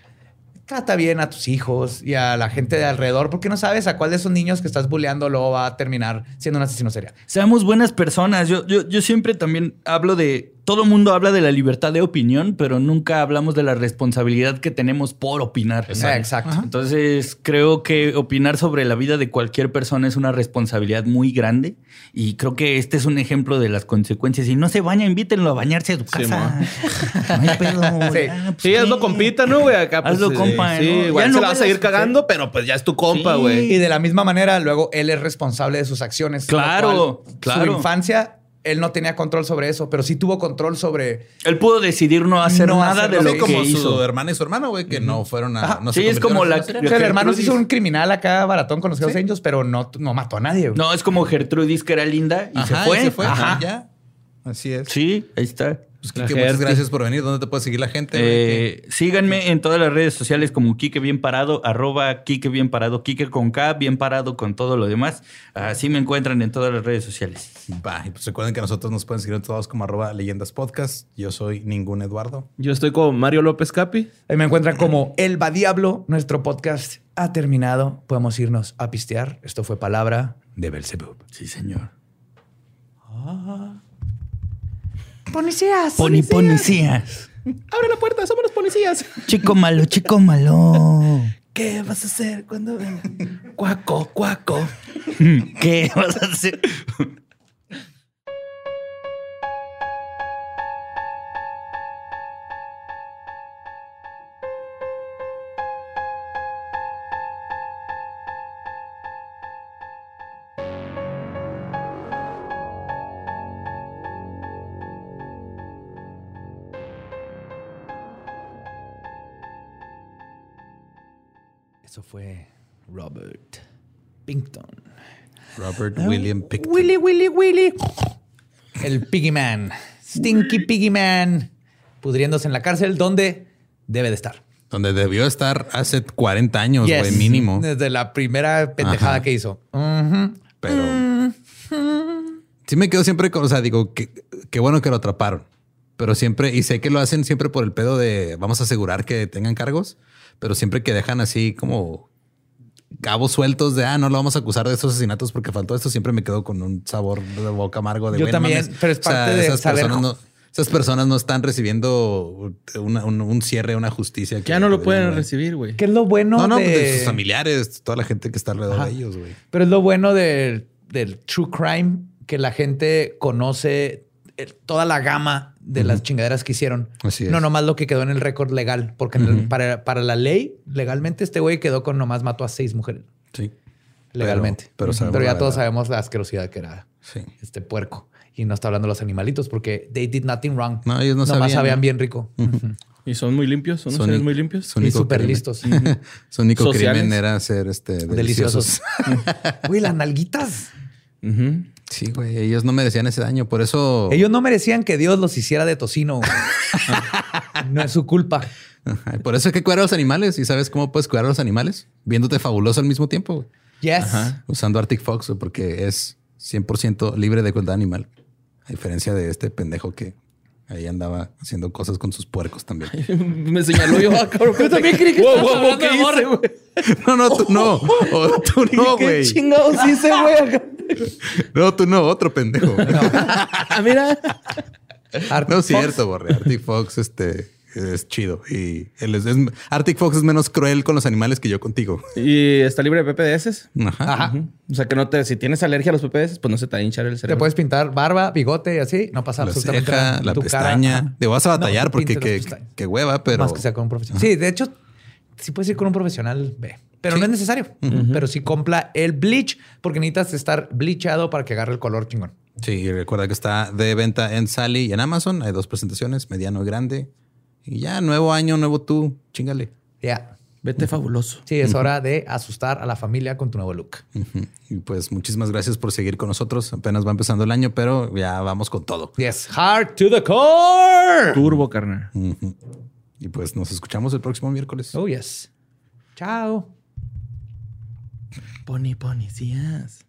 trata bien a tus hijos y a la gente de alrededor, porque no sabes a cuál de esos niños que estás bulleando luego va a terminar siendo un asesino serial. Seamos buenas personas. Yo, yo, yo siempre también hablo de. Todo mundo habla de la libertad de opinión, pero nunca hablamos de la responsabilidad que tenemos por opinar. Exacto. Entonces, creo que opinar sobre la vida de cualquier persona es una responsabilidad muy grande. Y creo que este es un ejemplo de las consecuencias. Si no se baña, invítenlo a bañarse a su casa. [LAUGHS] no hay pedo. [LAUGHS] Sí. ya, pues, Sí, hazlo ¿qué? compita, ¿no, güey? Acá, pues, Hazlo sí, compa, Sí, ¿no? igual Ya se no la vas a seguir cagando, pero pues ya es tu compa, Sí. güey. Y de la misma manera, luego él es responsable de sus acciones. Claro, cual, claro. Su infancia, él no tenía control sobre eso, pero sí tuvo control sobre. Él pudo decidir no hacer No nada de lo Sí, que como su hizo. hermana y su hermano, güey, que no fueron a. Ajá. No se Sí, es como la- O sea, el hermano se hizo un criminal acá baratón con los Hells Angels, pero no, no mató a nadie. güey. No, es como Gertrudis, que era linda y Ajá, se fue. y se fue. Ajá. Ya. Así es. Sí, ahí está. Pues, Kike, muchas gracias por venir. ¿Dónde te puede seguir la gente? Eh, síganme en todas las redes sociales como Kike Bien Parado, arroba Kike Bien Parado, Kike con K, bien parado con todo lo demás. Así me encuentran en todas las redes sociales. Va, y pues recuerden que nosotros nos pueden seguir en todos como arroba leyendas podcast. Yo soy ningún Eduardo. Yo estoy con Mario López Capi. Ahí me encuentran como El Va Diablo. Nuestro podcast ha terminado. Podemos irnos a pistear. Esto fue Palabra de Belzebub. Sí, señor. Policías. Poni policías. Abre la puerta, somos los policías. Chico malo, chico malo. ¿Qué vas a hacer cuando venga? Cuaco, cuaco. ¿Qué vas a hacer? Eso fue Robert Pinkton. Robert William Picton. Willy, Willy, Willy. El Piggy Man. Stinky Piggy Man. Pudriéndose en la cárcel donde debe de estar. Donde debió estar hace 40 años, güey, mínimo. Desde la primera pendejada Ajá. que hizo. Pero sí me quedo siempre con, o sea, digo, que qué bueno que lo atraparon. Pero siempre, y sé que lo hacen siempre por el pedo de vamos a asegurar que tengan cargos, pero siempre que dejan así como cabos sueltos de ah, no lo vamos a acusar de estos asesinatos porque faltó esto, siempre me quedo con un sabor de boca amargo de Yo "Güey, no también, mames". pero es parte de esas saber personas no, esas personas no están recibiendo una- un, un cierre, una justicia. que Ya no lo pueden recibir, güey. ¿Qué es lo bueno No, no, de... de sus familiares, toda la gente que está alrededor Ajá. de ellos, güey. Pero es lo bueno del, del true crime, que la gente conoce toda la gama de las chingaderas que hicieron. Así es. No nomás lo que quedó en el récord legal, porque el- para, para la ley, legalmente, este güey quedó con nomás mató a seis mujeres. Sí. Legalmente. Pero- pero ya todos sabemos la asquerosidad que era Sí. este puerco. Y no está hablando de los animalitos porque they did nothing wrong. No, ellos no Nomás sabían, sabían ¿no? bien rico. Y son muy limpios, son, Son muy limpios. Su Y súper listos. [LAUGHS] Su único Sociales. crimen era ser este, deliciosos. Deliciosos. [LAUGHS] Uy, las nalguitas. Ujú. Sí, güey. Ellos no merecían ese daño. Por eso. Ellos no merecían que Dios los hiciera de tocino. [LAUGHS] no es su culpa. Ajá, Por eso hay que cuidar a los animales. ¿Y sabes cómo puedes cuidar a los animales? Viéndote fabuloso al mismo tiempo. güey. Yes. Usando Arctic Fox, porque es 100% libre de crueldad animal. A diferencia de este pendejo que ahí andaba haciendo cosas con sus puercos también. [LAUGHS] Me señaló yo, ah, cabrón. Yo también creí que wow, wow, hablando ¿qué de hice, güey? [LAUGHS] No, no, tú no. [LAUGHS] O tú no, ¿Qué güey. chingados hice, güey? No, tú no, otro pendejo. Ah, mira. Arctic No es cierto, Borre. Arctic Fox este, es chido. Y él es, es- Arctic Fox es menos cruel con los animales que yo contigo. Y está libre de PPDS. Ajá. Ajá. O sea que no te, si tienes alergia a los PPDS, pues no se te va a hinchar el Te cerebro. puedes pintar barba, bigote y así. No pasa La absolutamente ceja, nada. la Tu cara, pestaña. Te vas a batallar No, porque pestañas. qué hueva, pero. Más que sea con un profesional. Sí, de hecho, sí puedes ir con un profesional, ve. Pero Sí. no es necesario. Pero sí compra el bleach porque necesitas estar bleachado para que agarre el color chingón. Sí, y recuerda que está de venta en Sally y en Amazon. Hay dos presentaciones, mediano y grande. Y ya, nuevo año, nuevo tú. Chingale. Ya. Vete fabuloso. Sí, es hora de asustar a la familia con tu nuevo look. Y pues muchísimas gracias por seguir con nosotros. Apenas va empezando el año, pero ya vamos con todo. Yes, hard to the core. Turbo, carnal. Y pues nos escuchamos el próximo miércoles. Oh, yes. Chao. Pony, ponicías.